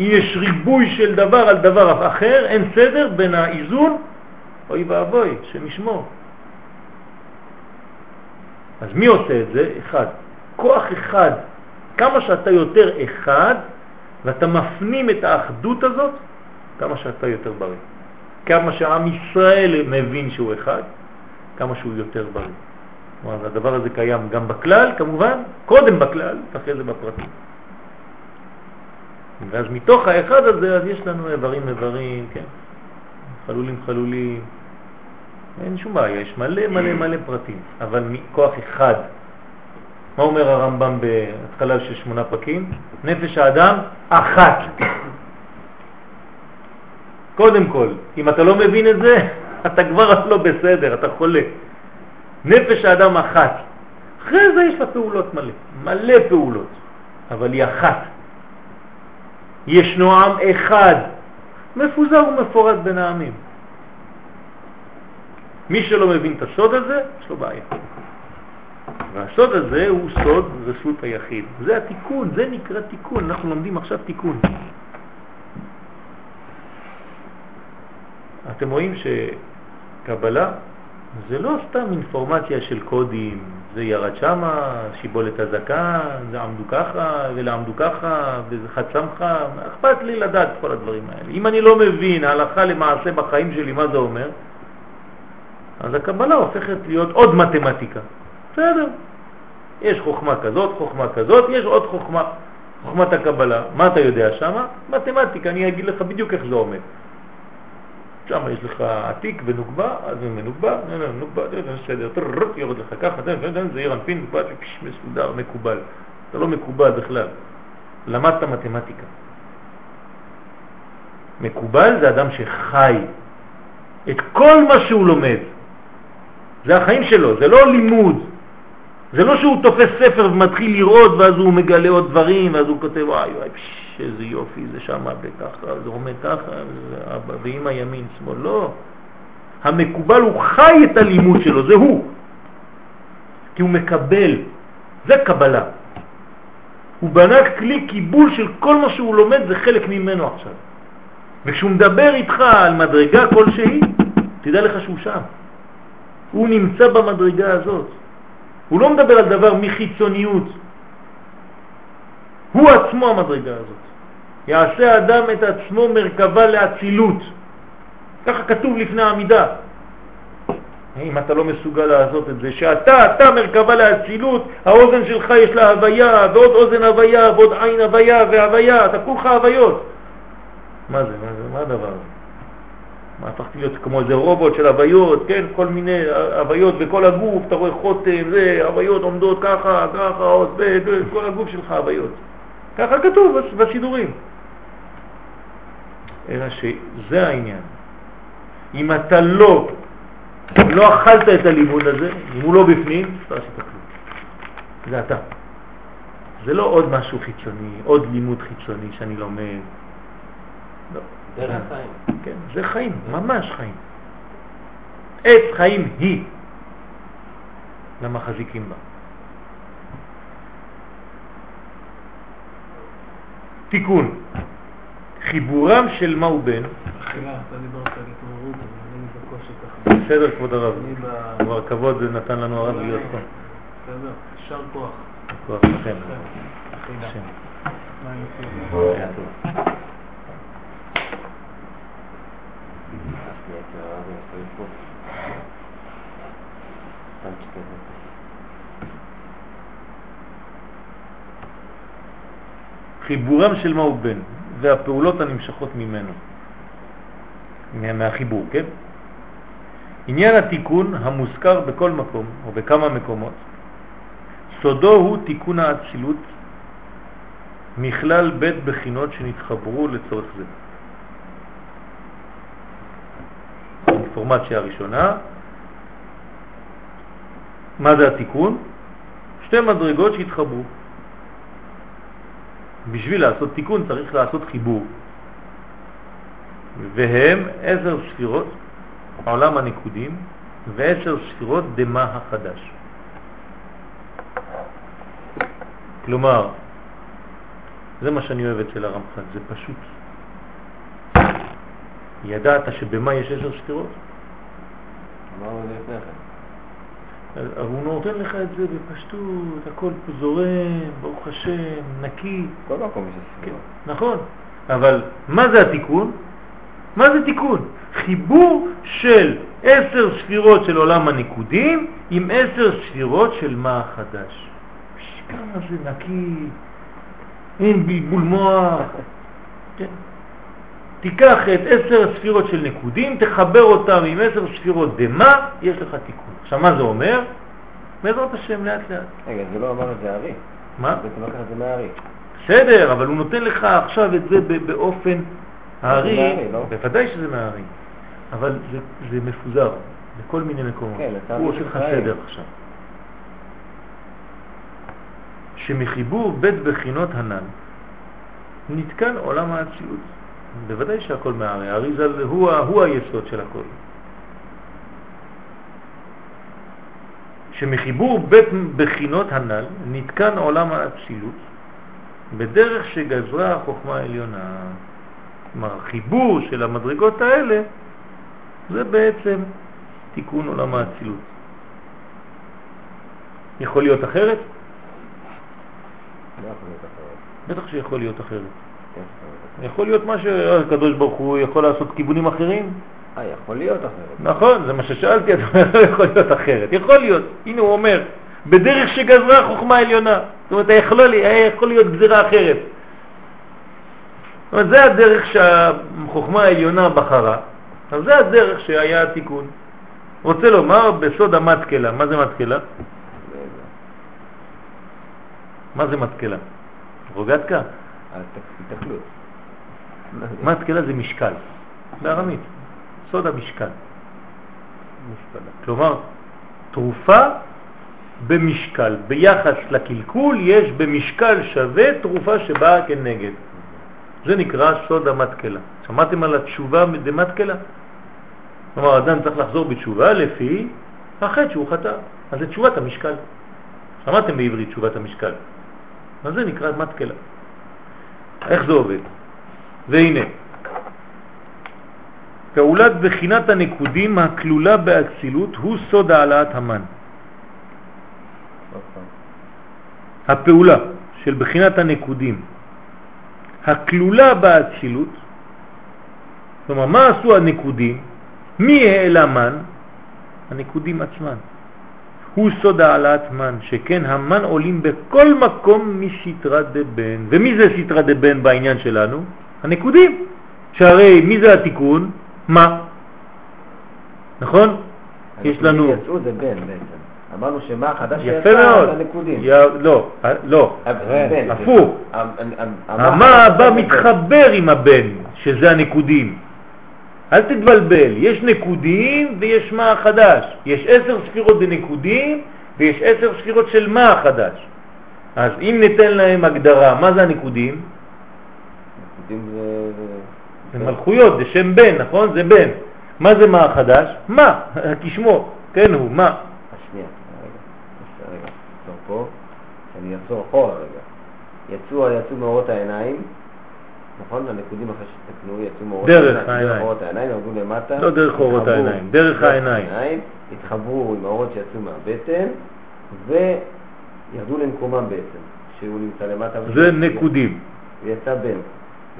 אם יש ריבוי של דבר על דבר אחר, אין סדר בין האיזון, אוי ואבוי, שמשמור. אז מי עושה את זה? אחד. כוח אחד. כמה שאתה יותר אחד, ואתה מפנים את האחדות הזאת, כמה שאתה יותר בריא. כמה שעם ישראל מבין שהוא אחד, כמה שהוא יותר בריא. כלומר, הדבר הזה קיים גם בכלל, כמובן, קודם בכלל, אחרי זה בפרטים. ואז מתוך האחד הזה, אז יש לנו איברים איברים, כן, חלולים חלולים, אין שום בעיה, יש מלא מלא מלא פרטים, אבל מכוח אחד. מה אומר הרמב"ם בהתחלה של שמונה פרקים? נפש האדם אחת. קודם כל, אם אתה לא מבין את זה, אתה כבר לא בסדר, אתה חולה. נפש האדם אחת. אחרי זה יש לה פעולות מלא, מלא פעולות, אבל היא אחת. ישנו עם אחד, מפוזר ומפורד בין העמים. מי שלא מבין את הסוד הזה, יש לו בעיה. והסוד הזה הוא סוד רשות היחיד. זה התיקון, זה נקרא תיקון, אנחנו לומדים עכשיו תיקון. אתם רואים שקבלה זה לא סתם אינפורמציה של קודים, זה ירד שמה, שיבולת הזקן, זה עמדו ככה ולעמדו ככה וזה חד סמכה, אכפת לי לדעת כל הדברים האלה. אם אני לא מבין הלכה למעשה בחיים שלי מה זה אומר, אז הקבלה הופכת להיות עוד מתמטיקה. בסדר, יש חוכמה כזאת, חוכמה כזאת, יש עוד חוכמה, חוכמת הקבלה. מה אתה יודע שם? מתמטיקה, אני אגיד לך בדיוק איך זה עומד. שם יש לך עתיק ונוגבה, אז מנוגבה, נוגבה, בסדר, יורד לך ככה, זה ירן פין, מסודר, מקובל. אתה לא מקובל בכלל. למדת מתמטיקה. מקובל זה אדם שחי את כל מה שהוא לומד. זה החיים שלו, זה לא לימוד. זה לא שהוא תופס ספר ומתחיל לראות ואז הוא מגלה עוד דברים ואז הוא כותב וואי וואי איזה יופי זה שם וככה, זה עומד ככה, אבא ואמא ימין שמאל, לא. המקובל הוא חי את הלימוד שלו, זה הוא. כי הוא מקבל, זה קבלה. הוא בנה כלי קיבול של כל מה שהוא לומד, זה חלק ממנו עכשיו. וכשהוא מדבר איתך על מדרגה כלשהי, תדע לך שהוא שם. הוא נמצא במדרגה הזאת. הוא לא מדבר על דבר מחיצוניות. הוא עצמו המדרגה הזאת. יעשה האדם את עצמו מרכבה לאצילות. ככה כתוב לפני העמידה. אם אתה לא מסוגל לעשות את זה, שאתה, אתה מרכבה לאצילות, האוזן שלך יש לה הוויה, ועוד אוזן הוויה, ועוד עין הוויה, והוויה, אתה כולך הוויות. מה זה? מה, זה? מה הדבר הזה? מה, הפכתי להיות כמו איזה רובוט של הוויות, כן? כל מיני הוויות בכל הגוף, אתה רואה חותם, זה, הוויות עומדות ככה, ככה, עוד, כל הגוף שלך הוויות. ככה כתוב בסידורים. אלא שזה העניין. אם אתה לא, לא אכלת את הלימוד הזה, אם הוא לא בפנים, לא עשית כלום. זה אתה. זה לא עוד משהו חיצוני, עוד לימוד חיצוני שאני לומד. לא.
חיים.
כן, זה חיים, ממש חיים. עץ חיים היא למחזיקים בה. תיקון, חיבורם של מה הוא בן,
ככה.
בסדר כבוד הרב, כבר כבוד נתן לנו הרב להיות פה,
בסדר, יישר כוח.
כוח לכם. השם.
מה עם זה?
היה טוב.
נכנסתי אצל הרב יעשו פה. סתם שכזה.
חיבורם של מה הוא בן והפעולות הנמשכות ממנו, מה- מהחיבור, כן? עניין התיקון המוזכר בכל מקום או בכמה מקומות, סודו הוא תיקון האצילות מכלל בית בחינות שנתחברו לצורך זה. האינפורמציה הראשונה, מה זה התיקון? שתי מדרגות שהתחברו. בשביל לעשות תיקון צריך לעשות חיבור. והם עשר ספירות, העולם הנקודים, ועשר ספירות דמה החדש. כלומר, זה מה שאני אוהב אצל הרמח"ל, זה פשוט. ידעת שבמה יש עשר ספירות?
אמרנו את זה לפני כן.
הוא נותן לך את זה בפשטות, הכל זורם, ברוך השם, נקי.
כל מקום יש
כן,
ספירות.
נכון, אבל מה זה התיקון? מה זה תיקון? חיבור של עשר ספירות של עולם הניקודים עם עשר ספירות של מה החדש. כמה זה נקי, אין בלבול מוח. כן. תיקח את עשר הספירות של נקודים, תחבר אותם עם עשר ספירות דמה, יש לך תיקון. עכשיו מה זה אומר? בעזרת השם לאט לאט.
רגע, זה לא אמר את זה הארי.
מה?
בעצם לקח את זה מהארי.
בסדר, אבל הוא נותן לך עכשיו את זה באופן הארי,
לא?
בוודאי שזה מהארי, אבל זה, זה מפוזר בכל מיני מקומות.
כן,
הוא עושה לך. סדר עכשיו. שמחיבור בית בחינות הנ"ל נתקן עולם האצילות. בוודאי שהכל מהארי, הארי זה הוא, הוא היסוד של הכל. שמחיבור בית בחינות הנ"ל נתקן עולם האצילות בדרך שגזרה החוכמה העליונה. כלומר, החיבור של המדרגות האלה זה בעצם תיקון עולם האצילות. יכול להיות אחרת?
לא יכול להיות אחרת.
בטח שיכול להיות אחרת.
יכול להיות
מה שהקדוש ברוך הוא יכול לעשות כיוונים אחרים.
אה, יכול להיות אחרת.
נכון, זה מה ששאלתי, אתה אומר, לא יכול להיות אחרת. יכול להיות, הנה הוא אומר, בדרך שגזרה החוכמה העליונה. זאת אומרת, יכול, יכול להיות גזירה אחרת. זאת אומרת, זה הדרך שהחוכמה העליונה בחרה, אז זה הדרך שהיה התיקון. רוצה לומר בסוד המתקלה, מה זה מתקלה? מה זה מתקלה? רוגטקה?
התקלות.
מתקלה זה משקל, בארמית, סוד המשקל. כלומר, תרופה במשקל, ביחס לקלקול יש במשקל שווה תרופה שבאה כנגד. זה נקרא סוד המתקלה. שמעתם על התשובה דמתקלה? כלומר, אדם צריך לחזור בתשובה לפי החטא שהוא חטא. אז זה תשובת המשקל. שמעתם בעברית תשובת המשקל. אז זה נקרא מתקלה. איך זה עובד? והנה, פעולת בחינת הנקודים הכלולה באצילות הוא סוד העלאת המן. הפעולה של בחינת הנקודים הכלולה באצילות, כלומר, מה עשו הנקודים? מי העלה מן? הנקודים עצמן. הוא סוד העלאת מן, שכן המן עולים בכל מקום מסתרה דבן. ומי זה סתרה דבן בעניין שלנו? הנקודים. שהרי מי זה התיקון? מה? נכון? יש לנו...
יצאו זה בן בעצם. אמרנו שמה החדש
יפה
שיצא
מאוד.
זה הנקודים.
לא, אה, לא.
הבן,
הפוך.
המ- המ- המ-
המה הבא מתחבר עם הבן, שזה הנקודים. אל תתבלבל, יש נקודים ויש מה החדש. יש עשר ספירות בנקודים ויש עשר ספירות של מה החדש. אז אם ניתן להם הגדרה, מה זה הנקודים?
נקודים זה...
זה מלכויות, זה שם בן, נכון? זה בן. מה זה מה החדש? מה, כשמו, כן הוא, מה.
אה, שנייה, רגע, רגע, עצור פה, אני אחזור אחורה רגע. יצאו, יצאו מאורות העיניים, נכון? הנקודים אחרי שתקנו, יצאו מאורות
דרך העיניים.
דרך אורות העיניים, למטה.
לא דרך אורות העיניים, דרך העיניים.
התחברו עם האורות שיצאו מהבטן, וירדו למקומם בעצם, שהוא נמצא למטה.
זה נקודים.
ויצא בן.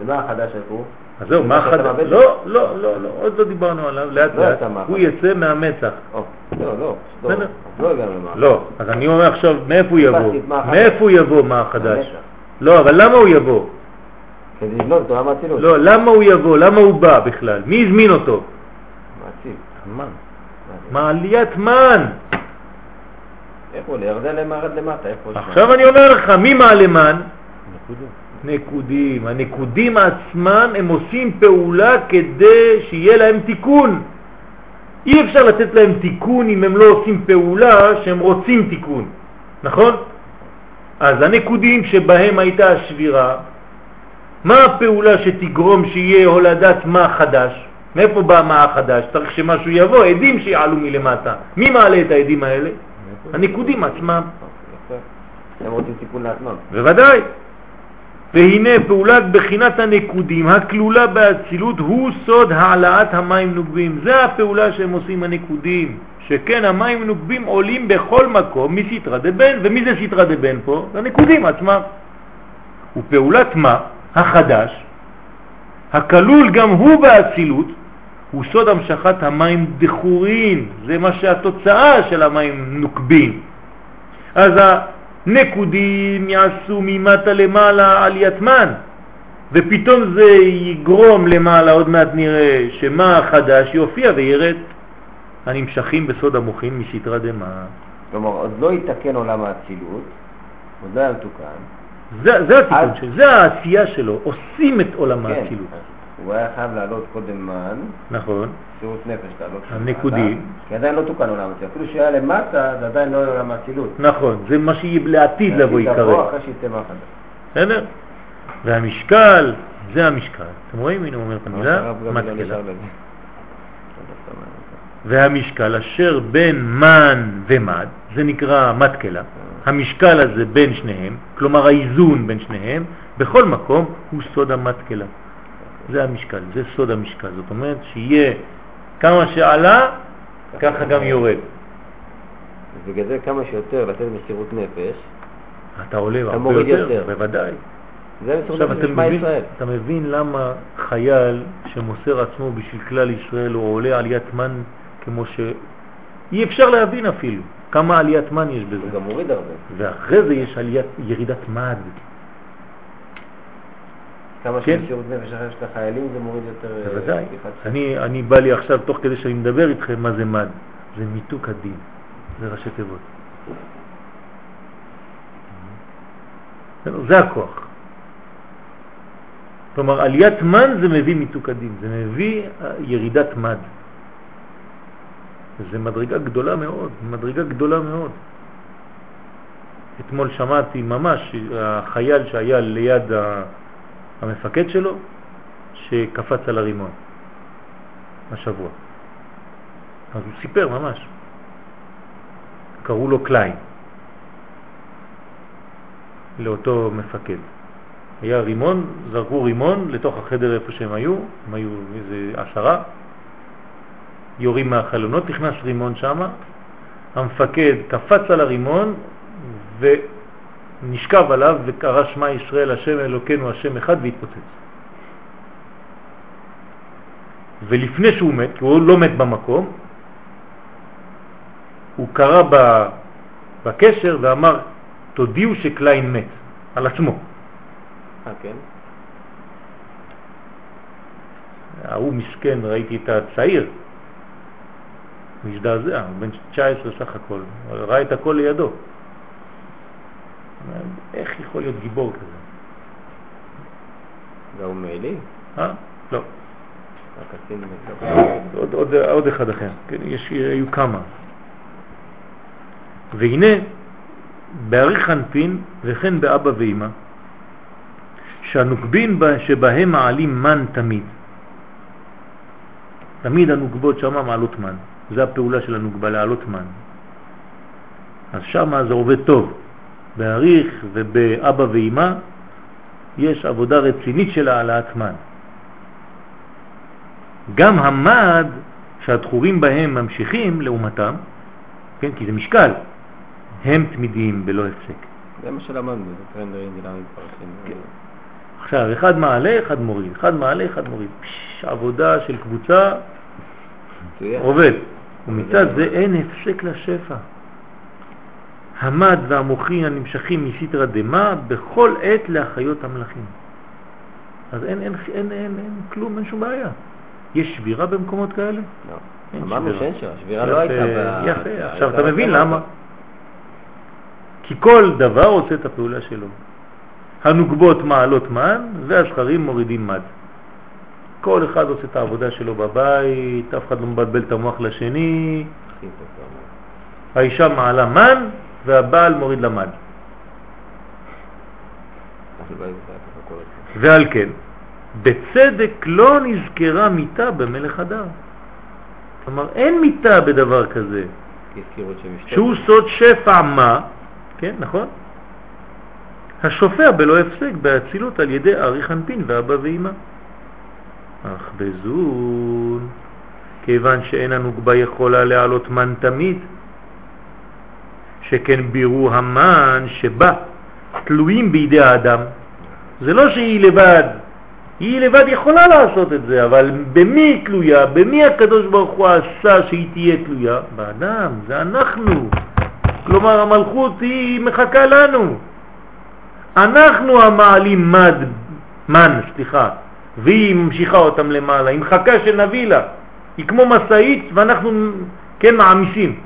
ומה החדש הלכו?
אז זהו,
זה
מה החדש? לא, לא, לא, לא, עוד לא דיברנו עליו, לאט
לא
לאט. הוא. יצא מהמצח.
לא, לא, לא. אז לא הגענו למה.
לא, אז אני אומר עכשיו, מאיפה הוא יבוא? מאיפה הוא יבוא מה החדש? לא, אבל למה הוא יבוא?
כדי לבנות אותו, למה אצילות?
לא, למה הוא יבוא? למה הוא בא בכלל? מי הזמין אותו?
מעציב.
המן.
מעליית מן.
איפה? לירדן למרד למטה, איפה? שם?
עכשיו אני אומר לך, מי מעלה מן?
נקודים.
נקודים. הנקודים עצמם הם עושים פעולה כדי שיהיה להם תיקון. אי אפשר לתת להם תיקון אם הם לא עושים פעולה שהם רוצים תיקון, נכון? אז הנקודים שבהם הייתה השבירה, מה הפעולה שתגרום שיהיה הולדת מה חדש? מאיפה בא מה החדש? צריך שמשהו יבוא, עדים שיעלו מלמטה. מי מעלה את העדים האלה? הנקודים עצמם.
יפה. הם רוצים תיקון לעצמם.
בוודאי. והנה פעולת בחינת הנקודים הכלולה באצילות הוא סוד העלאת המים נוגבים. זה הפעולה שהם עושים הנקודים, שכן המים נוגבים עולים בכל מקום מסתרא דבן, ומי זה סתרא דבן פה? הנקודים עצמם. ופעולת מה? החדש, הכלול גם הוא באצילות, הוא סוד המשכת המים דחורין, זה מה שהתוצאה של המים נוקבים. אז הנקודים יעשו ממטה למעלה עליית מן, ופתאום זה יגרום למעלה, עוד מעט נראה שמה החדש יופיע וירד הנמשכים בסוד המוחין מסתרא דמה.
כלומר, עוד לא יתקן עולם האצילות, עוד לא היה מתוקן.
זה, זה התיקון
אז-
שלו, זה העשייה שלו, עושים את עולם
כן,
האצילות.
הוא היה חייב לעלות קודם מן,
נכון,
שירות נפש לעלות למעלה,
הנקודים.
כי עדיין לא תוקן עולם האצילות. אפילו שהיה למטה, זה עדיין לא עולם האצילות.
נכון, זה מה שיהיה לעתיד לבוא יקרב.
אחרי שיצא מהחדש.
בסדר? והמשקל, זה המשקל. אתם רואים? הנה הוא אומר את המילה. והמשקל אשר בין מן ומד, זה נקרא מתקלה, המשקל הזה בין שניהם, כלומר האיזון בין שניהם, בכל מקום הוא סוד המתקלה. זה המשקל, זה סוד המשקל. זאת אומרת שיהיה כמה שעלה, ככה גם יורד.
אז בגלל זה כמה שיותר לתת מסירות נפש,
אתה עולה הרבה יותר,
יותר.
בוודאי.
זה מסירות
עכשיו
נפש
אתה
לשמע
מבין,
ישראל.
אתה מבין למה חייל שמוסר עצמו בשביל כלל ישראל הוא עולה עליית מן כמו ש... אי אפשר להבין אפילו כמה עליית מן יש
הוא
בזה.
גם מוריד הרבה.
ואחרי זה יש עליית, ירידת מד.
כמה
כן.
שמסירות נפש אחרי של החיילים זה מוריד יותר... אה,
בוודאי. אני, אני בא לי עכשיו, תוך כדי שאני מדבר איתכם, מה זה מד? זה מיתוק הדין. זה ראשי תיבות. זה הכוח. כלומר, עליית מן זה מביא מיתוק הדין, זה מביא אה, ירידת מד. זה מדרגה גדולה מאוד, מדרגה גדולה מאוד. אתמול שמעתי ממש, החייל שהיה ליד המפקד שלו, שקפץ על הרימון, השבוע. אז הוא סיפר ממש. קראו לו קליין, לאותו מפקד. היה רימון, זרקו רימון לתוך החדר איפה שהם היו, הם היו איזה עשרה, יורים מהחלונות, נכנס רימון שם, המפקד קפץ על הרימון ונשכב עליו וקרא שמע ישראל השם אלוקינו השם אחד והתפוצץ. ולפני שהוא מת, כי הוא לא מת במקום, הוא קרא בקשר ואמר תודיעו שקליין מת, על עצמו.
אה, כן?
ההוא מסכן, ראיתי את הצעיר, הוא הזדעזע, הוא בן 19 סך הכל, ראה את הכל לידו. איך יכול להיות גיבור כזה?
זה הוא מעילי?
אה? לא. עוד, עוד, עוד אחד אחר, כן, יש, היו כמה. והנה, בארי חנפין וכן באבא ואמא, שהנוקבין שבהם מעלים מן תמיד. תמיד הנוקבות שם מעלות מן. זה הפעולה של הנוקבה, לעלות מן. אז שם זה עובד טוב. באריך ובאבא ואמא יש עבודה רצינית של העלאת מן. גם המד שהדחורים בהם ממשיכים לעומתם, כן, כי זה משקל, הם תמידיים בלא הפסק.
זה מה שלמדנו, זה טרנד רינגלרים פרשים.
עכשיו, אחד מעלה, אחד מוריד, אחד מעלה, אחד מוריד. פש, עבודה של קבוצה עובד. ומצד זה אין הפסק לשפע. המד והמוחין הנמשכים מסתרא דמה בכל עת להחיות המלאכים. אז אין, אין, אין, אין, אין כלום, אין שום בעיה. יש שבירה במקומות כאלה?
לא. אמרנו
שבירה.
שאין שבירה, שבירה לא הייתה.
יפה,
הייתה
עכשיו אתה מבין. למה. כי כל דבר עושה את הפעולה שלו. הנוגבות מעלות מן והזכרים מורידים מד. כל אחד עושה את העבודה שלו בבית, אף אחד לא מבלבל את המוח לשני,
אומר.
האישה מעלה מן והבעל מוריד לה מד.
הלוואי וזה היה ככה כל הזמן.
ועל כן, בצדק לא נזכרה מיטה במלך הדר. כלומר, אין מיטה בדבר כזה. שהוא סוד שפע מה, כן, נכון? השופע בלא הפסק באצילות על ידי ארי חנפין ואבא ואמא. אך בזון, כיוון שאין הנוגבה יכולה להעלות מן תמיד, שכן בירו המן שבה תלויים בידי האדם. זה לא שהיא לבד, היא לבד יכולה לעשות את זה, אבל במי היא תלויה? במי הקדוש ברוך הוא עשה שהיא תהיה תלויה? באדם, זה אנחנו. כלומר המלכות היא מחכה לנו. אנחנו המעלים מד, מן, סליחה, והיא ממשיכה אותם למעלה, היא מחכה שנביא לה. היא כמו מסעית ואנחנו, כן, מעמיסים.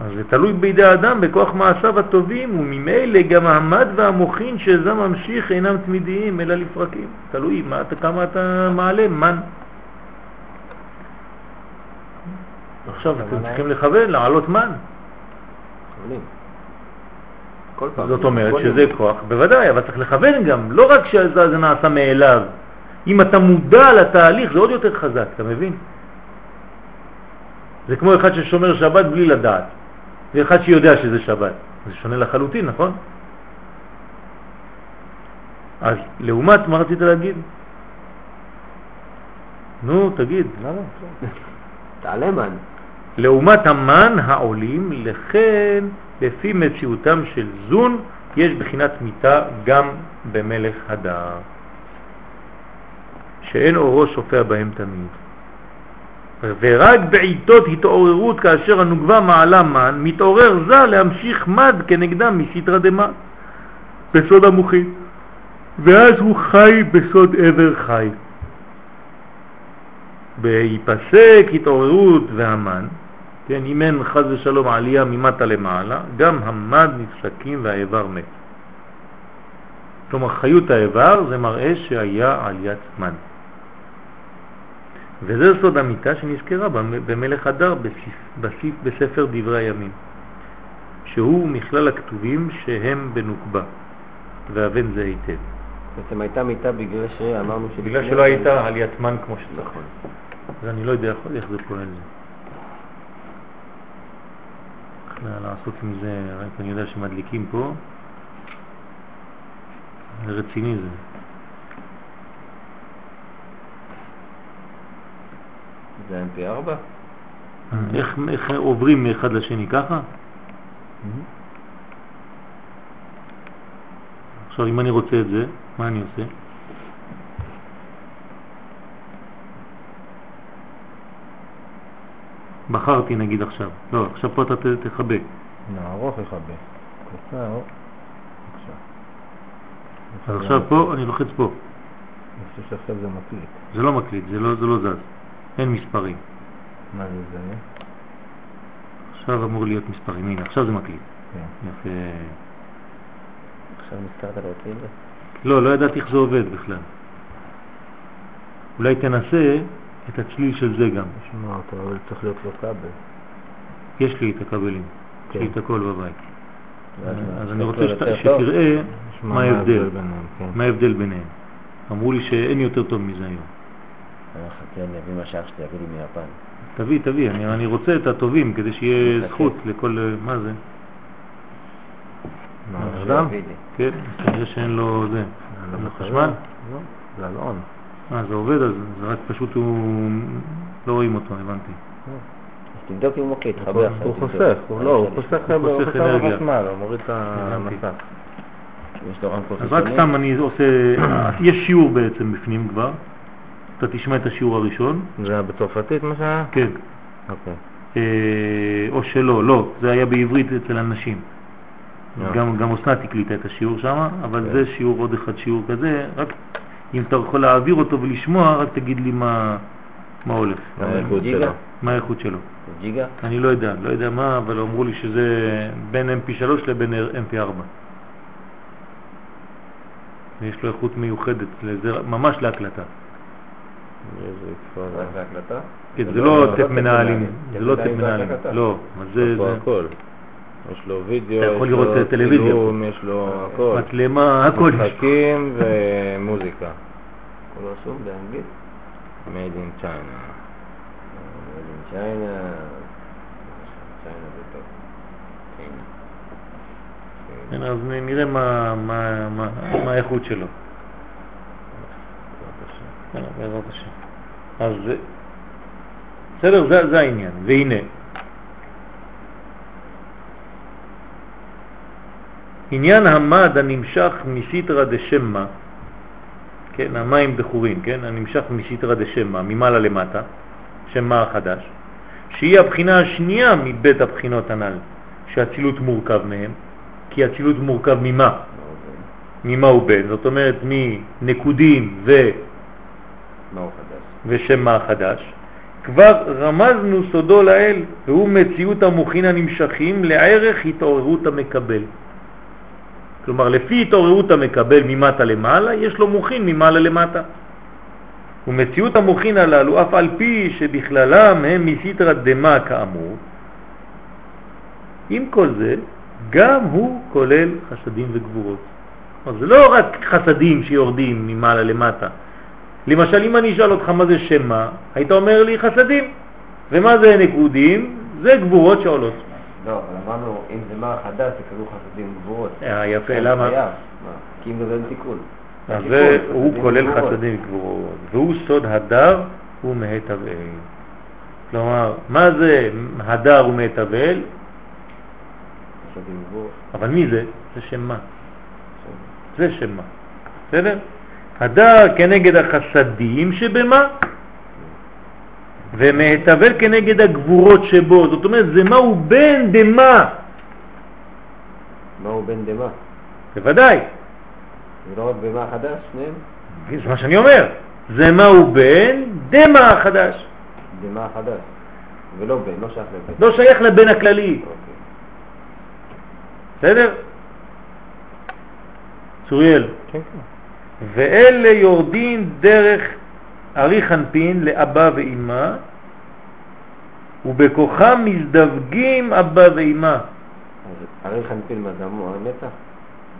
אז זה תלוי בידי האדם בכוח מעשיו הטובים, וממילא גם המד והמוחין שזה ממשיך אינם תמידיים אלא לפרקים. תלוי מה, אתה- כמה אתה מעלה, מן. עכשיו אתם צריכים לכוון, לעלות מן. זאת אומרת שזה. כוח, בוודאי, אבל צריך לכוון גם, לא רק שזה זה נעשה מאליו. אם אתה מודע לתהליך זה עוד יותר חזק, אתה מבין? זה כמו אחד ששומר שבת בלי לדעת, ואחד שיודע שזה שבת. זה שונה לחלוטין, נכון? אז לעומת, מה רצית להגיד? נו, תגיד.
לא, לא,
תעלה מן.
לעומת המן העולים, לכן לפי מציאותם של זון יש בחינת מיטה גם במלך הדר, שאין אורו שופע בהם תמיד. ורק בעיתות התעוררות כאשר הנוגבה מעלה מן, מתעורר זה להמשיך מד כנגדם מסתרא דמה, בסוד המוחי, ואז הוא חי בסוד עבר חי. בהיפסק התעוררות והמן, כן, אם אין חז ושלום עלייה ממטה למעלה, גם המד נפסקים והאיבר מת. כלומר, חיות האיבר זה מראה שהיה עליית מן. וזה סוד המיטה שנזכרה במ- במלך הדר בספ- בספ- בספר דברי הימים, שהוא מכלל הכתובים שהם בנוקבה, והבן זה היטב.
בעצם הייתה מיטה בגלל שאמרנו שלפני
בגלל שלא הייתה עליית מן כמו שצריך.
נכון.
אז אני לא יודע איך זה פועל לעשות עם זה, רק אני יודע שמדליקים פה, רציני זה.
זה MP4?
איך, איך עוברים מאחד לשני ככה? עכשיו אם אני רוצה את זה, מה אני עושה? בחרתי נגיד עכשיו, לא, עכשיו פה אתה ת- תחבא.
נערוך יכבה. קצר.
עכשיו פה, אני לוחץ פה.
אני חושב שעכשיו זה מקליט.
זה לא מקליט, זה לא, זה לא זז, אין מספרים.
מה זה זה?
עכשיו אמור להיות מספרים, הנה, עכשיו זה מקליט.
כן.
יפה.
עכשיו נזכרת להוציא את זה?
לא, לא ידעתי איך זה עובד בכלל. אולי תנסה את הצליל של זה גם.
תשמע אותו, אבל צריך להיות לו כבל.
יש לי את הכבלים, יש לי
כן.
את הכל בבית. אז אני רוצה
טוב?
שתראה
כן.
מה ההבדל ביניהם. אמרו לי שאין יותר טוב מזה היום.
אני מחכה, אני אביא מה שאח שלי יביא לי מיפן.
תביא, תביא, אני, אני רוצה את הטובים כדי שיהיה. זכות לכל... מה זה?
מה, אדם?
כן, כנראה שאין לו זה.
אין
לו
לו
חשמל?
לא, זה אלון.
אה, זה עובד אז, זה רק פשוט הוא... לא רואים אותו, הבנתי.
אז תבדוק אם הוא מקליט, חבר עכשיו.
הוא. חוסך, הוא לא, הוא חוסך. בחשמל, הוא מוריד את. המסך.
אז רק? סתם אני עושה... יש שיעור בעצם בפנים כבר. אתה תשמע את השיעור הראשון.
זה היה בצרפתית מה שהיה?
כן.
אוקיי.
אה, או שלא, לא, זה היה בעברית אצל אנשים.
אה.
גם, גם אסנת הקליטה את השיעור שם, אבל
כן.
זה שיעור עוד אחד שיעור כזה, רק אם אתה יכול להעביר אותו ולשמוע, רק תגיד לי מה, מה הולך,
מה האיכות? שלו?
מה האיכות שלו.
ג'יגה?
אני לא יודע, לא יודע מה, אבל אמרו לי שזה בין mp3 לבין mp4. ויש לו איכות מיוחדת, ממש להקלטה.
איזה כפר.
רק להקלטה?
כן,
זה
זה
לא-
לא
לא
טפ מנהלים. זה לא טפ
מנהלים זה הקלטה.
לא, אבל זה,
יש לו
זה
הכל. יש לו וידאו, יש לו. צילום, יש לו הכל.
מצלמה, הכל.
משחקים ומוזיקה.
לא רשום באנגלית?
made in China.
צ'יינה... צ'יינה זה טוב.
כן, אז נראה מה האיכות שלו. כן, בעזרת השם. אז בסדר, זה, זה העניין. והנה, עניין המד הנמשך מסיתרא דשמא, כן, המים בחורים, כן, הנמשך מסיתרא דשמא, ממעלה למטה, שמה החדש, שהיא הבחינה השנייה מבית הבחינות הנ"ל, שהצילות מורכב מהם, כי הצילות מורכב ממה? ממה הוא בן? זאת אומרת מנקודים ו...
חדש?
ושם מה החדש. כבר רמזנו סודו לאל, והוא מציאות המוחין הנמשכים לערך התעוררות המקבל. כלומר, לפי התעוררות המקבל ממטה למעלה, יש לו מוחין ממעלה למטה. ומציאות המוחין הללו, אף על פי שבכללם הם מסיתרא דמה כאמור, עם כל זה, גם הוא כולל חסדים וגבורות. כלומר, זה לא רק חסדים שיורדים ממעלה למטה. למשל, אם אני אשאל אותך מה זה שם מה, היית אומר לי חסדים. ומה זה נקודים? זה גבורות שעולות.
לא, אבל אמרנו, אם זה מה חדש, זה כזו חסדים גבורות.
אה, יפה, למה?
כי אם זה אין תיקון.
אז הוא כולל. חסדים וגבורות, והוא סוד הדר ומהתבל. כלומר, מה זה הדר ומהתבל?
גבורות.
אבל מי זה? זה שם מה. זה שם מה. בסדר? הדר כנגד החסדים שבמה, ומהתבל כנגד הגבורות שבו. זאת אומרת, זה מהו בן דמה.
מה הוא בן דמה?
בוודאי.
זה לא רק במה חדש, שניהם?
זה מה שאני אומר. זה מהו בן דמה החדש.
דמה חדש. ולא בן, לא שייך לבן.
לא שייך לבן הכללי.
אוקיי.
בסדר? צוריאל.
כן, כן.
ואלה יורדים דרך ארי חנפין לאבא ואימא, ובכוחם מזדווגים אבא ואימא.
אז הרי חנפיל מה זה אמור, המצח?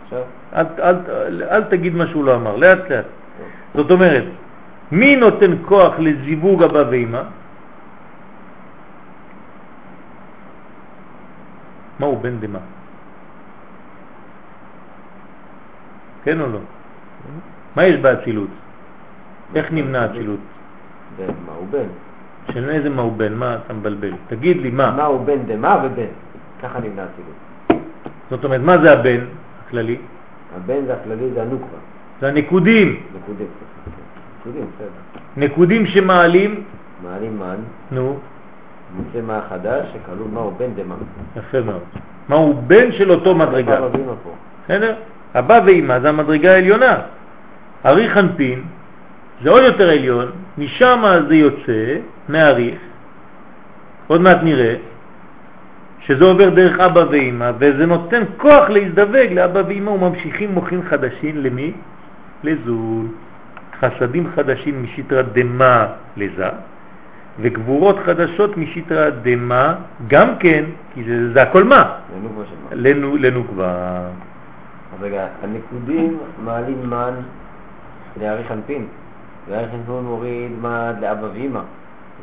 עכשיו?
אל, אל, אל, אל תגיד מה שהוא לא אמר, לאט לאט. זאת אומרת, מי נותן כוח לזיווג אבא ואימא? מהו בן דמה? כן או לא? מה יש באצילות? איך נמנע אצילות?
בן, מה הוא בן?
של איזה מהו בן? מה אתה מבלבל? תגיד לי מה.
מה הוא בן דמה ובן. ככה נמנע הצילות.
זאת אומרת, מה זה הבן הכללי?
הבן זה הכללי, זה הנוקבה.
זה הנקודים.
נקודים. סליחה. נקודים, בסדר.
נקודים שמעלים,
מעלים מן,
נו,
מוצא מה חדש, שכלול מהו בן דמה.
יפה מאוד. מהו בן של אותו מדרגה. בסדר? אבא ואמא זה המדרגה העליונה. ארי חנפין זה עוד יותר עליון, משם זה יוצא, מאריך, עוד מעט נראה שזה עובר דרך אבא ואמא, וזה נותן כוח להזדווג לאבא ואמא, וממשיכים מוחים חדשים למי? לזול. חסדים חדשים משיטרה דמה לזה, וגבורות חדשות משיטרה דמה גם כן, כי זה, זה הכל מה?
מה.
לנו.
אז רגע, הנקודים מעלים מן לאריך אנפין, ואריך אנפין מוריד מד לאבא ואמא,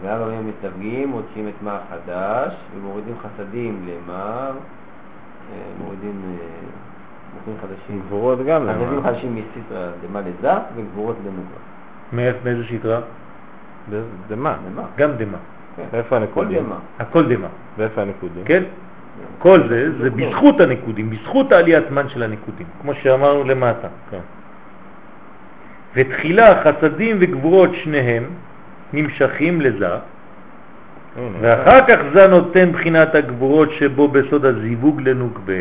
ואבא ואמא מסתווגים, מוצאים את מה החדש, ומורידים חסדים למה, אה, מורידים אה, מוחים חדשים.
גבורות גם
חסדים
למה?
חדשים מסיטרא דמה לזה, וגבורות לנוקבה.
מאיפה, מאיזה שיטרה?
דמה.
גם דמה.
כן.
איפה הנקודים?
דמה.
הכל דמה.
ואיפה הנקודים?
כן? כל זה, זה בזכות הנקודים, בזכות העליית מן של הנקודים, כמו שאמרנו למטה.
כן.
ותחילה חסדים וגבורות שניהם נמשכים לזה. ואחר כך זה נותן בחינת הגבורות שבו בסוד הזיווג לנוקבה.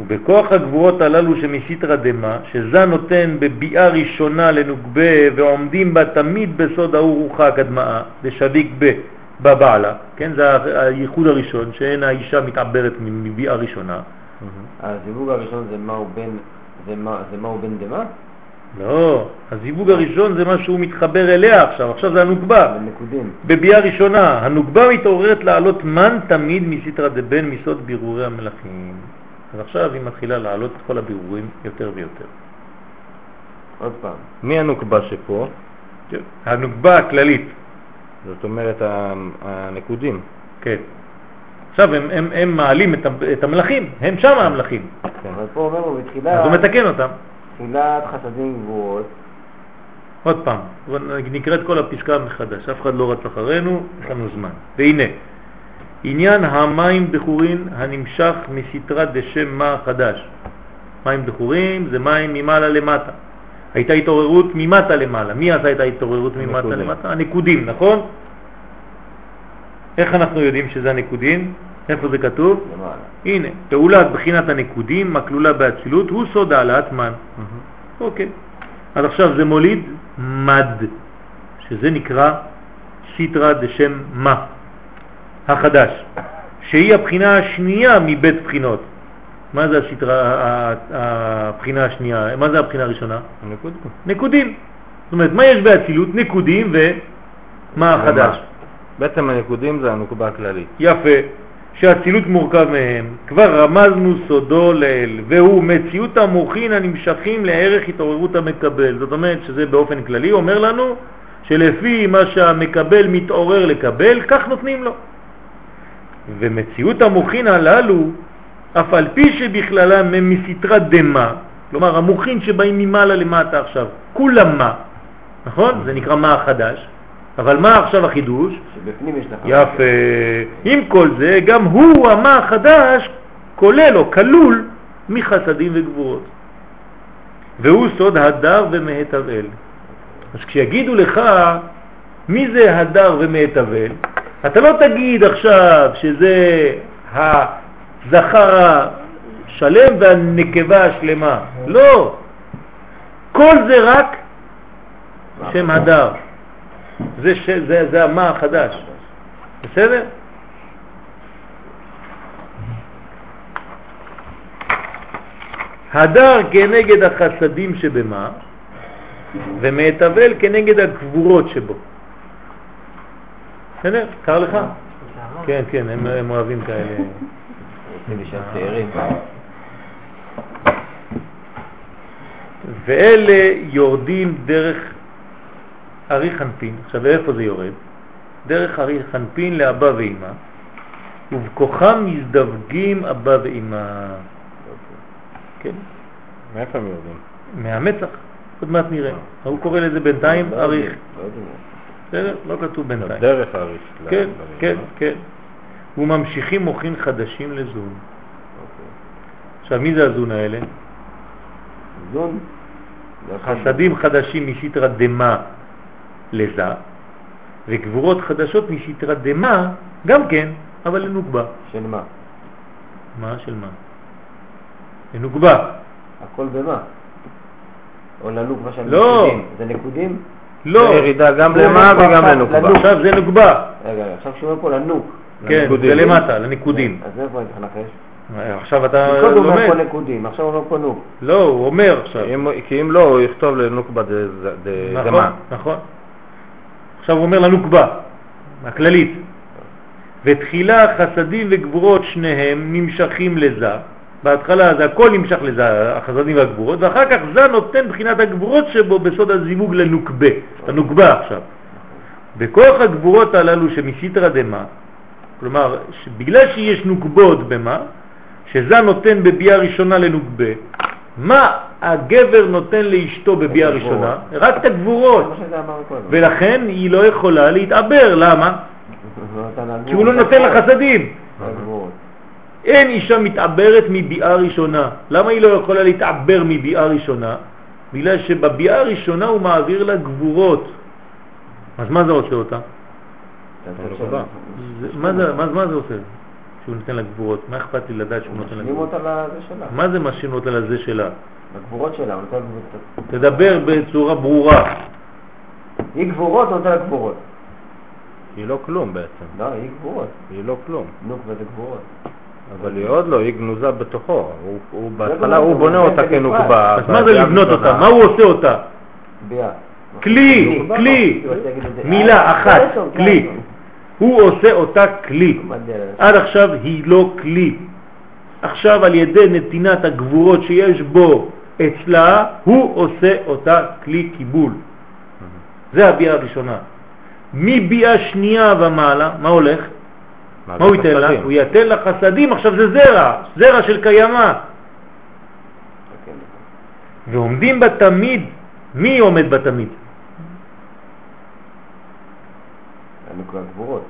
ובכוח הגבורות הללו שמסיתרא דמה, שזה נותן בביאה ראשונה לנוקבה ועומדים בה תמיד בסוד האורוחה הקדמאה, דשביק ב, בבעלה, כן, זה הייחוד הראשון, שאין האישה מתעברת מביאה ראשונה.
הזיווג הראשון זה מהו בן, זה מה- זה מהו בן דמה?
לא, הזיווג הראשון זה מה שהוא מתחבר אליה עכשיו, עכשיו זה הנוקבה.
בנקודים.
בביאה ראשונה, הנוקבה מתעוררת לעלות מן תמיד מסיתרא דבן מסוד בירורי המלאכים. אז עכשיו היא מתחילה לעלות את כל הבירורים יותר ויותר.
עוד פעם.
מי הנוקבה שפה?
הנוקבה הכללית,
זאת אומרת הנקודים.
כן. עכשיו הם, הם, הם מעלים את, המלאכים, הם שם המלאכים.
כן.
אבל פה אומר לו בתחילה,
אז הוא מתקן אותם.
תחילת חסדים גבורות,
עוד פעם, נקרא את כל הפסקה מחדש, אף אחד לא רץ אחרינו, יש לנו זמן. והנה, עניין המים בחורין הנמשך מסתרה דשם מה חדש. מים בחורים זה מים ממעלה למטה. הייתה התעוררות ממטה למעלה. מי עשה את ההתעוררות ממטה. למטה? הנקודים, נכון? איך אנחנו יודעים שזה הנקודים? איפה זה כתוב?
למעלה.
הנה, פעולת בחינת הנקודים הכלולה באצילות הוא סוד העלאת מן. אוקיי. אז עכשיו זה מוליד מד, שזה נקרא סיטרא דשם מה, החדש, שהיא הבחינה השנייה מבית בחינות. מה זה הסיטרא, ה- ה- הבחינה השנייה? מה זה הבחינה הראשונה? נקודים. זאת אומרת, מה יש באצילות? נקודים ומה החדש.
בעצם הנקודים זה הנוקבה הכללית.
יפה, שהאצילות מורכב מהם, כבר רמזנו סודו לאל, והוא מציאות המוחין הנמשכים לערך התעוררות המקבל. זאת אומרת שזה באופן כללי אומר לנו שלפי מה שהמקבל מתעורר לקבל, כך נותנים לו. ומציאות המוחין הללו, אף על פי שבכללם הם מסתרה דמה, כלומר המוחין שבאים ממעלה למטה עכשיו, כולם מה, נכון? זה נקרא מה החדש, אבל מה עכשיו החידוש?
שבפנים יש לך...
יפה. עם כל זה, גם הוא, המה החדש, כולל או כלול מחסדים וגבורות. והוא סוד הדר ומהתבל. אז כשיגידו לך מי זה הדר ומהתבל, אתה לא תגיד עכשיו שזה הזכר השלם והנקבה השלמה. לא. כל זה רק שם הדר. זה, ש... זה, זה המה החדש. בסדר? הדר כנגד החסדים שבמה, ומהתבל כנגד הגבורות שבו. בסדר? קר לך? כן, כן, הם, אוהבים כאלה. ואלה יורדים דרך ארי חנפין. עכשיו, איפה זה יורד? דרך ארי חנפין לאבא ואמא, ובכוחם מזדווגים אבא ואמא. כן,
מאיפה הם יורדים?
מהמצח. עוד מעט נראה. הוא קורא לזה בינתיים
לא
אריך.
לא יודעים.
בסדר? לא כתוב בינתיים.
דרך האריך.
כן, כן,
ל-
כן. וממשיכים מוכין חדשים לזון.
אוקיי.
עכשיו, מי זה הזון האלה?
זון.
חסדים חדשים משיטרא דמה לזה, וגבורות חדשות משיטרא דמה, גם כן, אבל לנוקבה.
של מה?
מה של מה? לנוקבה.
הכל במה? או לנוקבה של
לא.
נקודים. זה נקודים?
לא.
זה ירידה גם
זה
למה וגם
לנוק.
לנוקבה.
עכשיו זה נוגבה.
רגע, עכשיו שהוא אומר פה לנוק.
כן. זה למטה, לניקודים.
אז איפה לנחש?
עכשיו אתה
קודם הוא אומר פה
לומד.
נקודים, עכשיו הוא אומר פה נוק.
לא, הוא אומר עכשיו.
כי אם לא, הוא יכתוב לנוקבה
נכון,
דמה.
נכון. עכשיו הוא אומר לנוקבה, הכללית. ותחילה חסדים וגבורות שניהם נמשכים לזה. בהתחלה זה הכל נמשך לזה, החסדים והגבורות, ואחר כך זה נותן בחינת הגבורות שבו בסוד הזיווג לנוקבה, לנוקבה עכשיו. בכוח הגבורות הללו שמסיתרא דמה, כלומר, בגלל שיש נוקבות במה, שזה נותן בביאה ראשונה לנוקבה, מה הגבר נותן לאשתו בביאה. ראשונה? רק את הגבורות. ולכן היא לא יכולה להתעבר, למה? כי הוא לא. נותן לה חסדים. אין אישה מתעברת מביאה ראשונה. למה היא לא יכולה להתעבר מביאה ראשונה? בגלל שבביאה הראשונה הוא מעביר לה גבורות. אז מה זה עושה אותה? מה זה עושה שהוא נותן לה גבורות? מה אכפת לי לדעת שהוא נותן לה
משלים
גבורות?
אותה לזה שלה.
מה זה משלים אותה לזה שלה?
לגבורות שלה, הוא נותן.
תדבר בצורה ברורה.
היא גבורות, נותן לה גבורות.
היא לא כלום בעצם.
לא, היא גבורות.
היא לא כלום.
נוק וזה גבורות.
אבל היא עוד לא, היא גנוזה בתוכו. הוא-
לא
בהתחלה הוא בונה אותה. כנוקבה.
אז מה זה לבנות. אותה? מה הוא עושה אותה? כלי,
נוקבה.
כלי. מילה
אה,
אחת,
קלטון,
כלי. הוא עושה אותה כלי. עד עכשיו היא לא כלי. עכשיו על ידי נתינת הגבורות שיש בו אצלה, הוא עושה אותה כלי קיבול. זה הביאה הראשונה. מביאה שנייה ומעלה, מה הולך? מה הוא ייתן לה? הוא ייתן לה חסדים, עכשיו זה זרע, זרע של קיימה.
אוקיי.
ועומדים בתמיד, מי עומד בתמיד?
הנוק והגבורות.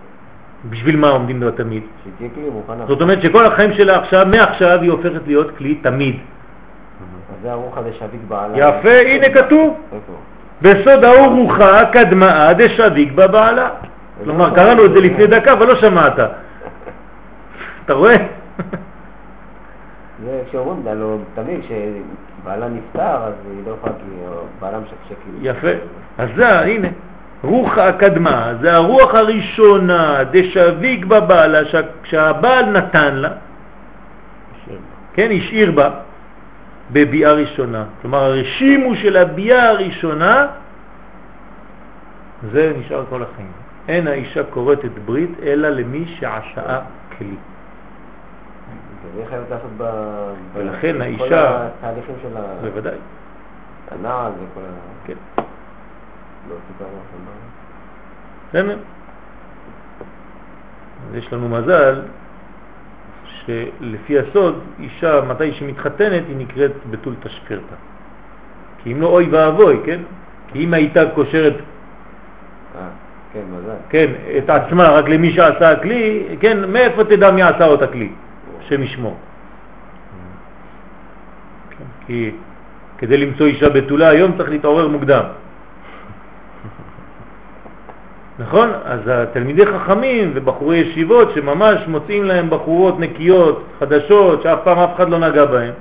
בשביל מה עומדים בתמיד?
שהיא תהיה כלי מוכנה.
זאת אומרת שכל החיים שלה עכשיו, מעכשיו היא הופכת להיות כלי תמיד.
אז זה הרוח הזה שביט בעלה.
יפה, הנה כתוב. בסוד האור רוחה קדמה דשביק בבעלה. כלומר, קראנו את זה לפני דקה, אבל לא שמעת. אתה רואה?
זה כשאומרים, זה הלוא תמיד כשבעלה נפטר, אז היא לא יכולה, כי בעלה משקשק. כאילו.
יפה. אז זה, הנה, רוח הקדמה, זה הרוח הראשונה, דשביק בבעלה, שה- שהבעל נתן לה, כן, השאיר בה, בביאה ראשונה. כלומר, הרשימו של הביאה הראשונה, זה נשאר כל החיים. אין האישה כורתת ברית, אלא למי שעשאה כלי.
זה חייבת לעשות ב... ב-
ולכן
כל
האישה-
התהליכים של ה-
בוודאי,
הנעל וכל ה...
כן.
לא סיפרנו לכם מה.
בסדר? אז יש לנו מזל שלפי הסוד, אישה, מתי שהיא מתחתנת, היא נקראת בתול תשפרתה. כי אם לא אוי ואבוי, כן? כי אם הייתה קושרת,
אה, כן.
כן, את עצמה רק למי שעשה הכלי, כן, מאיפה תדע מי עשה אותה כלי? השם ישמור. כן, כי כדי למצוא אישה בתולה היום צריך להתעורר מוקדם. נכון? אז התלמידי חכמים ובחורי ישיבות שממש מוצאים להם בחורות נקיות, חדשות, שאף פעם אף אחד לא נגע בהן,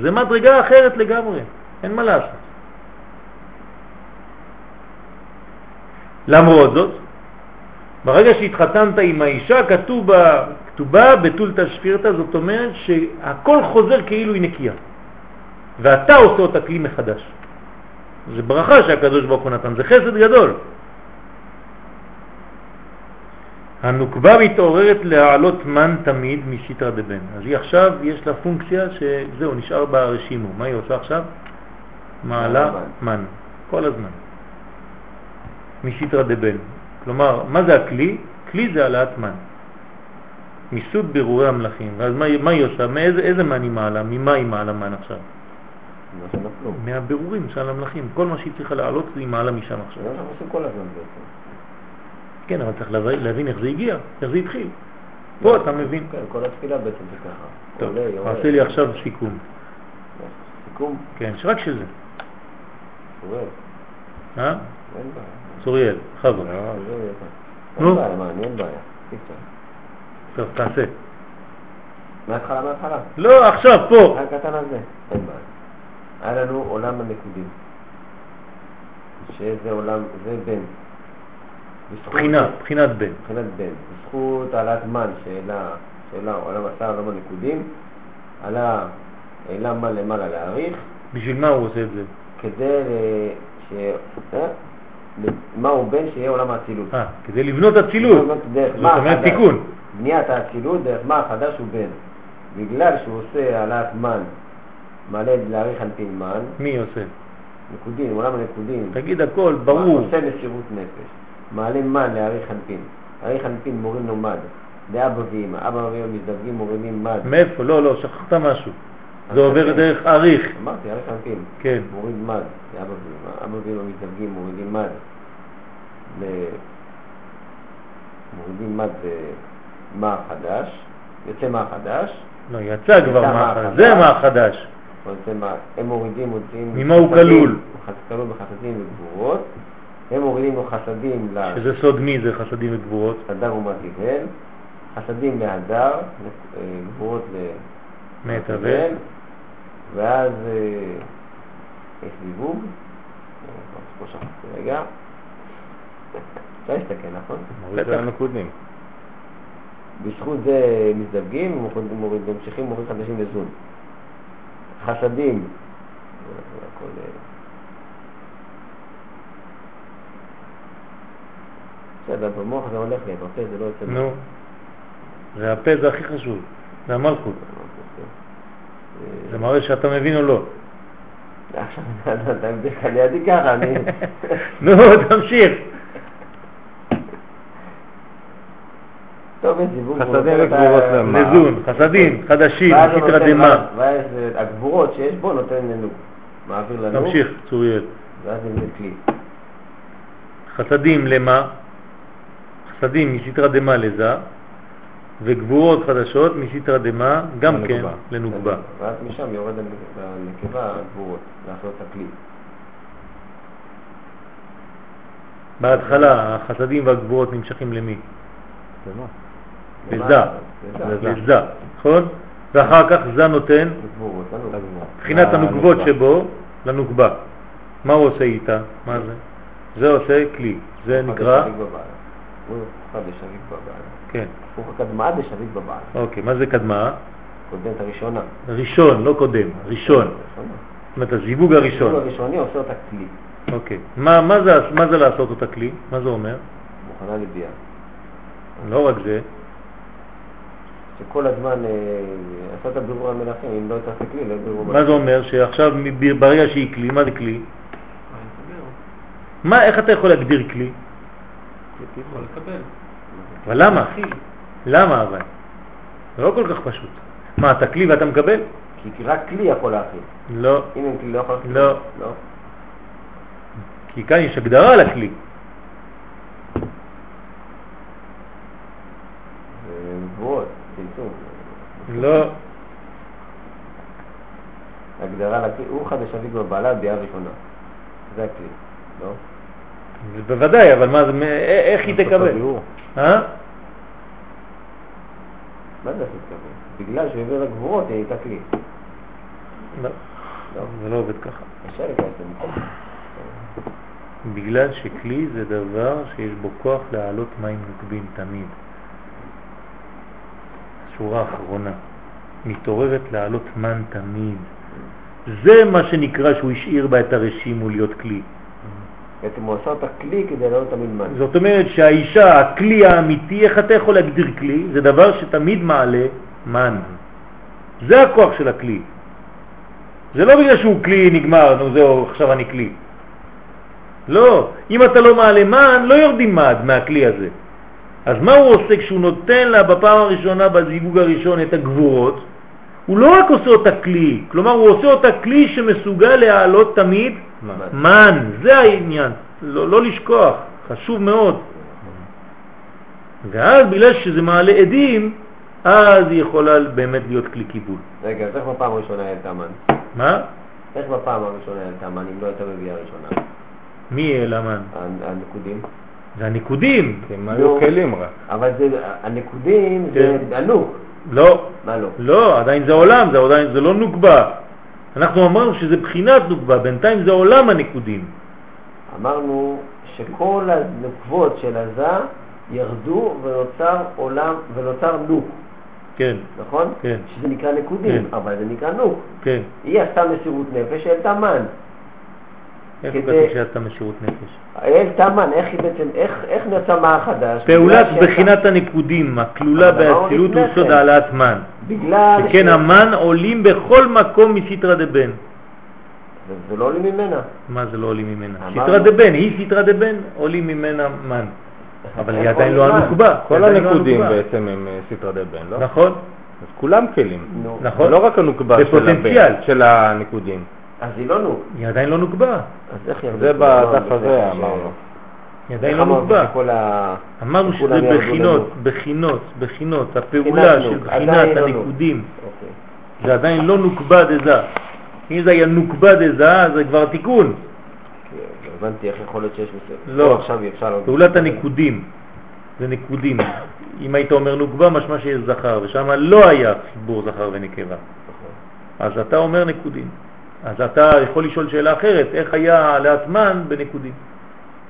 זה מדרגה אחרת לגמרי, אין מה לעשות. למרות זאת, ברגע שהתחתנת עם האישה, כתוב בה, כתובה בתול תשפירתה, זאת אומרת שהכל חוזר כאילו היא נקייה. ואתה עושה אותה כלי מחדש. זה ברכה שהקדוש ברוך הוא נתן, זה חסד גדול. הנוקבה מתעוררת להעלות מן תמיד משיטרא דבן. אז היא עכשיו, יש לה פונקציה שזהו, נשאר בה רשימו. מה היא עושה עכשיו? מעלה מן, כל הזמן. משיטרא דבן. כלומר, מה זה הכלי? כלי זה העלאת מן. מיסוד בירורי המלאכים. ואז מה, מה היא עושה? מאיזה איזה מן היא מעלה? ממה היא מעלה מן עכשיו?
מה.
מהבירורים של המלאכים. כל מה שהיא צריכה להעלות היא מעלה משם עכשיו.
זה מה שאנחנו עושים כל הזמן בעצם.
כן, אבל צריך להבין, איך זה הגיע, איך זה התחיל. פה אתה מבין.
כן, כל התפילה בעצם זה ככה.
טוב. עשה לי עכשיו סיכום.
סיכום,
כן, רק של זה.
שורד.
אה?
אין בעיה.
צוריאל, חבר.
לא.
נו.
אין בעיה, אין בעיה.
טוב, תעשה.
מההתחלה, מההתחלה.
לא, עכשיו, פה.
הקטן הזה. אין בעיה. היה לנו עולם הנקודים. שזה עולם, זה בן.
בחינה, בחינת בן.
מבחינת בן. בזכות העלאת מן שהעלה, שהעלה עולם עשה עולם הנקודים, עלה, העלה מן למעלה להעריך,
בשביל מה הוא עושה את זה?
כדי ש... אה? מה הוא בן שיהיה עולם האצילות.
אה, כדי לבנות אצילות. זאת אומרת. תיקון.
בניית האצילות דרך מה החדש הוא בן. בגלל שהוא עושה העלאת מן, מעלה להעריך אנפין מן,
מי עושה?
נקודים, עולם הנקודים.
תגיד הכל, ברור.
עושה מסירות נפש. מעלה מן להעריך אנפין. להעריך אנפין מורים לו מד. לאבא ואמא. אבא ואמא מזדווגים מורידים מד.
מאיפה? לא, לא, שכחת משהו. זה עובר. דרך אריך.
אמרתי, להעריך אנפין.
כן.
מוריד מד לאבא ואמא. אבא ואמא מזדווגים מורידים מד. מורידים מד למה חדש. יוצא מה חדש.
לא, יצא כבר מה
מה
חדש.
חדש.
זה מה חדש.
יוצא מה, הם מורידים, מוציאים...
ממה הוא כלול?
חס- כלול בחסדים וגבורות. הם מורידים לו חסדים ל...
שזה סוד מי זה חסדים וגבורות?
הדר ומת תבל, חסדים להדר, אה, גבורות
אבל.
ואז אה, יש זיווג, אה, פה שכחתי רגע, אפשר להסתכל, נכון?
מוריד את
בטח.
הנקודים.
בזכות זה מזדווגים, ממשיכים מוריד חדשים לזון. חסדים, זה הכל, בסדר, במוח זה הולך לי, בפה זה לא יוצא.
נו. זה הפה זה הכי חשוב. זה המלכות. זה מראה שאתה מבין או לא.
עכשיו אתה בדרך כלל לידי ככה, אני...
נו, תמשיך.
טוב, יש זיווג.
חסדים וגבורות למה?
לזון, חסדים, חדשים, סטרא
אה, הגבורות שיש בו נותן לנו. מעביר לנו.
תמשיך, צוריאל.
ואז זה כלי.
חסדים למה? חסדים מסתרא דמה לזה, וגבורות חדשות מסתרא דמה גם כן
לנוגבה.
ואז משם יורד לנקבה הגבורות, את הכלי.
בהתחלה החסדים והגבורות נמשכים למי? לזה.
לזה.
נכון? ואחר כך זה נותן. מבחינת
לנוגבה.
הנוגבות שבו לנוגבה. מה הוא עושה איתה? מה זה? זה עושה כלי. זה נקרא... כן.
הוא קדמה דשביט בבעל.
אוקיי, מה זה קדמה?
קודמת הראשונה.
ראשון, לא קודם, ראשון. זאת אומרת, הזיווג הראשון.
הראשוני עושה אותה כלי.
אוקיי. מה, זה, לעשות אותה כלי? מה זה אומר?
מוכנה לביאה.
לא רק זה,
שכל הזמן אה, עשה את הבירור המלכים, אם לא תעשה כלי, לא בירור
מה זה אומר? שעכשיו ברגע שהיא כלי, מה זה כלי?
מה,
איך אתה יכול להגדיר כלי? אבל למה? למה אבל? זה לא כל כך פשוט. מה, אתה כלי ואתה מקבל?
כי רק כלי יכול להכיל.
לא,
אם אין כלי לא יכול להכיל.
לא.
לא.
כי כאן יש הגדרה לכלי. לא,
הגדרה לכלי, הוא חדש אביג בבעלה ביאה ראשונה. זה הכלי, לא?
בוודאי, אבל מה זה, מ- א- איך היא תקבל? אה?
מה זה הכי תקבל? בגלל שהוא לגבורות, היא הייתה כלי.
לא,
לא.
זה לא עובד ככה.
למקום.
בגלל שכלי זה דבר שיש בו כוח להעלות מים נוקבים תמיד. שורה אחרונה, מתעוררת להעלות מן תמיד. זה מה שנקרא שהוא השאיר בה את הרשימו להיות כלי.
בעצם הוא עשה אותה כלי כדי לעלות תמיד מן.
זאת אומרת שהאישה, הכלי האמיתי, איך אתה יכול להגדיר כלי? זה דבר שתמיד מעלה מן. זה הכוח של הכלי. זה לא בגלל שהוא כלי נגמר, נו זהו, עכשיו אני כלי. לא, אם אתה לא מעלה מן, לא יורדים מד מהכלי הזה. אז מה הוא עושה כשהוא נותן לה בפעם הראשונה, בזיווג הראשון, את הגבורות? הוא לא רק עושה אותה כלי, כלומר הוא עושה אותה כלי שמסוגל להעלות תמיד? מן, זה העניין, לא, לא לשכוח, חשוב מאוד. ואז בגלל שזה מעלה עדים, אז היא יכולה באמת להיות כלי קיבול.
רגע, אז איך בפעם הראשונה העלתה מן?
מה?
איך בפעם הראשונה העלתה מן אם לא הייתה בביאה הראשונה?
מי העלה מן?
הנ- הנקודים.
זה הניקודים.
כי הם. היו כלים רק.
אבל זה, הנקודים זה
כן.
ענוק.
לא,
מה לא?
לא, עדיין זה עולם, זה עדיין, זה לא נוגבה. אנחנו אמרנו שזה בחינת נוגבה, בינתיים זה עולם הניקודים.
אמרנו שכל הנוקבות של הזה ירדו ונוצר עולם, ונוצר נוק,
כן,
נכון?
כן.
שזה נקרא נקודים,
כן.
אבל זה נקרא נוק.
כן.
היא עשתה מסירות נפש, העלתה מן.
איפה
כדי-
כתוב שעשתה משירות נפש?
העלתה מן, איך היא בעצם, איך, איך נעשה מה חדש?
פעולת בחינת הנקודים הכלולה באצילות
לפני
הוא סוד
כן.
העלאת מן.
בגלל
שכן המן עולים בכל מקום מסתרא דבן.
זה, זה לא עולים ממנה.
מה זה לא עולים ממנה?
אמרנו-
סתרא דבן, היא סתרא דבן, עולים ממנה מן. אבל היא
איך
עדיין לא? הנוקבה.
כל
לא
הנקודים. בעצם הם אה, סטרא דבן, לא?
נכון,
אז כולם כלים.
נכון.
לא רק הנוקבה של
בפוטנציאל.
הבן, של הנקודים.
אז היא לא נוק.
היא עדיין לא נוקבה.
אז איך ירדו?
זה בדף הזה אמרנו.
היא עדיין לא
אמרנו
נוקבה. אמרנו שזה בחינות? בחינות, בחינות, הפעולה של בחינת
לא.
הנקודים.
אוקיי.
זה עדיין לא נוקבה דזה. אם זה היה נוקבה דזה, זה כבר תיקון.
כן, הבנתי איך יכול להיות שיש מסוים.
לא.
עכשיו אפשר.
פעולת הניקודים, זה ניקודים. אם היית אומר נוקבה, משמע שיש זכר, ושם לא היה חיבור זכר ונקבה.
נכון.
אז אתה אומר נקודים. אז אתה יכול לשאול שאלה אחרת, איך היה העלאת מן בנקודים?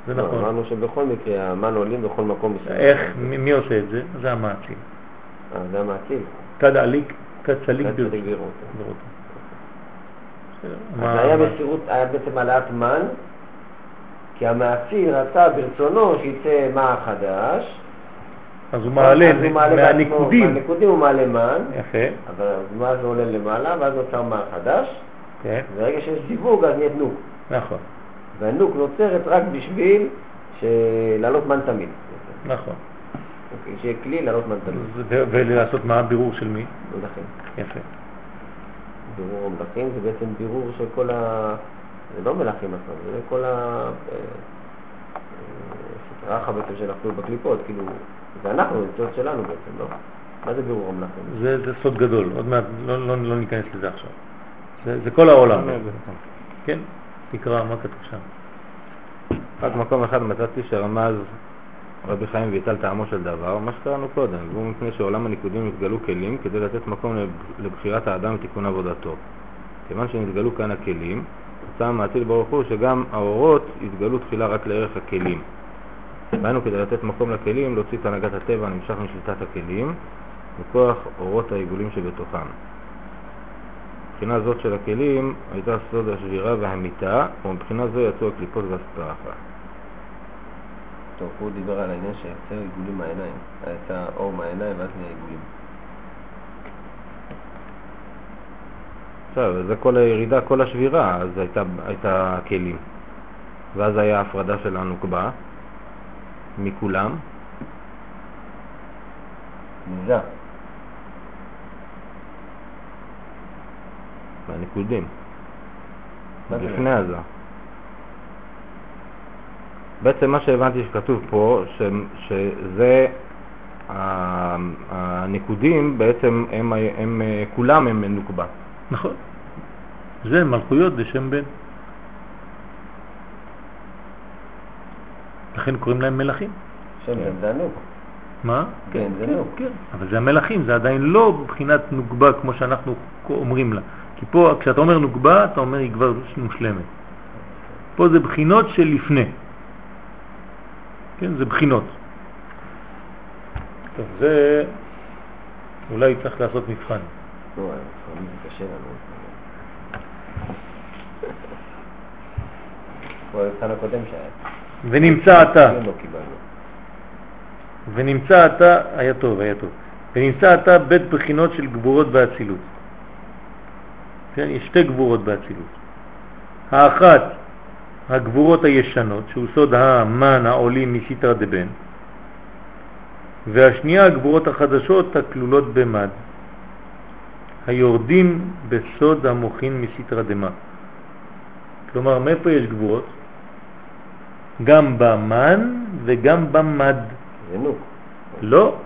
זה
לא,
נכון.
אמרנו שבכל מקרה המן עולים בכל מקום.
איך, מי עושה את זה? זה המעציל.
אה, זה המעציל.
כד עליק, כד צליק
כד צדיק
ברצות.
בירות. אז היה מסירות, היה בעצם העלאת מן, כי המעציל רצה ברצונו שיצא מה חדש.
אז הוא מעלה מהניקודים.
מהניקודים הוא מעלה מן,
יפה,
אבל מה זה עולה למעלה, ואז נוצר מה חדש,
כן,
וברגע שיש זיווג אז נהיית נוק.
נכון,
והנוק נוצרת רק בשביל לעלות מן תמיד.
נכון.
אוקיי, שיהיה כלי לעלות מן תמיד.
ולעשות מה? בירור של מי?
מלכים.
יפה.
בירור המלכים זה בעצם בירור של כל ה... זה לא מלכים עצמם, זה כל ה... אה, אה, סטרחה בעצם שנפלו בקליפות, כאילו, זה אנחנו, זה צורך שלנו בעצם, לא? מה זה בירור המלכים?
זה, זה סוד גדול, עוד מעט לא, לא, לא ניכנס לזה עכשיו. זה, זה כל העולם. כן, תקרא, מה כתוב שם?
רק מקום אחד מצאתי שרמז רבי חיים ויטל טעמו של דבר, מה שקראנו קודם, והוא מפני שעולם הניקודים התגלו כלים כדי לתת מקום לב- לבחירת האדם ותיקון עבודתו. כיוון שנתגלו כאן הכלים, רצה המעציל ברוך הוא שגם האורות יתגלו תחילה רק לערך הכלים. דהיינו כדי לתת מקום לכלים, להוציא את הנהגת הטבע הנמשך משליטת הכלים, מכוח אורות העיגולים שבתוכם. מבחינה זאת של הכלים הייתה סוד השבירה והמיתה, ומבחינה זו יצאו הקליפות והסטרחה.
טוב, הוא דיבר על העניין שיוצר עיגולים מהעיניים. את האור מהעיניים ואז נהיה עיגולים.
עכשיו, זה כל הירידה, כל השבירה, אז הייתה, הייתה כלים. ואז היה הפרדה של הנוקבה מכולם.
ניזה.
מהניקודים.
מה זה
לפני הזה. בעצם מה שהבנתי שכתוב פה, ש, שזה, ה- הניקודים בעצם הם, הם, הם כולם הם נוקבה.
נכון. זה מלכויות בשם בן. לכן קוראים להם מלכים.
שם בן זה הנוק.
מה?
כן, זה
כן,
נוק.
כן. אבל זה המלכים, זה עדיין לא בחינת נוגבה כמו שאנחנו אומרים לה. כי פה כשאתה אומר נוגבה, אתה אומר היא כבר מושלמת. פה זה בחינות של לפני. כן, זה בחינות. טוב, זה אולי צריך לעשות מבחן. ונמצא אתה,
לא.
ונמצא אתה, היה טוב, היה טוב. ונמצא אתה בית בחינות של גבורות באצילות. כן, יש שתי גבורות באצילות. האחת, הגבורות הישנות, שהוא סוד המן העולים מסיתרא דבן, והשנייה, הגבורות החדשות הכלולות במד, היורדים בסוד המוחין מסיתרא דמה. כלומר, מאיפה יש גבורות? גם במן וגם במד.
זה נוק.
לא,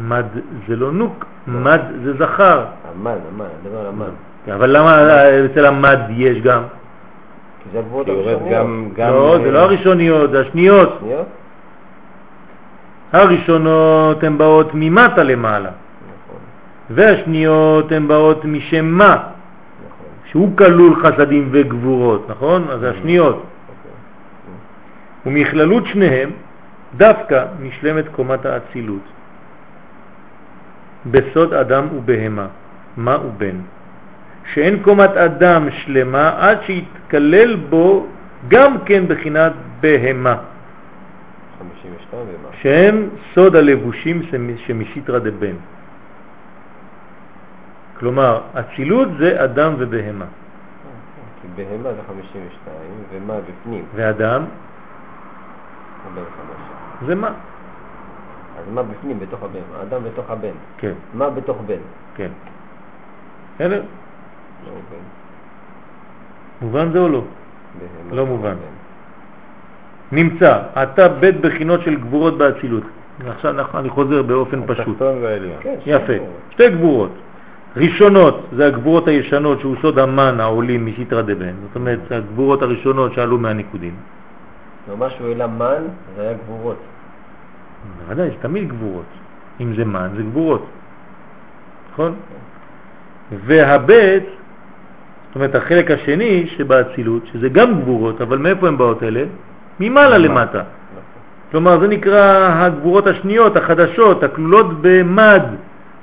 מד זה לא נוק, מד זה זכר.
המן, המן, על המן.
אבל למה אצל המד יש גם?
כי זה הגבורות
שיורד
הראשוניות.
גם, גם...
לא, זה לא הראשוניות, זה השניות.
שניות?
הראשונות הן באות ממטה למעלה,
נכון,
והשניות הן באות משם מה,
נכון.
שהוא כלול חסדים וגבורות, נכון? אז זה השניות.
אוקיי.
ומכללות שניהם דווקא נשלמת קומת האצילות בסוד אדם ובהמה, מה ובן, שאין קומת אדם שלמה עד שיתקלל בו גם כן בחינת בהמה,
52 ומה?
שהם סוד הלבושים שמשיטרא דבן. כלומר, אצילות זה אדם ובהמה,
כי בהמה זה 52, ומה בפנים?
ואדם. זה מה?
אז מה בפנים בתוך הבהמה? אדם בתוך הבן.
כן,
מה בתוך בן?
כן. בסדר?
לא.
מובן זה או לא? לא
בתוך
מובן. נמצא, אתה בית בחינות של גבורות באצילות. עכשיו אני חוזר באופן פשוט.
כן,
יפה.
שתי
גבורות. ראשונות זה הגבורות הישנות שהוא סוד המן העולים משיטרא דבן. זאת אומרת, הגבורות הראשונות שעלו מהניקודים.
כלומר שהוא העלה מן, זה היה גבורות.
בוודאי, זה תמיד גבורות. אם זה מן, זה גבורות. נכון? והבית, זאת אומרת החלק השני שבאצילות, שזה גם גבורות, אבל מאיפה הן באות אלה? ממעלה למטה. כלומר, זה נקרא הגבורות השניות, החדשות, הכלולות במד.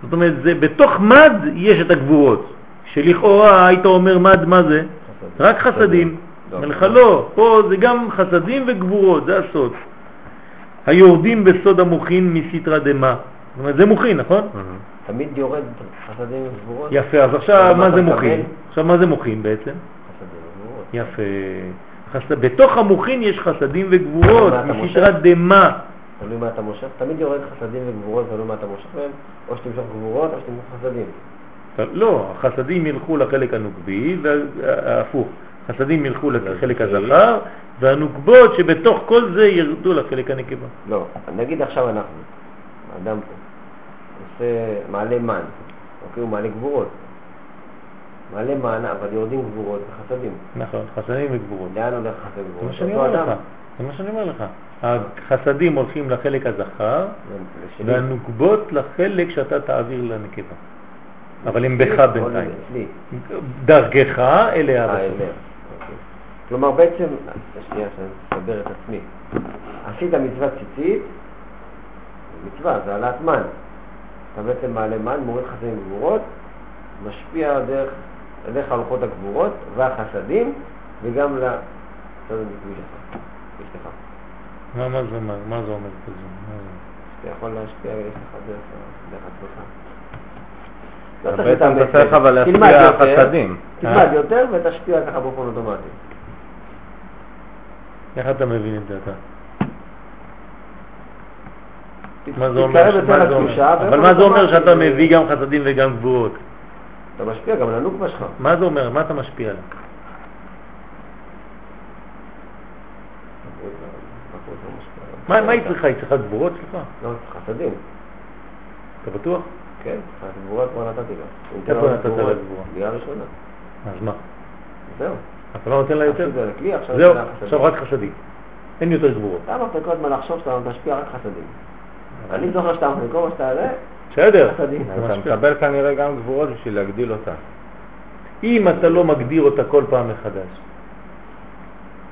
זאת אומרת, זה, בתוך מד יש את הגבורות, שלכאורה היית אומר מד, מה זה?
חסדים.
רק חסדים.
לא.
אומר לך לא, פה זה גם חסדים וגבורות, זה הסוד. היורדים בסוד המוחין מסיטרא דמה. זאת אומרת, זה מוחין, נכון?
תמיד יורד חסדים וגבורות?
יפה, אז עכשיו
מה
זה מוחין? עכשיו מה זה מוחין בעצם?
חסדים וגבורות.
יפה. חס... בתוך המוחין יש חסדים וגבורות,
מושך?
דמה.
תלוי מה אתה מושך. תמיד יורד חסדים וגבורות, תלוי מה אתה מושך מהם. או שתמשוך גבורות, או שתמשוך חסדים.
לא, החסדים ילכו לחלק הנוקבי, והפוך, חסדים ילכו לחלק
לנקבי.
הזכר, והנוקבות שבתוך כל זה ירדו לחלק הנקבה.
לא, נגיד עכשיו אנחנו, האדם פה, עושה, מעלה מן, אוקיי, הוא מעלה גבורות. מעלה מן, אבל יורדים גבורות וחסדים.
נכון, חסדים וגבורות.
לאן הולך חסד
זה
גבורות?
מה שאני אומר. לך. זה מה שאני אומר לך. החסדים הולכים לחלק הזכר,
ושלי.
והנוקבות לחלק שאתה תעביר לנקבה. אבל הם בך בינתיים. דרכך אליה.
אה. אוקיי. כלומר בעצם, שנייה שאני אסבר את עצמי, עשית מצוות ציצית, מצווה, זה העלאת מן. אתה בעצם מעלה מן, מוריד חסדים וגבורות, משפיע דרך, אליך הלכות הגבורות והחסדים, וגם ל... אשתך.
מה מה זה אומר? מה זה אומר כזה?
אתה יכול להשפיע יש לך דרך דרך עצמך. לא צריך
בעצם אתה צריך. אבל להשפיע
יותר,
חסדים.
תלמד
אה?
יותר ותשפיע ככה באופן אוטומטי.
איך אתה מבין את זה אתה? מה זה אומר? אבל מה זה אומר. שאתה מביא גם חסדים וגם גבורות?
אתה משפיע גם על הנוקבה שלך.
מה זה אומר? מה אתה משפיע עליו? מה היא צריכה? היא צריכה גבורות שלך?
לא, חסדים.
אתה בטוח?
כן, הגבורה כבר נתתי לה.
איפה
לה
נתת לה גבורה?
בליעה ראשונה.
אז מה?
זהו.
אתה לא נותן לה יותר? זהו. עכשיו רק חסדים. אין יותר גבורות.
אתה אמרת כל הזמן לחשוב שאתה תשפיע רק חסדים. אני זוכר שאתה מה שאתה עולה,
בסדר. זה
אתה. מקבל כנראה גם גבורות בשביל להגדיל אותה.
אם אתה לא מגדיר אותה כל פעם מחדש,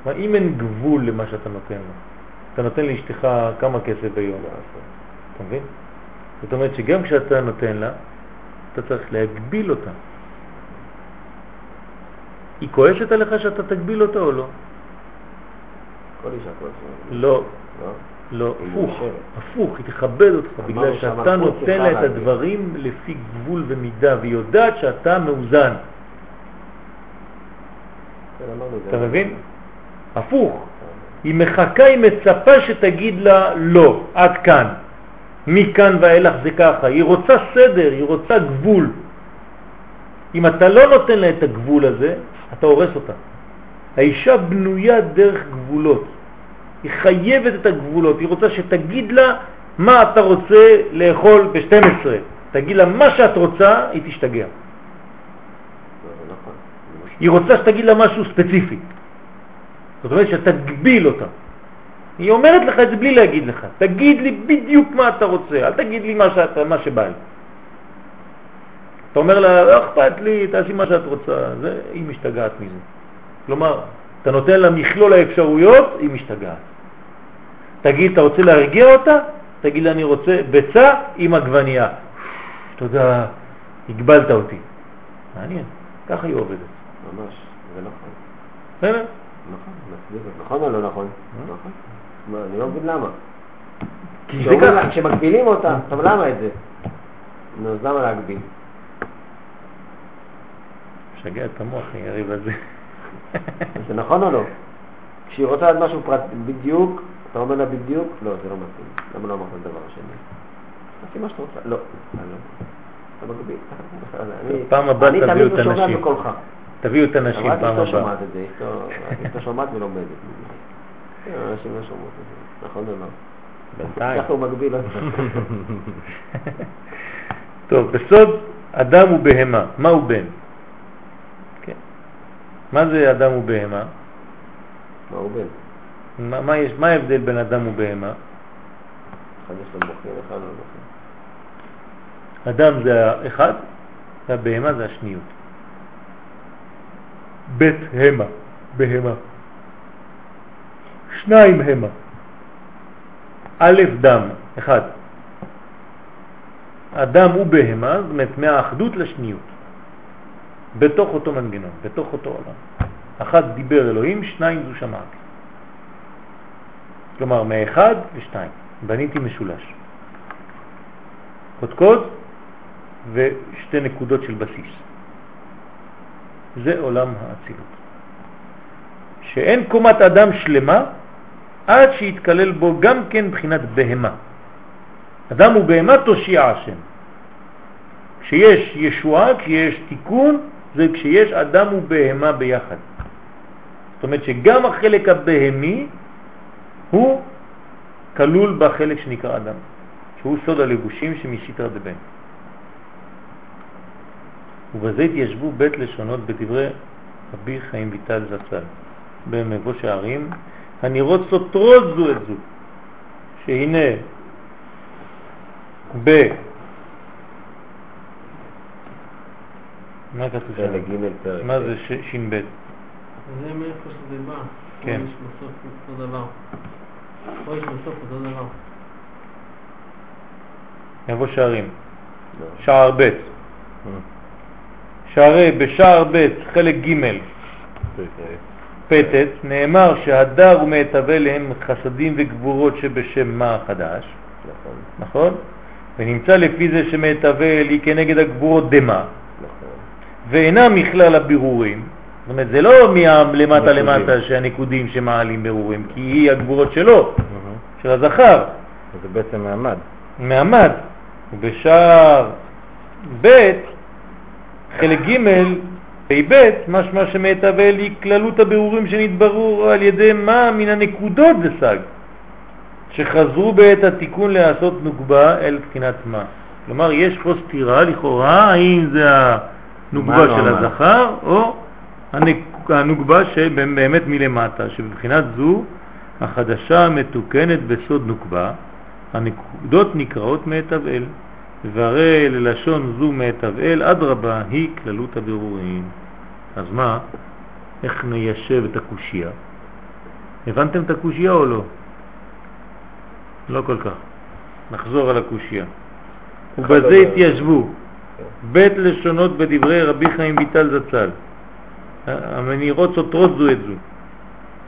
כלומר, אם אין גבול למה שאתה נותן לו, אתה נותן לאשתך כמה כסף ביום, אתה מבין? זאת אומרת שגם כשאתה נותן לה, אתה צריך להגביל אותה. היא כועסת עליך שאתה תגביל אותה או לא?
כל אישה זה.
לא,
לא?
לא,
היא
הפוך,
מאושרת.
הפוך, היא תכבד אותך, בגלל שאתה נותן לה את. הדברים לפי גבול ומידה, והיא יודעת שאתה מאוזן.
כן.
אתה מבין? הפוך. היא מחכה, היא מצפה שתגיד לה לא, עד כאן. מכאן ואילך זה ככה. היא רוצה סדר, היא רוצה גבול. אם אתה לא נותן לה את הגבול הזה, אתה הורס אותה. האישה בנויה דרך גבולות. היא חייבת את הגבולות. היא רוצה שתגיד לה מה אתה רוצה לאכול ב-12. תגיד לה מה שאת רוצה, היא תשתגע. היא רוצה שתגיד לה משהו ספציפי. זאת אומרת שתגביל אותה. היא אומרת לך את זה בלי להגיד לך. תגיד לי בדיוק מה אתה רוצה, אל תגיד לי מה, שאת, מה שבא לי. אתה אומר לה, לא אכפת לי, תעשי מה שאת רוצה. זה, היא משתגעת מזה. כלומר, אתה נותן לה מכלול האפשרויות, היא משתגעת. תגיד, אתה רוצה להרגיע אותה? תגיד לה, אני רוצה ביצה עם עגבנייה. תודה, הגבלת אותי. מעניין, ככה היא עובדת.
ממש, זה נכון.
בסדר?
נכון. נכון או לא נכון? נכון. מה, אני לא מבין למה.
כי זה ככה.
כשמגבילים אותה, טוב למה את זה? נו, אז למה להגביל?
משגע את המוח, היריב הזה.
זה נכון או לא? כשהיא רוצה לדעת משהו פרט בדיוק, אתה אומר לה בדיוק? לא, זה לא מתאים. למה לא אמרת את הדבר השני? תעשי מה שאתה רוצה. לא, אה, לא. אתה מגביל. אני-
פעם הבאה
אני
תביאו
תמיד
את
לא שומע
הנשים.
בקולך.
תביאו את הנשים
אבל
פעם
אשתו
הבאה.
זה, אשתו- שומעת ולומדת. כן, אנשים לא שומעות את זה, נכון או לא?
בינתיים.
ככה הוא מגביל.
טוב, בסוד אדם ובהמה, מה הוא בן? מה זה אדם ובהמה?
מה הוא בן?
מה, מה, יש, מה ההבדל בין אדם ובהמה?
אחד יש לו מוחין, אחד לא מוחין.
אדם זה האחד והבהמה זה השניות. בית המה, בהמה. שניים המה. א' דם, אחד. אדם ובהמה, זאת אומרת מהאחדות לשניות. בתוך אותו מנגנון, בתוך אותו עולם. אחד דיבר אלוהים, שניים זו שמעתי. כלומר, מאחד ושתיים. בניתי משולש. קודקוד ושתי נקודות של בסיס. זה עולם האצילות. שאין קומת אדם שלמה עד שיתקלל בו גם כן בחינת בהמה. אדם ובהמה תושיע השם. כשיש ישועה, כשיש תיקון, זה כשיש אדם ובהמה ביחד. זאת אומרת שגם החלק הבהמי הוא כלול בחלק שנקרא אדם, שהוא סוד הלבושים שמסיתרא דבן. ובזה התיישבו בית לשונות בדברי רבי חיים ויטל זצ"ל במבוא שערים, הנראות סותרות זו את זו, שהנה ב... מה כתוב שם?
חלק ג' פרק.
מה. זה ש"ב?
זה מאיפה שזה בא.
כן.
פה יש בסוף אותו דבר. פה יש בסוף אותו דבר.
שערים,
לא.
שער ב', שערי בשער ב' חלק ג' פתת, נאמר שהדר ומעטבה להם חסדים וגבורות שבשם מה החדש,
נכון,
נכון? ונמצא לפי זה שמעטבל היא כנגד הגבורות דמה. ואינה מכלל הבירורים, זאת אומרת זה לא
נקודים.
למטה שהנקודים שמעלים בירורים, כי היא הגבורות שלו, של הזכר,
זה בעצם מעמד.
מעמד, ובשער ב' חלק ג' פ"ב משמע שמעטבל היא כללות הבירורים שנתבררו על ידי מה מן הנקודות דסג שחזרו בעת התיקון לעשות נוגבה אל בחינת מה. כלומר יש פה סתירה לכאורה האם זה הנוגבה
לא
של? הזכר או הנוגבה שבאמת מלמטה שבבחינת זו החדשה המתוקנת בסוד נוקבה הנקודות נקראות מעטבל והרי ללשון זו מעטבל אדרבה היא כללות הבירורים. אז מה? איך ניישב את הקושייה? הבנתם את הקושייה או לא? לא כל כך. נחזור על הקושייה. ובזה התיישבו בית לשונות בדברי רבי חיים ויטל זצ"ל. המנירות סותרות זו את זו.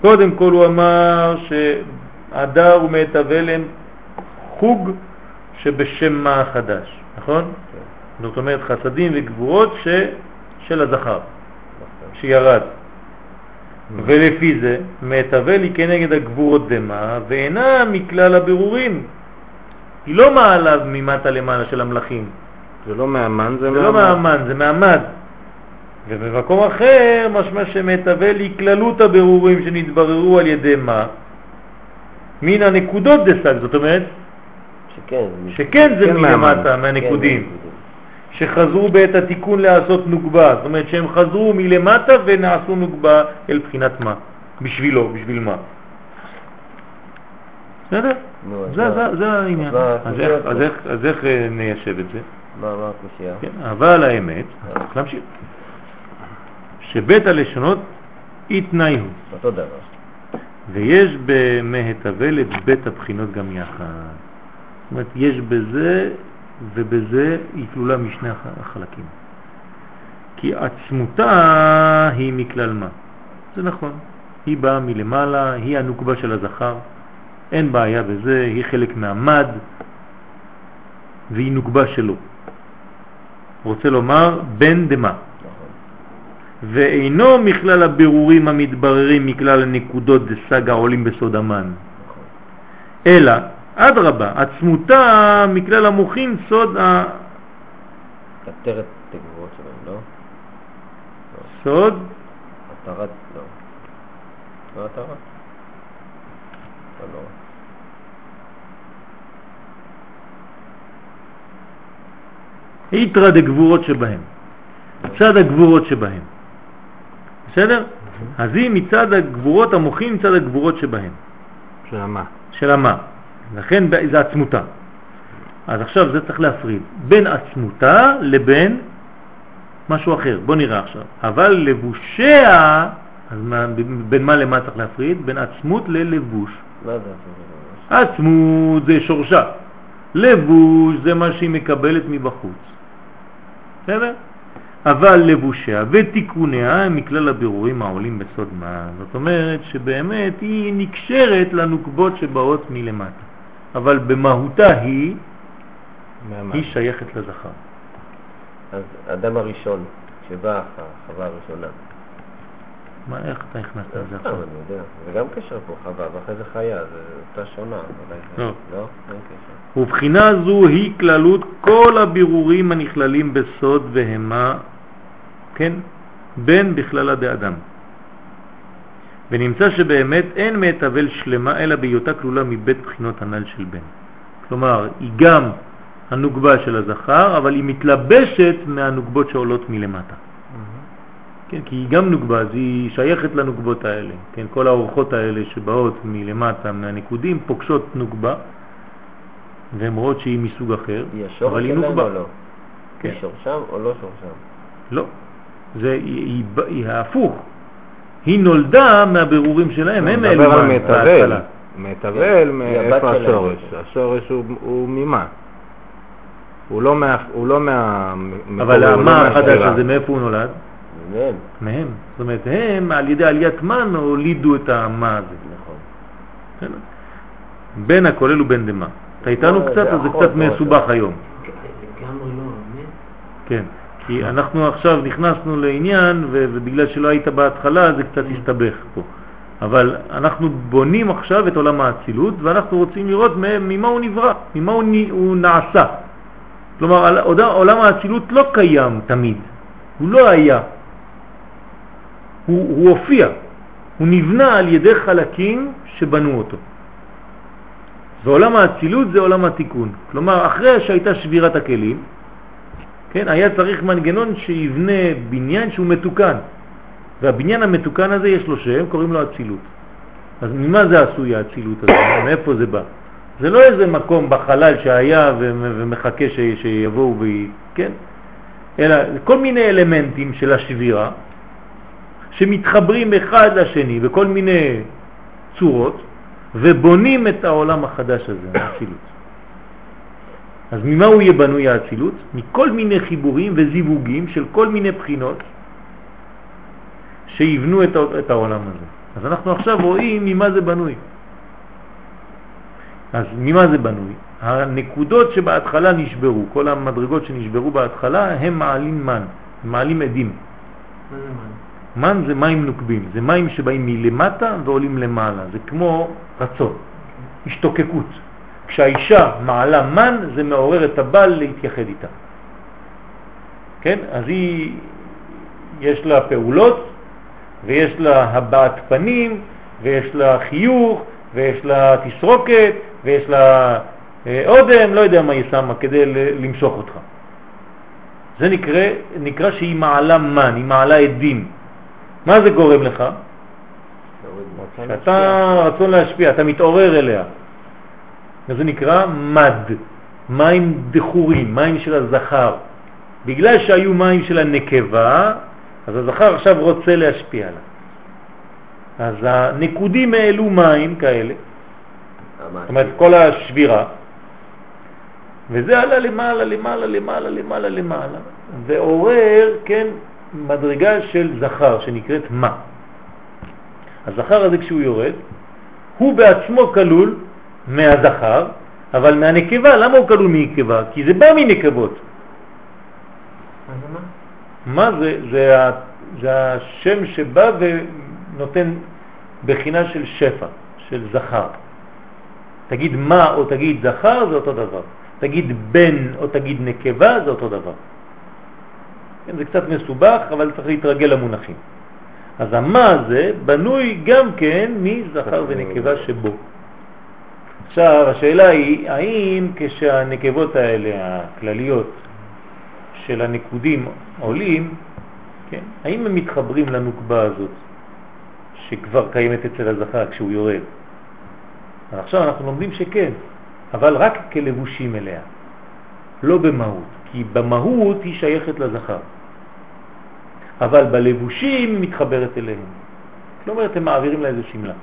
קודם כל הוא אמר שהדר ומעטבל הם חוג שבשם מה החדש, נכון? זאת אומרת חסדים וגבורות ש... של הזכר, שירד. ולפי זה, מעטבל היא כנגד הגבורות דמה, ואינה מכלל הבירורים. היא לא מעלה ממטה למעלה של המלאכים.
זה לא מהמן, זה
זה לא מהמן, זה מעמד. ובמקום אחר, משמע שמעטבל היא כללות הבירורים שנתבררו על ידי מה? מן הנקודות דסק, זאת אומרת,
שכן.
שכן זה
כן
מלמטה,
מהמן.
מהנקודים, שחזרו בעת התיקון לעשות נוגבה, זאת אומרת שהם חזרו מלמטה ונעשו נוגבה אל בחינת מה, בשבילו, בשביל מה. בסדר? זה,
מה-
זה, זה העניין. איך- אז איך אה, ניישב את זה?
מה, מה הקושייה?
כן, אבל האמת, צריך להמשיך, שבית הלשונות התנאי הוא,
אותו דבר.
ויש במהתבל את בית הבחינות גם יחד. זאת אומרת, יש בזה ובזה היא כלולה משני הח- החלקים. כי עצמותה היא מכלל מה. זה נכון, היא באה מלמעלה, היא הנוקבה של הזכר, אין בעיה בזה, היא חלק מהמד והיא נוקבה שלו. רוצה לומר בן דמה. ואינו מכלל הבירורים המתבררים מכלל הנקודות דסג העולים בסוד המן. אלא, אדרבה, עצמותה מכלל המוחים סוד ה...
עטרת הגבורות שלהם, לא?
סוד
עטרת, לא. לא עטרת? לא, לא.
יתרא דגבורות שבהם, צד הגבורות שבהם. בסדר? אז היא מצד הגבורות המוחים, מצד הגבורות שבהם,
של מה?
של המה. לכן זה עצמותה. אז עכשיו זה צריך להפריד בין עצמותה לבין משהו אחר. בוא נראה עכשיו. אבל לבושיה, אז מה, בין מה למה צריך להפריד? בין עצמות ללבוש.
עטרת הגבורות?
עצמות זה שורשה, לבוש זה מה שהיא מקבלת מבחוץ. בסדר? אבל לבושיה ותיקוניה הם מכלל הבירורים העולים בסוד מה. זאת אומרת שבאמת היא נקשרת לנוקבות שבאות מלמטה. אבל במהותה היא,
מהמה?
היא שייכת לזכר.
אז אדם הראשון, שבא אחר, חווה הראשונה.
מה, איך אתה הכנסת
לא
את זה
סתם,
עכשיו?
אני יודע. זה גם קשר פה, חווה, ואחרי זה חיה, זה אותה שונה.
לא.
לא? אין קשר.
ובחינה זו היא כללות כל הבירורים הנכללים בסוד והמה, כן, בין בכללה דאדם. ונמצא שבאמת אין מהתבל שלמה אלא בהיותה כלולה מבית בחינות הנ"ל של בן. כלומר, היא גם הנוגבה של הזכר, אבל היא מתלבשת מהנוגבות שעולות מלמטה. כן, כי היא גם נוגבה, אז היא שייכת לנוגבות האלה. כן, כל האורחות האלה שבאות מלמטה, מהנקודים, פוגשות נוגבה, והן רואות שהיא מסוג אחר,
היא
אבל היא.
או לא?
כן.
היא שורשם או לא שורשם?
לא, זה, היא, היא, היא ההפוך. היא נולדה מהבירורים שלהם, הם
הוא מדבר על
אלו. בהתחלה.
מטבל,
היא הבת
מאיפה. השורש? השורש הוא- הוא ממה? הוא לא מה... הוא לא מה...
אבל
לא
המה החדש. הזה, מאיפה הוא נולד?
מהם.
מהם. זאת אומרת, הם על ידי עליית מן הולידו את המה הזה.
נכון.
בין הכולל ובין דמה. אתה איתנו
זה
קצת, אז זה קצת
לא,
מסובך היום.
לגמרי לא.
כן, כי אנחנו עכשיו נכנסנו לעניין ובגלל שלא היית בהתחלה זה קצת הסתבך פה. אבל אנחנו בונים עכשיו את עולם האצילות ואנחנו רוצים לראות ממה הוא נברא, ממה הוא, נעשה. כלומר, עולם האצילות לא קיים תמיד, הוא לא היה, הוא, הוא הופיע, הוא נבנה על ידי חלקים שבנו אותו. ועולם האצילות זה עולם התיקון. כלומר, אחרי שהייתה שבירת הכלים, כן, היה צריך מנגנון שיבנה בניין שהוא מתוקן. והבניין המתוקן הזה יש לו שם, קוראים לו אצילות. אז ממה זה עשוי האצילות הזה? מאיפה זה בא? זה לא איזה מקום בחלל שהיה ומחכה ש- שיבואו ו... כן? אלא כל מיני אלמנטים של השבירה שמתחברים אחד לשני בכל מיני צורות ובונים את העולם החדש הזה, האצילות. אז ממה הוא יהיה בנוי האצילות? מכל מיני חיבורים וזיווגים של כל מיני בחינות שיבנו את, את העולם הזה. אז אנחנו עכשיו רואים ממה זה בנוי. אז ממה זה בנוי? הנקודות שבהתחלה נשברו, כל המדרגות שנשברו בהתחלה, הם מעלים מן, מעלים עדים.
מה זה מן?
מן זה מים נוקבים, זה מים שבאים מלמטה ועולים למעלה, זה כמו רצון, השתוקקות. כשהאישה מעלה מן זה מעורר את הבעל להתייחד איתה. כן? אז היא, יש לה פעולות ויש לה הבעת פנים ויש לה חיוך ויש לה תסרוקת ויש לה אה, אודם, לא יודע מה היא שמה כדי למשוך אותך. זה נקרא, נקרא שהיא מעלה מן, היא מעלה עדים. מה זה גורם לך? שאתה רצון להשפיע, אתה מתעורר אליה. וזה נקרא מד, מים דחורים, מים של הזכר. בגלל שהיו מים של הנקבה, אז הזכר עכשיו רוצה להשפיע עליו. אז הנקודים העלו מים כאלה. זאת אומרת כל השבירה, וזה עלה למעלה, למעלה, למעלה, למעלה, למעלה, ועורר, כן, מדרגה של זכר שנקראת מה. הזכר הזה כשהוא יורד, הוא בעצמו כלול מהזכר, אבל מהנקבה, למה הוא כלול מנקבה? כי זה בא מנקבות.
מה זה
זה? זה השם שבא ונותן בחינה של שפע, של זכר. תגיד מה או תגיד זכר זה אותו דבר. תגיד בן או תגיד נקבה זה אותו דבר. כן, זה קצת מסובך, אבל צריך להתרגל למונחים. אז המה הזה בנוי גם כן מזכר ונקבה שבו. עכשיו, השאלה היא, האם כשהנקבות האלה, הכלליות של הנקודים עולים, כן, האם הם מתחברים לנוקבה הזאת שכבר קיימת אצל הזכר כשהוא יורד? עכשיו אנחנו לומדים שכן, אבל רק כלבושים אליה, לא במהות, כי במהות היא שייכת לזכר. אבל בלבושים היא מתחברת אליהם. כלומר, הם מעבירים לה איזה שמלה.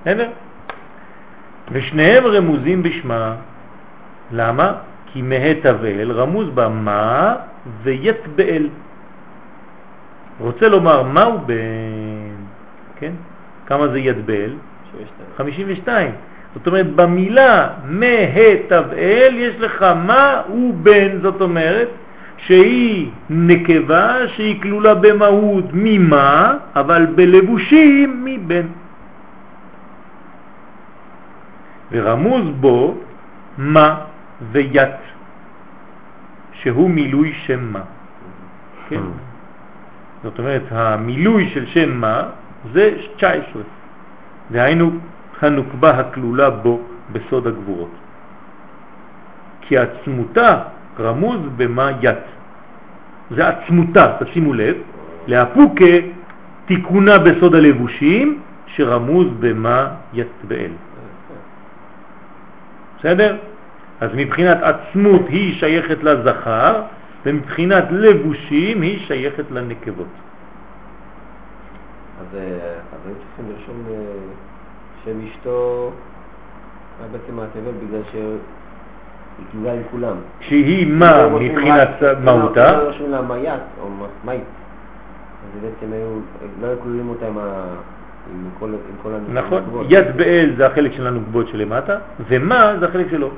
בסדר? ושניהם רמוזים בשמה. למה? כי מהה תבל רמוז בה מה ויית באל. רוצה לומר מהו בן, כן? כמה זה ית באל?
שיש את
52. זאת אומרת, במילה מהה תבל יש לך מה הוא בן, זאת אומרת שהיא נקבה שהיא כלולה במהות ממה, אבל בלבושים מבן. ורמוז בו מה וית, שהוא מילוי שם מה. כן? זאת אומרת, המילוי של שם מה זה 19, דהיינו הנוקבה הכלולה בו בסוד הגבורות. כי עצמותה רמוז במה ית. זה עצמותה, תשימו לב, להפוקה תיקונה בסוד הלבושים שרמוז במה ית באל. בסדר? אז מבחינת עצמות היא שייכת לזכר, ומבחינת לבושים היא שייכת לנקבות.
אז אה, היו צריכים לרשום אה, שם אשתו היה בעצם מהתבל בגלל שהיא כלולה עם כולם.
שהיא מה מבחינת מהותה?
לא רושמים לה מיית או מ- מית, אז בעצם היו, לא היו כלולים אותה עם כל, הנקבות.
נכון, יד באל זה החלק של הנוקבות שלמטה, ומה זה החלק שלו.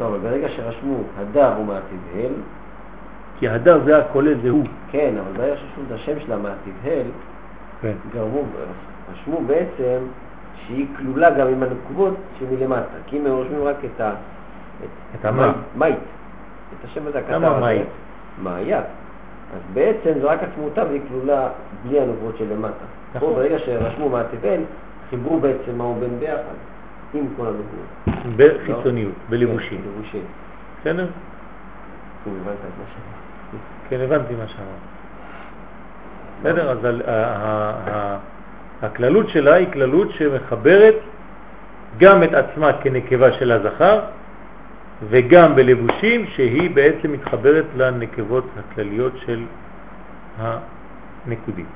לא, אבל ברגע שרשמו הדר הוא מהתבל,
כי הדר זה הכולל, זה הוא.
כן, אבל ברגע שרשמו את השם שלה מהתבל,
כן.
גרמו, רשמו בעצם שהיא כלולה גם עם הנקבות שמלמטה, כי אם הם רושמים רק את ה...
את המה.
מית, את השם הזה הקטן.
למה מית?
מאיית. אז בעצם זה רק עצמותה והיא כלולה בלי הנקבות של למטה.
נכון.
פה ברגע שרשמו מהתבל, חיברו בעצם מה הוא בן ביחד, עם כל הנקבות.
בחיצוניות, בלבושים.
כן, בלבושים.
בסדר?
שאמרתי.
כן, הבנתי מה שאמרת. בסדר, אז הכללות שלה היא כללות שמחברת גם את עצמה כנקבה של הזכר וגם בלבושים שהיא בעצם מתחברת לנקבות הכלליות של הנקודים.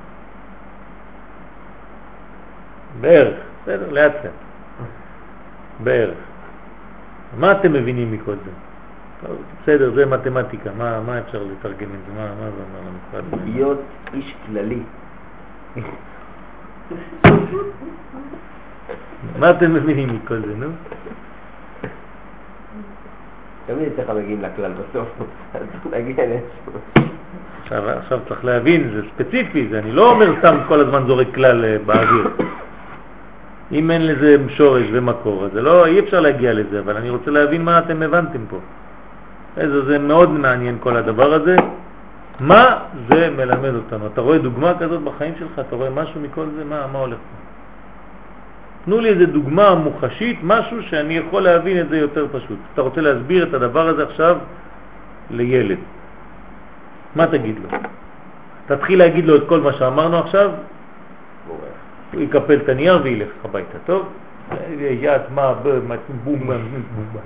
בערך, בסדר, לאט לאט. בערך. מה אתם מבינים מכל זה? בסדר, זה מתמטיקה, מה, מה אפשר לתרגם את זה? מה, מה זה אומר למשרד?
להיות איש כללי.
מה אתם מבינים מכל זה, נו?
תמיד אצלך מגיעים לכלל בסוף, אז נגיע לאיזשהו.
עכשיו, עכשיו צריך להבין, זה ספציפי, זה אני לא אומר סתם כל הזמן זורק כלל אה, באוויר. אם אין לזה שורש ומקור, אז זה לא, אי אפשר להגיע לזה, אבל אני רוצה להבין מה אתם הבנתם פה. איזה, זה מאוד מעניין כל הדבר הזה. מה זה מלמד אותנו? אתה רואה דוגמה כזאת בחיים שלך? אתה רואה משהו מכל זה? מה, מה הולך פה? תנו לי איזה דוגמה מוחשית, משהו שאני יכול להבין את זה יותר פשוט. אתה רוצה להסביר את הדבר הזה עכשיו לילד. מה תגיד לו? תתחיל להגיד לו את כל מה שאמרנו עכשיו, הוא יקפל את הנייר וילך הביתה, טוב? יד, מה, בום, בום, בום, בום.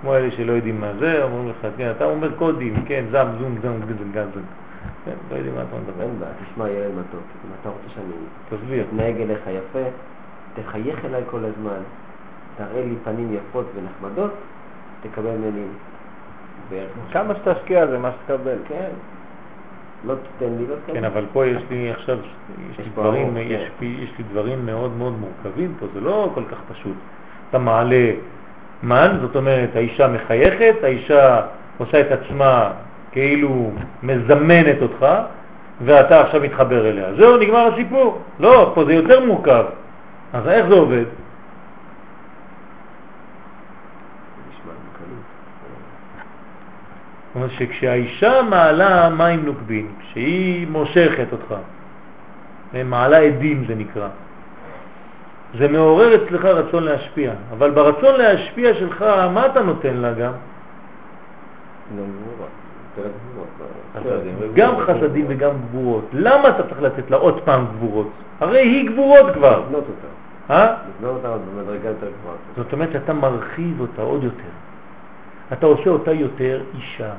כמו אלה שלא יודעים מה זה, אומרים לך, כן, אתה אומר קודים, כן, זם, זום, זם, גזם, גזם. כן, לא יודעים מה אתה מדבר.
אין בעיה, תשמע ילד מתוק, אם אתה רוצה שאני
תסביר.
אתנהג אליך יפה, תחייך אליי כל הזמן, תראה לי פנים יפות ונחמדות, תקבל ממני בערך.
כמה שתשקיע זה מה שתקבל.
כן. לא תיתן לי, לא תקבל.
כן, אבל פה יש לי עכשיו, יש לי דברים,
ארוך,
יש
כן.
יש לי דברים מאוד מאוד מורכבים פה, זה לא כל כך פשוט. אתה מעלה מן, זאת אומרת, האישה מחייכת, האישה עושה את עצמה כאילו מזמנת אותך, ואתה עכשיו מתחבר אליה. זהו, נגמר הסיפור. לא, פה זה יותר מורכב. אז איך זה עובד? זאת אומרת שכשהאישה מעלה מים נוקבים, כשהיא מושכת אותך, מעלה עדים זה נקרא, זה מעורר אצלך רצון להשפיע, אבל ברצון להשפיע שלך, מה אתה נותן לה גם?
לא.
גם חסדים וגם גבורות. למה אתה צריך לתת לה עוד פעם גבורות? הרי היא גבורות כבר, אה? זאת אומרת שאתה מרחיב אותה עוד יותר. אתה עושה אותה יותר אישה.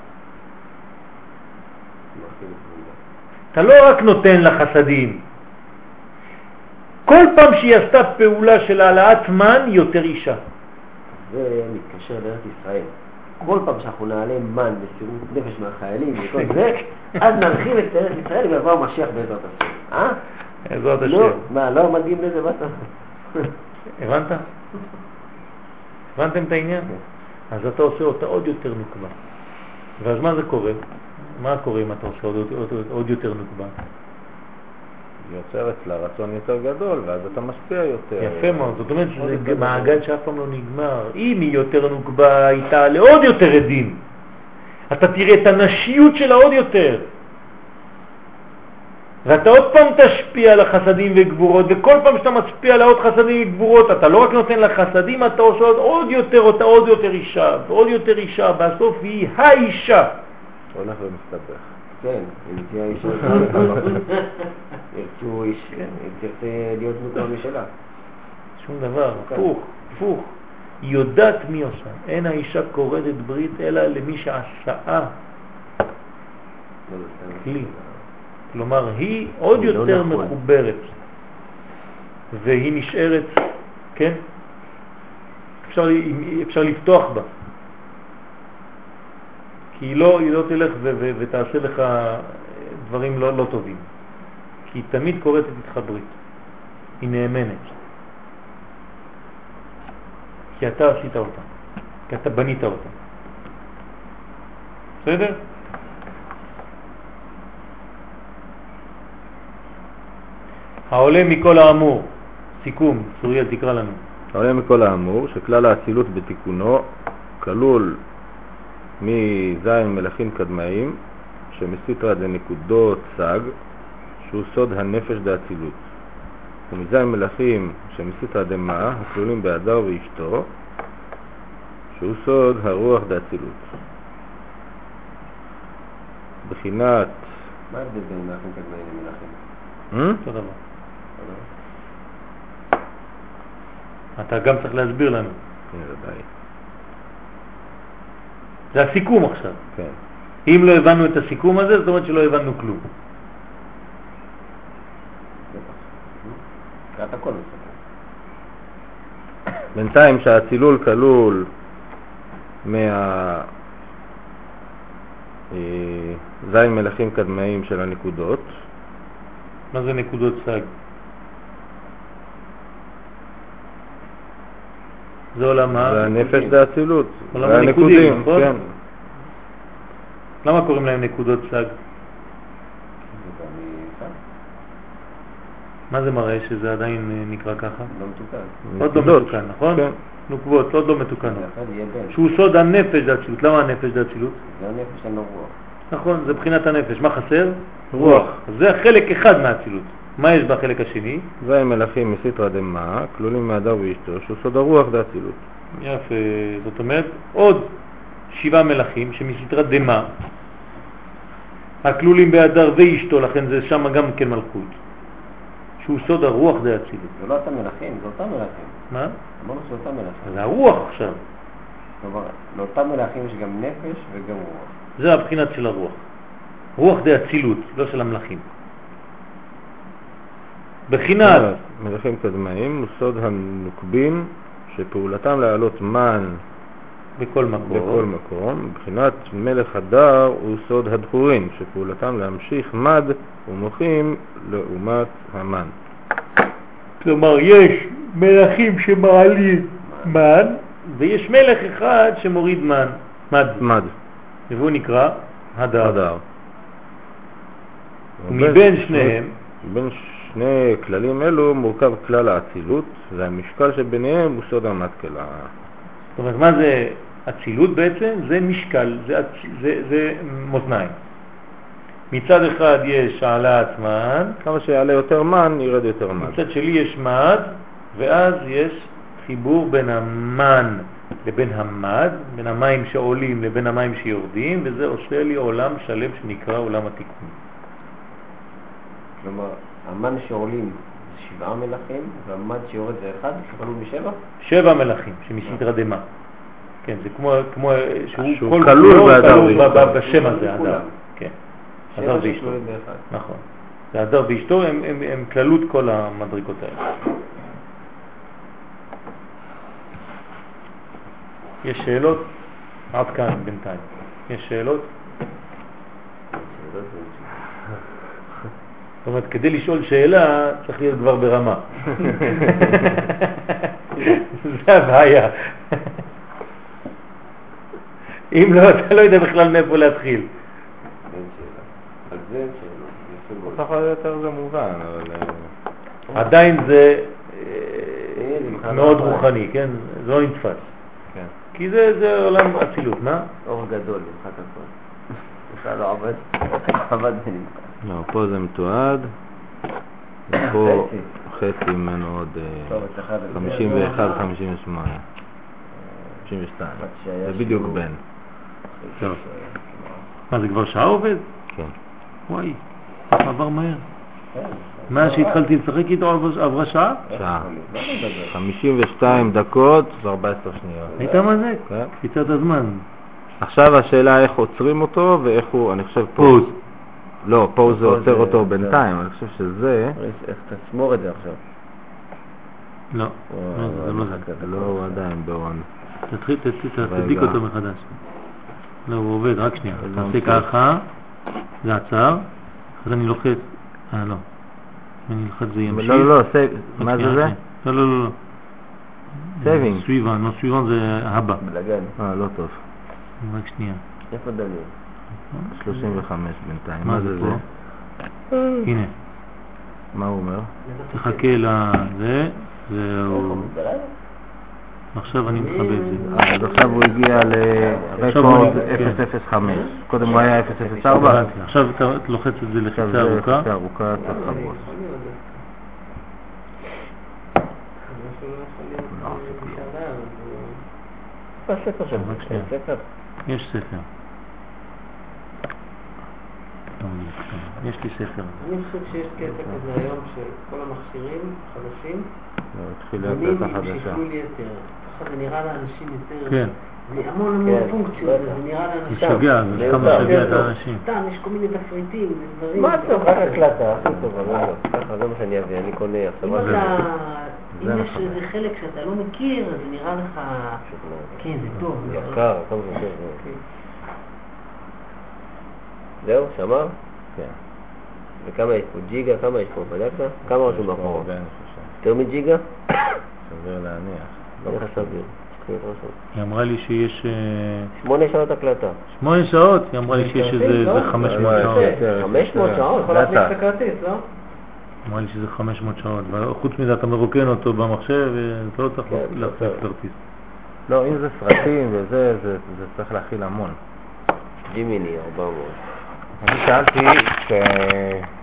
אתה לא רק נותן לה חסדים. כל פעם שהיא עשתה פעולה של העלאת מן, היא יותר אישה.
זה מתקשר לארץ ישראל. כל פעם שאנחנו נעלה מן מסירות נפש מהחיילים וכל זה, אז נרחיב את ארץ ישראל ויבוא המשיח בעזרת השם. אה?
בעזרת
לא,
השם.
מה, לא מדהים לזה? מה אתה...
הבנת? הבנתם את העניין? אז אתה עושה אותה עוד יותר נוקבה. ואז מה זה קורה? מה קורה אם אתה עושה עוד, עוד, עוד, עוד יותר נוקבה?
יוצר אצלה רצון יותר גדול, ואז אתה משפיע יותר.
יפה מאוד, זאת אומרת שזה מעגל שאף פעם לא נגמר. אם היא יותר נוקבה, היא תעלה עוד יותר עדים. אתה תראה את הנשיות שלה עוד יותר. ואתה עוד פעם תשפיע על החסדים וגבורות, וכל פעם שאתה משפיע על עוד חסדים וגבורות, אתה לא רק נותן לה חסדים, אתה עושה עוד, עוד יותר אותה, עוד יותר אישה, ועוד יותר אישה, בסוף היא האישה.
הולך ומסתבך.
כן, אם תהיה אישה, ירצו איש, כן, אם תרצה להיות מוכר משלה.
שום דבר, הפוך, הפוך. היא יודעת מי עושה. אין האישה כורתת ברית אלא למי שעשאה.
לא, זה סתם.
כלי. כלומר, היא עוד
לא
יותר
נכון.
מחוברת, והיא נשארת, כן? אפשר, אפשר לפתוח בה. כי היא לא, היא לא תלך ו- ו- ותעשה לך דברים לא, לא טובים. כי היא תמיד קוראת איתך ברית. היא נאמנת. כי אתה עשית אותה. כי אתה בנית אותה. בסדר? העולה מכל האמור, סיכום, צוריאל תקרא לנו.
העולה מכל האמור, שכלל האצילות בתיקונו כלול מזין מלכים קדמאים, שמסיתרא דנקודות סג, שהוא סוד הנפש דאצילות, ומזין מלכים שמסיתרא דמה, הכלולים באדר ואשתו, שהוא סוד הרוח דאצילות. בחינת...
מה ההבדל בין מלכים קדמאים למלכים?
Hmm?
אותו דבר. אתה גם צריך להסביר לנו.
כן, ודאי.
זה הסיכום עכשיו.
כן.
אם לא הבנו את הסיכום הזה, זאת אומרת שלא הבנו כלום.
בינתיים שהצילול כלול מה... אה, זין מלכים קדמאים של הנקודות,
מה זה נקודות סג? זה עולם מה?
זה הנפש דאצילות,
עולם
זה
הניקודים, נכון?
כן.
למה קוראים להם נקודות סג?
זה
מה זה מראה שזה עדיין אה, נקרא ככה?
לא מתוקן.
עוד לא. מתוקן, נכון?
כן.
נוקבות, עוד לא מתוקנות. שהוא סוד הנפש דאצילות. למה הנפש דאצילות?
זה הנפש אין לו רוח.
נכון, זה בחינת הנפש. מה חסר? רוח. זה חלק אחד מהאצילות. מה יש בחלק השני?
זין מלכים מסיתרא דמה, כלולים מהדר ואשתו, שהוא סוד הרוח דאצילות.
יפה. זאת אומרת, עוד שבעה מלכים שמסתרה דמה, הכלולים באדר ואשתו, לכן זה שם גם כן מלכות, שהוא סוד הרוח דאצילות.
זה לא אותם מלכים, זה אותם מלכים.
מה?
אמרנו שזה אותם מלכים.
זה הרוח עכשיו.
כלומר, לאותם מלכים יש גם נפש וגם רוח.
זה הבחינת של הרוח. רוח דה אצילות, לא של המלאכים. בחינת,
מלכים קדמאים סוד הנוקבים שפעולתם להעלות מן
בכל מקום,
בכל מקום. מבחינת מלך הדר הוא סוד הדחורים שפעולתם להמשיך מד ומוחים לעומת המן.
כלומר יש מלכים שמעלים מן, ויש מלך אחד שמוריד מן, מד,
מד,
והוא נקרא הדר.
הדר.
מבין שניהם,
בין שני כללים אלו מורכב כלל האצילות, והמשקל שביניהם הוא סוד המטקלה.
זאת אומרת, מה זה אצילות בעצם? זה משקל, זה, זה, זה מותניים. מצד אחד יש העלאת מן,
כמה שיעלה יותר מן, ירד יותר מן.
מצד שלי יש מד, ואז יש חיבור בין המן לבין המד, בין המים שעולים לבין המים שיורדים, וזה עושה לי עולם שלם שנקרא עולם התיקון.
כלומר, המן שעולים זה שבעה מלכים, והמד שיורד זה אחד, שכלול משבע?
שבע מלכים שמסדרה דמה. כן, זה כמו, כמו שהוא כל
כלול
כלול בשם הזה. הדר. כן, הדר ואשתו. נכון. זה הדר ואשתו, הם, הם, הם כללות כל המדרגות האלה. יש שאלות? עד כאן בינתיים. יש שאלות? זאת אומרת, כדי לשאול שאלה צריך להיות כבר ברמה. זה הבעיה. אם לא, אתה לא יודע בכלל מאיפה להתחיל.
אין שאלה. על זה אין שאלה. יפה מאוד.
ככה יותר זה מובן, אבל... אה,
עדיין זה
אה,
אה, מאוד. רוחני, כן? זה לא נתפס.
כן.
כי זה זה עולם אצילות, מה?
אור גדול, נמחק הכל. בכלל לא עבד, עבד ונמחק.
לא, פה זה מתועד, ופה
חצי.
ממנו עוד אה,
טוב, אצלך זה
51, 58, 52.
עד שהיה
זה בדיוק.
טוב. מה, זה כבר שעה עובד?
כן.
וואי, עבר מהר. מאז שהתחלתי לשחק איתו עבר- עברה שעה?
שעה. 52 דקות ו-14 שניות.
היית מה זה?
כן.
קפיצת הזמן.
עכשיו השאלה איך עוצרים אותו ואיך הוא, אני חושב פה... לא, פה זה עוצר אותו בינתיים, אני חושב שזה...
איך תשמור את זה עכשיו?
לא, לא, זה לא זה.
לא, הוא עדיין בהון.
תתחיל, ת- ת-
רגע.
תדליק אותו מחדש. לא, הוא עובד, רק שנייה.
לא
תעשה. ככה, זה עצר, אז אני לוחץ, אה לא. אני אלחץ זה ימשיך.
לא, לא, מה זה זה?
לא, לא, לא, לא.
Saving.
סביבן, לא סביבן זה הבא.
בלגן.
אה, לא טוב.
רק שנייה.
איפה דניאל?
35 בינתיים.
מה זה פה? הנה,
מה הוא אומר?
תחכה לזה, זהו. עכשיו אני מכבה את זה.
אז עכשיו הוא הגיע לרקורד
הגיע, כן.
005. קודם הוא היה 004.
הבנתי. עכשיו אתה לוחץ את זה
עכשיו
לחיצה
זה
ארוכה.
לחיצה ארוכה, צריך לחבוש.
איפה הספר שלך?
רק שנייה.
אין ספר?
יש ספר. לא, יש לי ספר.
אני חושב שיש קטע כזה היום שכל המכשירים
לא, התחיל
בונים
להקלטה
עם
חדשה.
שקלול יתר. ככה זה נראה לאנשים יותר...
כן.
זה המון המון
כן,
פונקציות,
בטח.
זה נראה לאנשים...
משגע, זה כמה
יותר,
משגע את
יותר.
האנשים.
סתם, יש כל מיני תפריטים ודברים.
מה טוב, רק הקלטה, הכי טובה, לא, לא. ככה, זה מה שאני אביא, אני קונה עכשיו.
אם אם יש
נכון.
איזה חלק שאתה לא מכיר, אז זה נראה לך... כן, זה טוב. זה-
יקר, כמה זה יותר. זה.
כן.
זהו, שמר?
כן.
וכמה יש פה? ג'יגה? כמה יש פה? בדקת? כמה רשום
חושב.
יותר מג'יגה?
סביר להניח.
איך סביר? רשום.
היא אמרה לי שיש אה,
שמונה שעות הקלטה.
שמונה שעות, היא אמרה לי שיש איזה
לא?
איזה 500
לא,
שעות.
יותר, יש
500
יותר.
שעות?
יכול להכניס. את הכרטיס, לא?
אמרה לי שזה 500 שעות. וחוץ מזה אתה מרוקן אותו במחשב, ואתה לא צריך
כן,
להחזיק
בסדר.
כרטיס.
לא, אם זה סרטים וזה, זה זה צריך להכיל המון.
ג'ימיני, 400.
אני שאלתי, כש-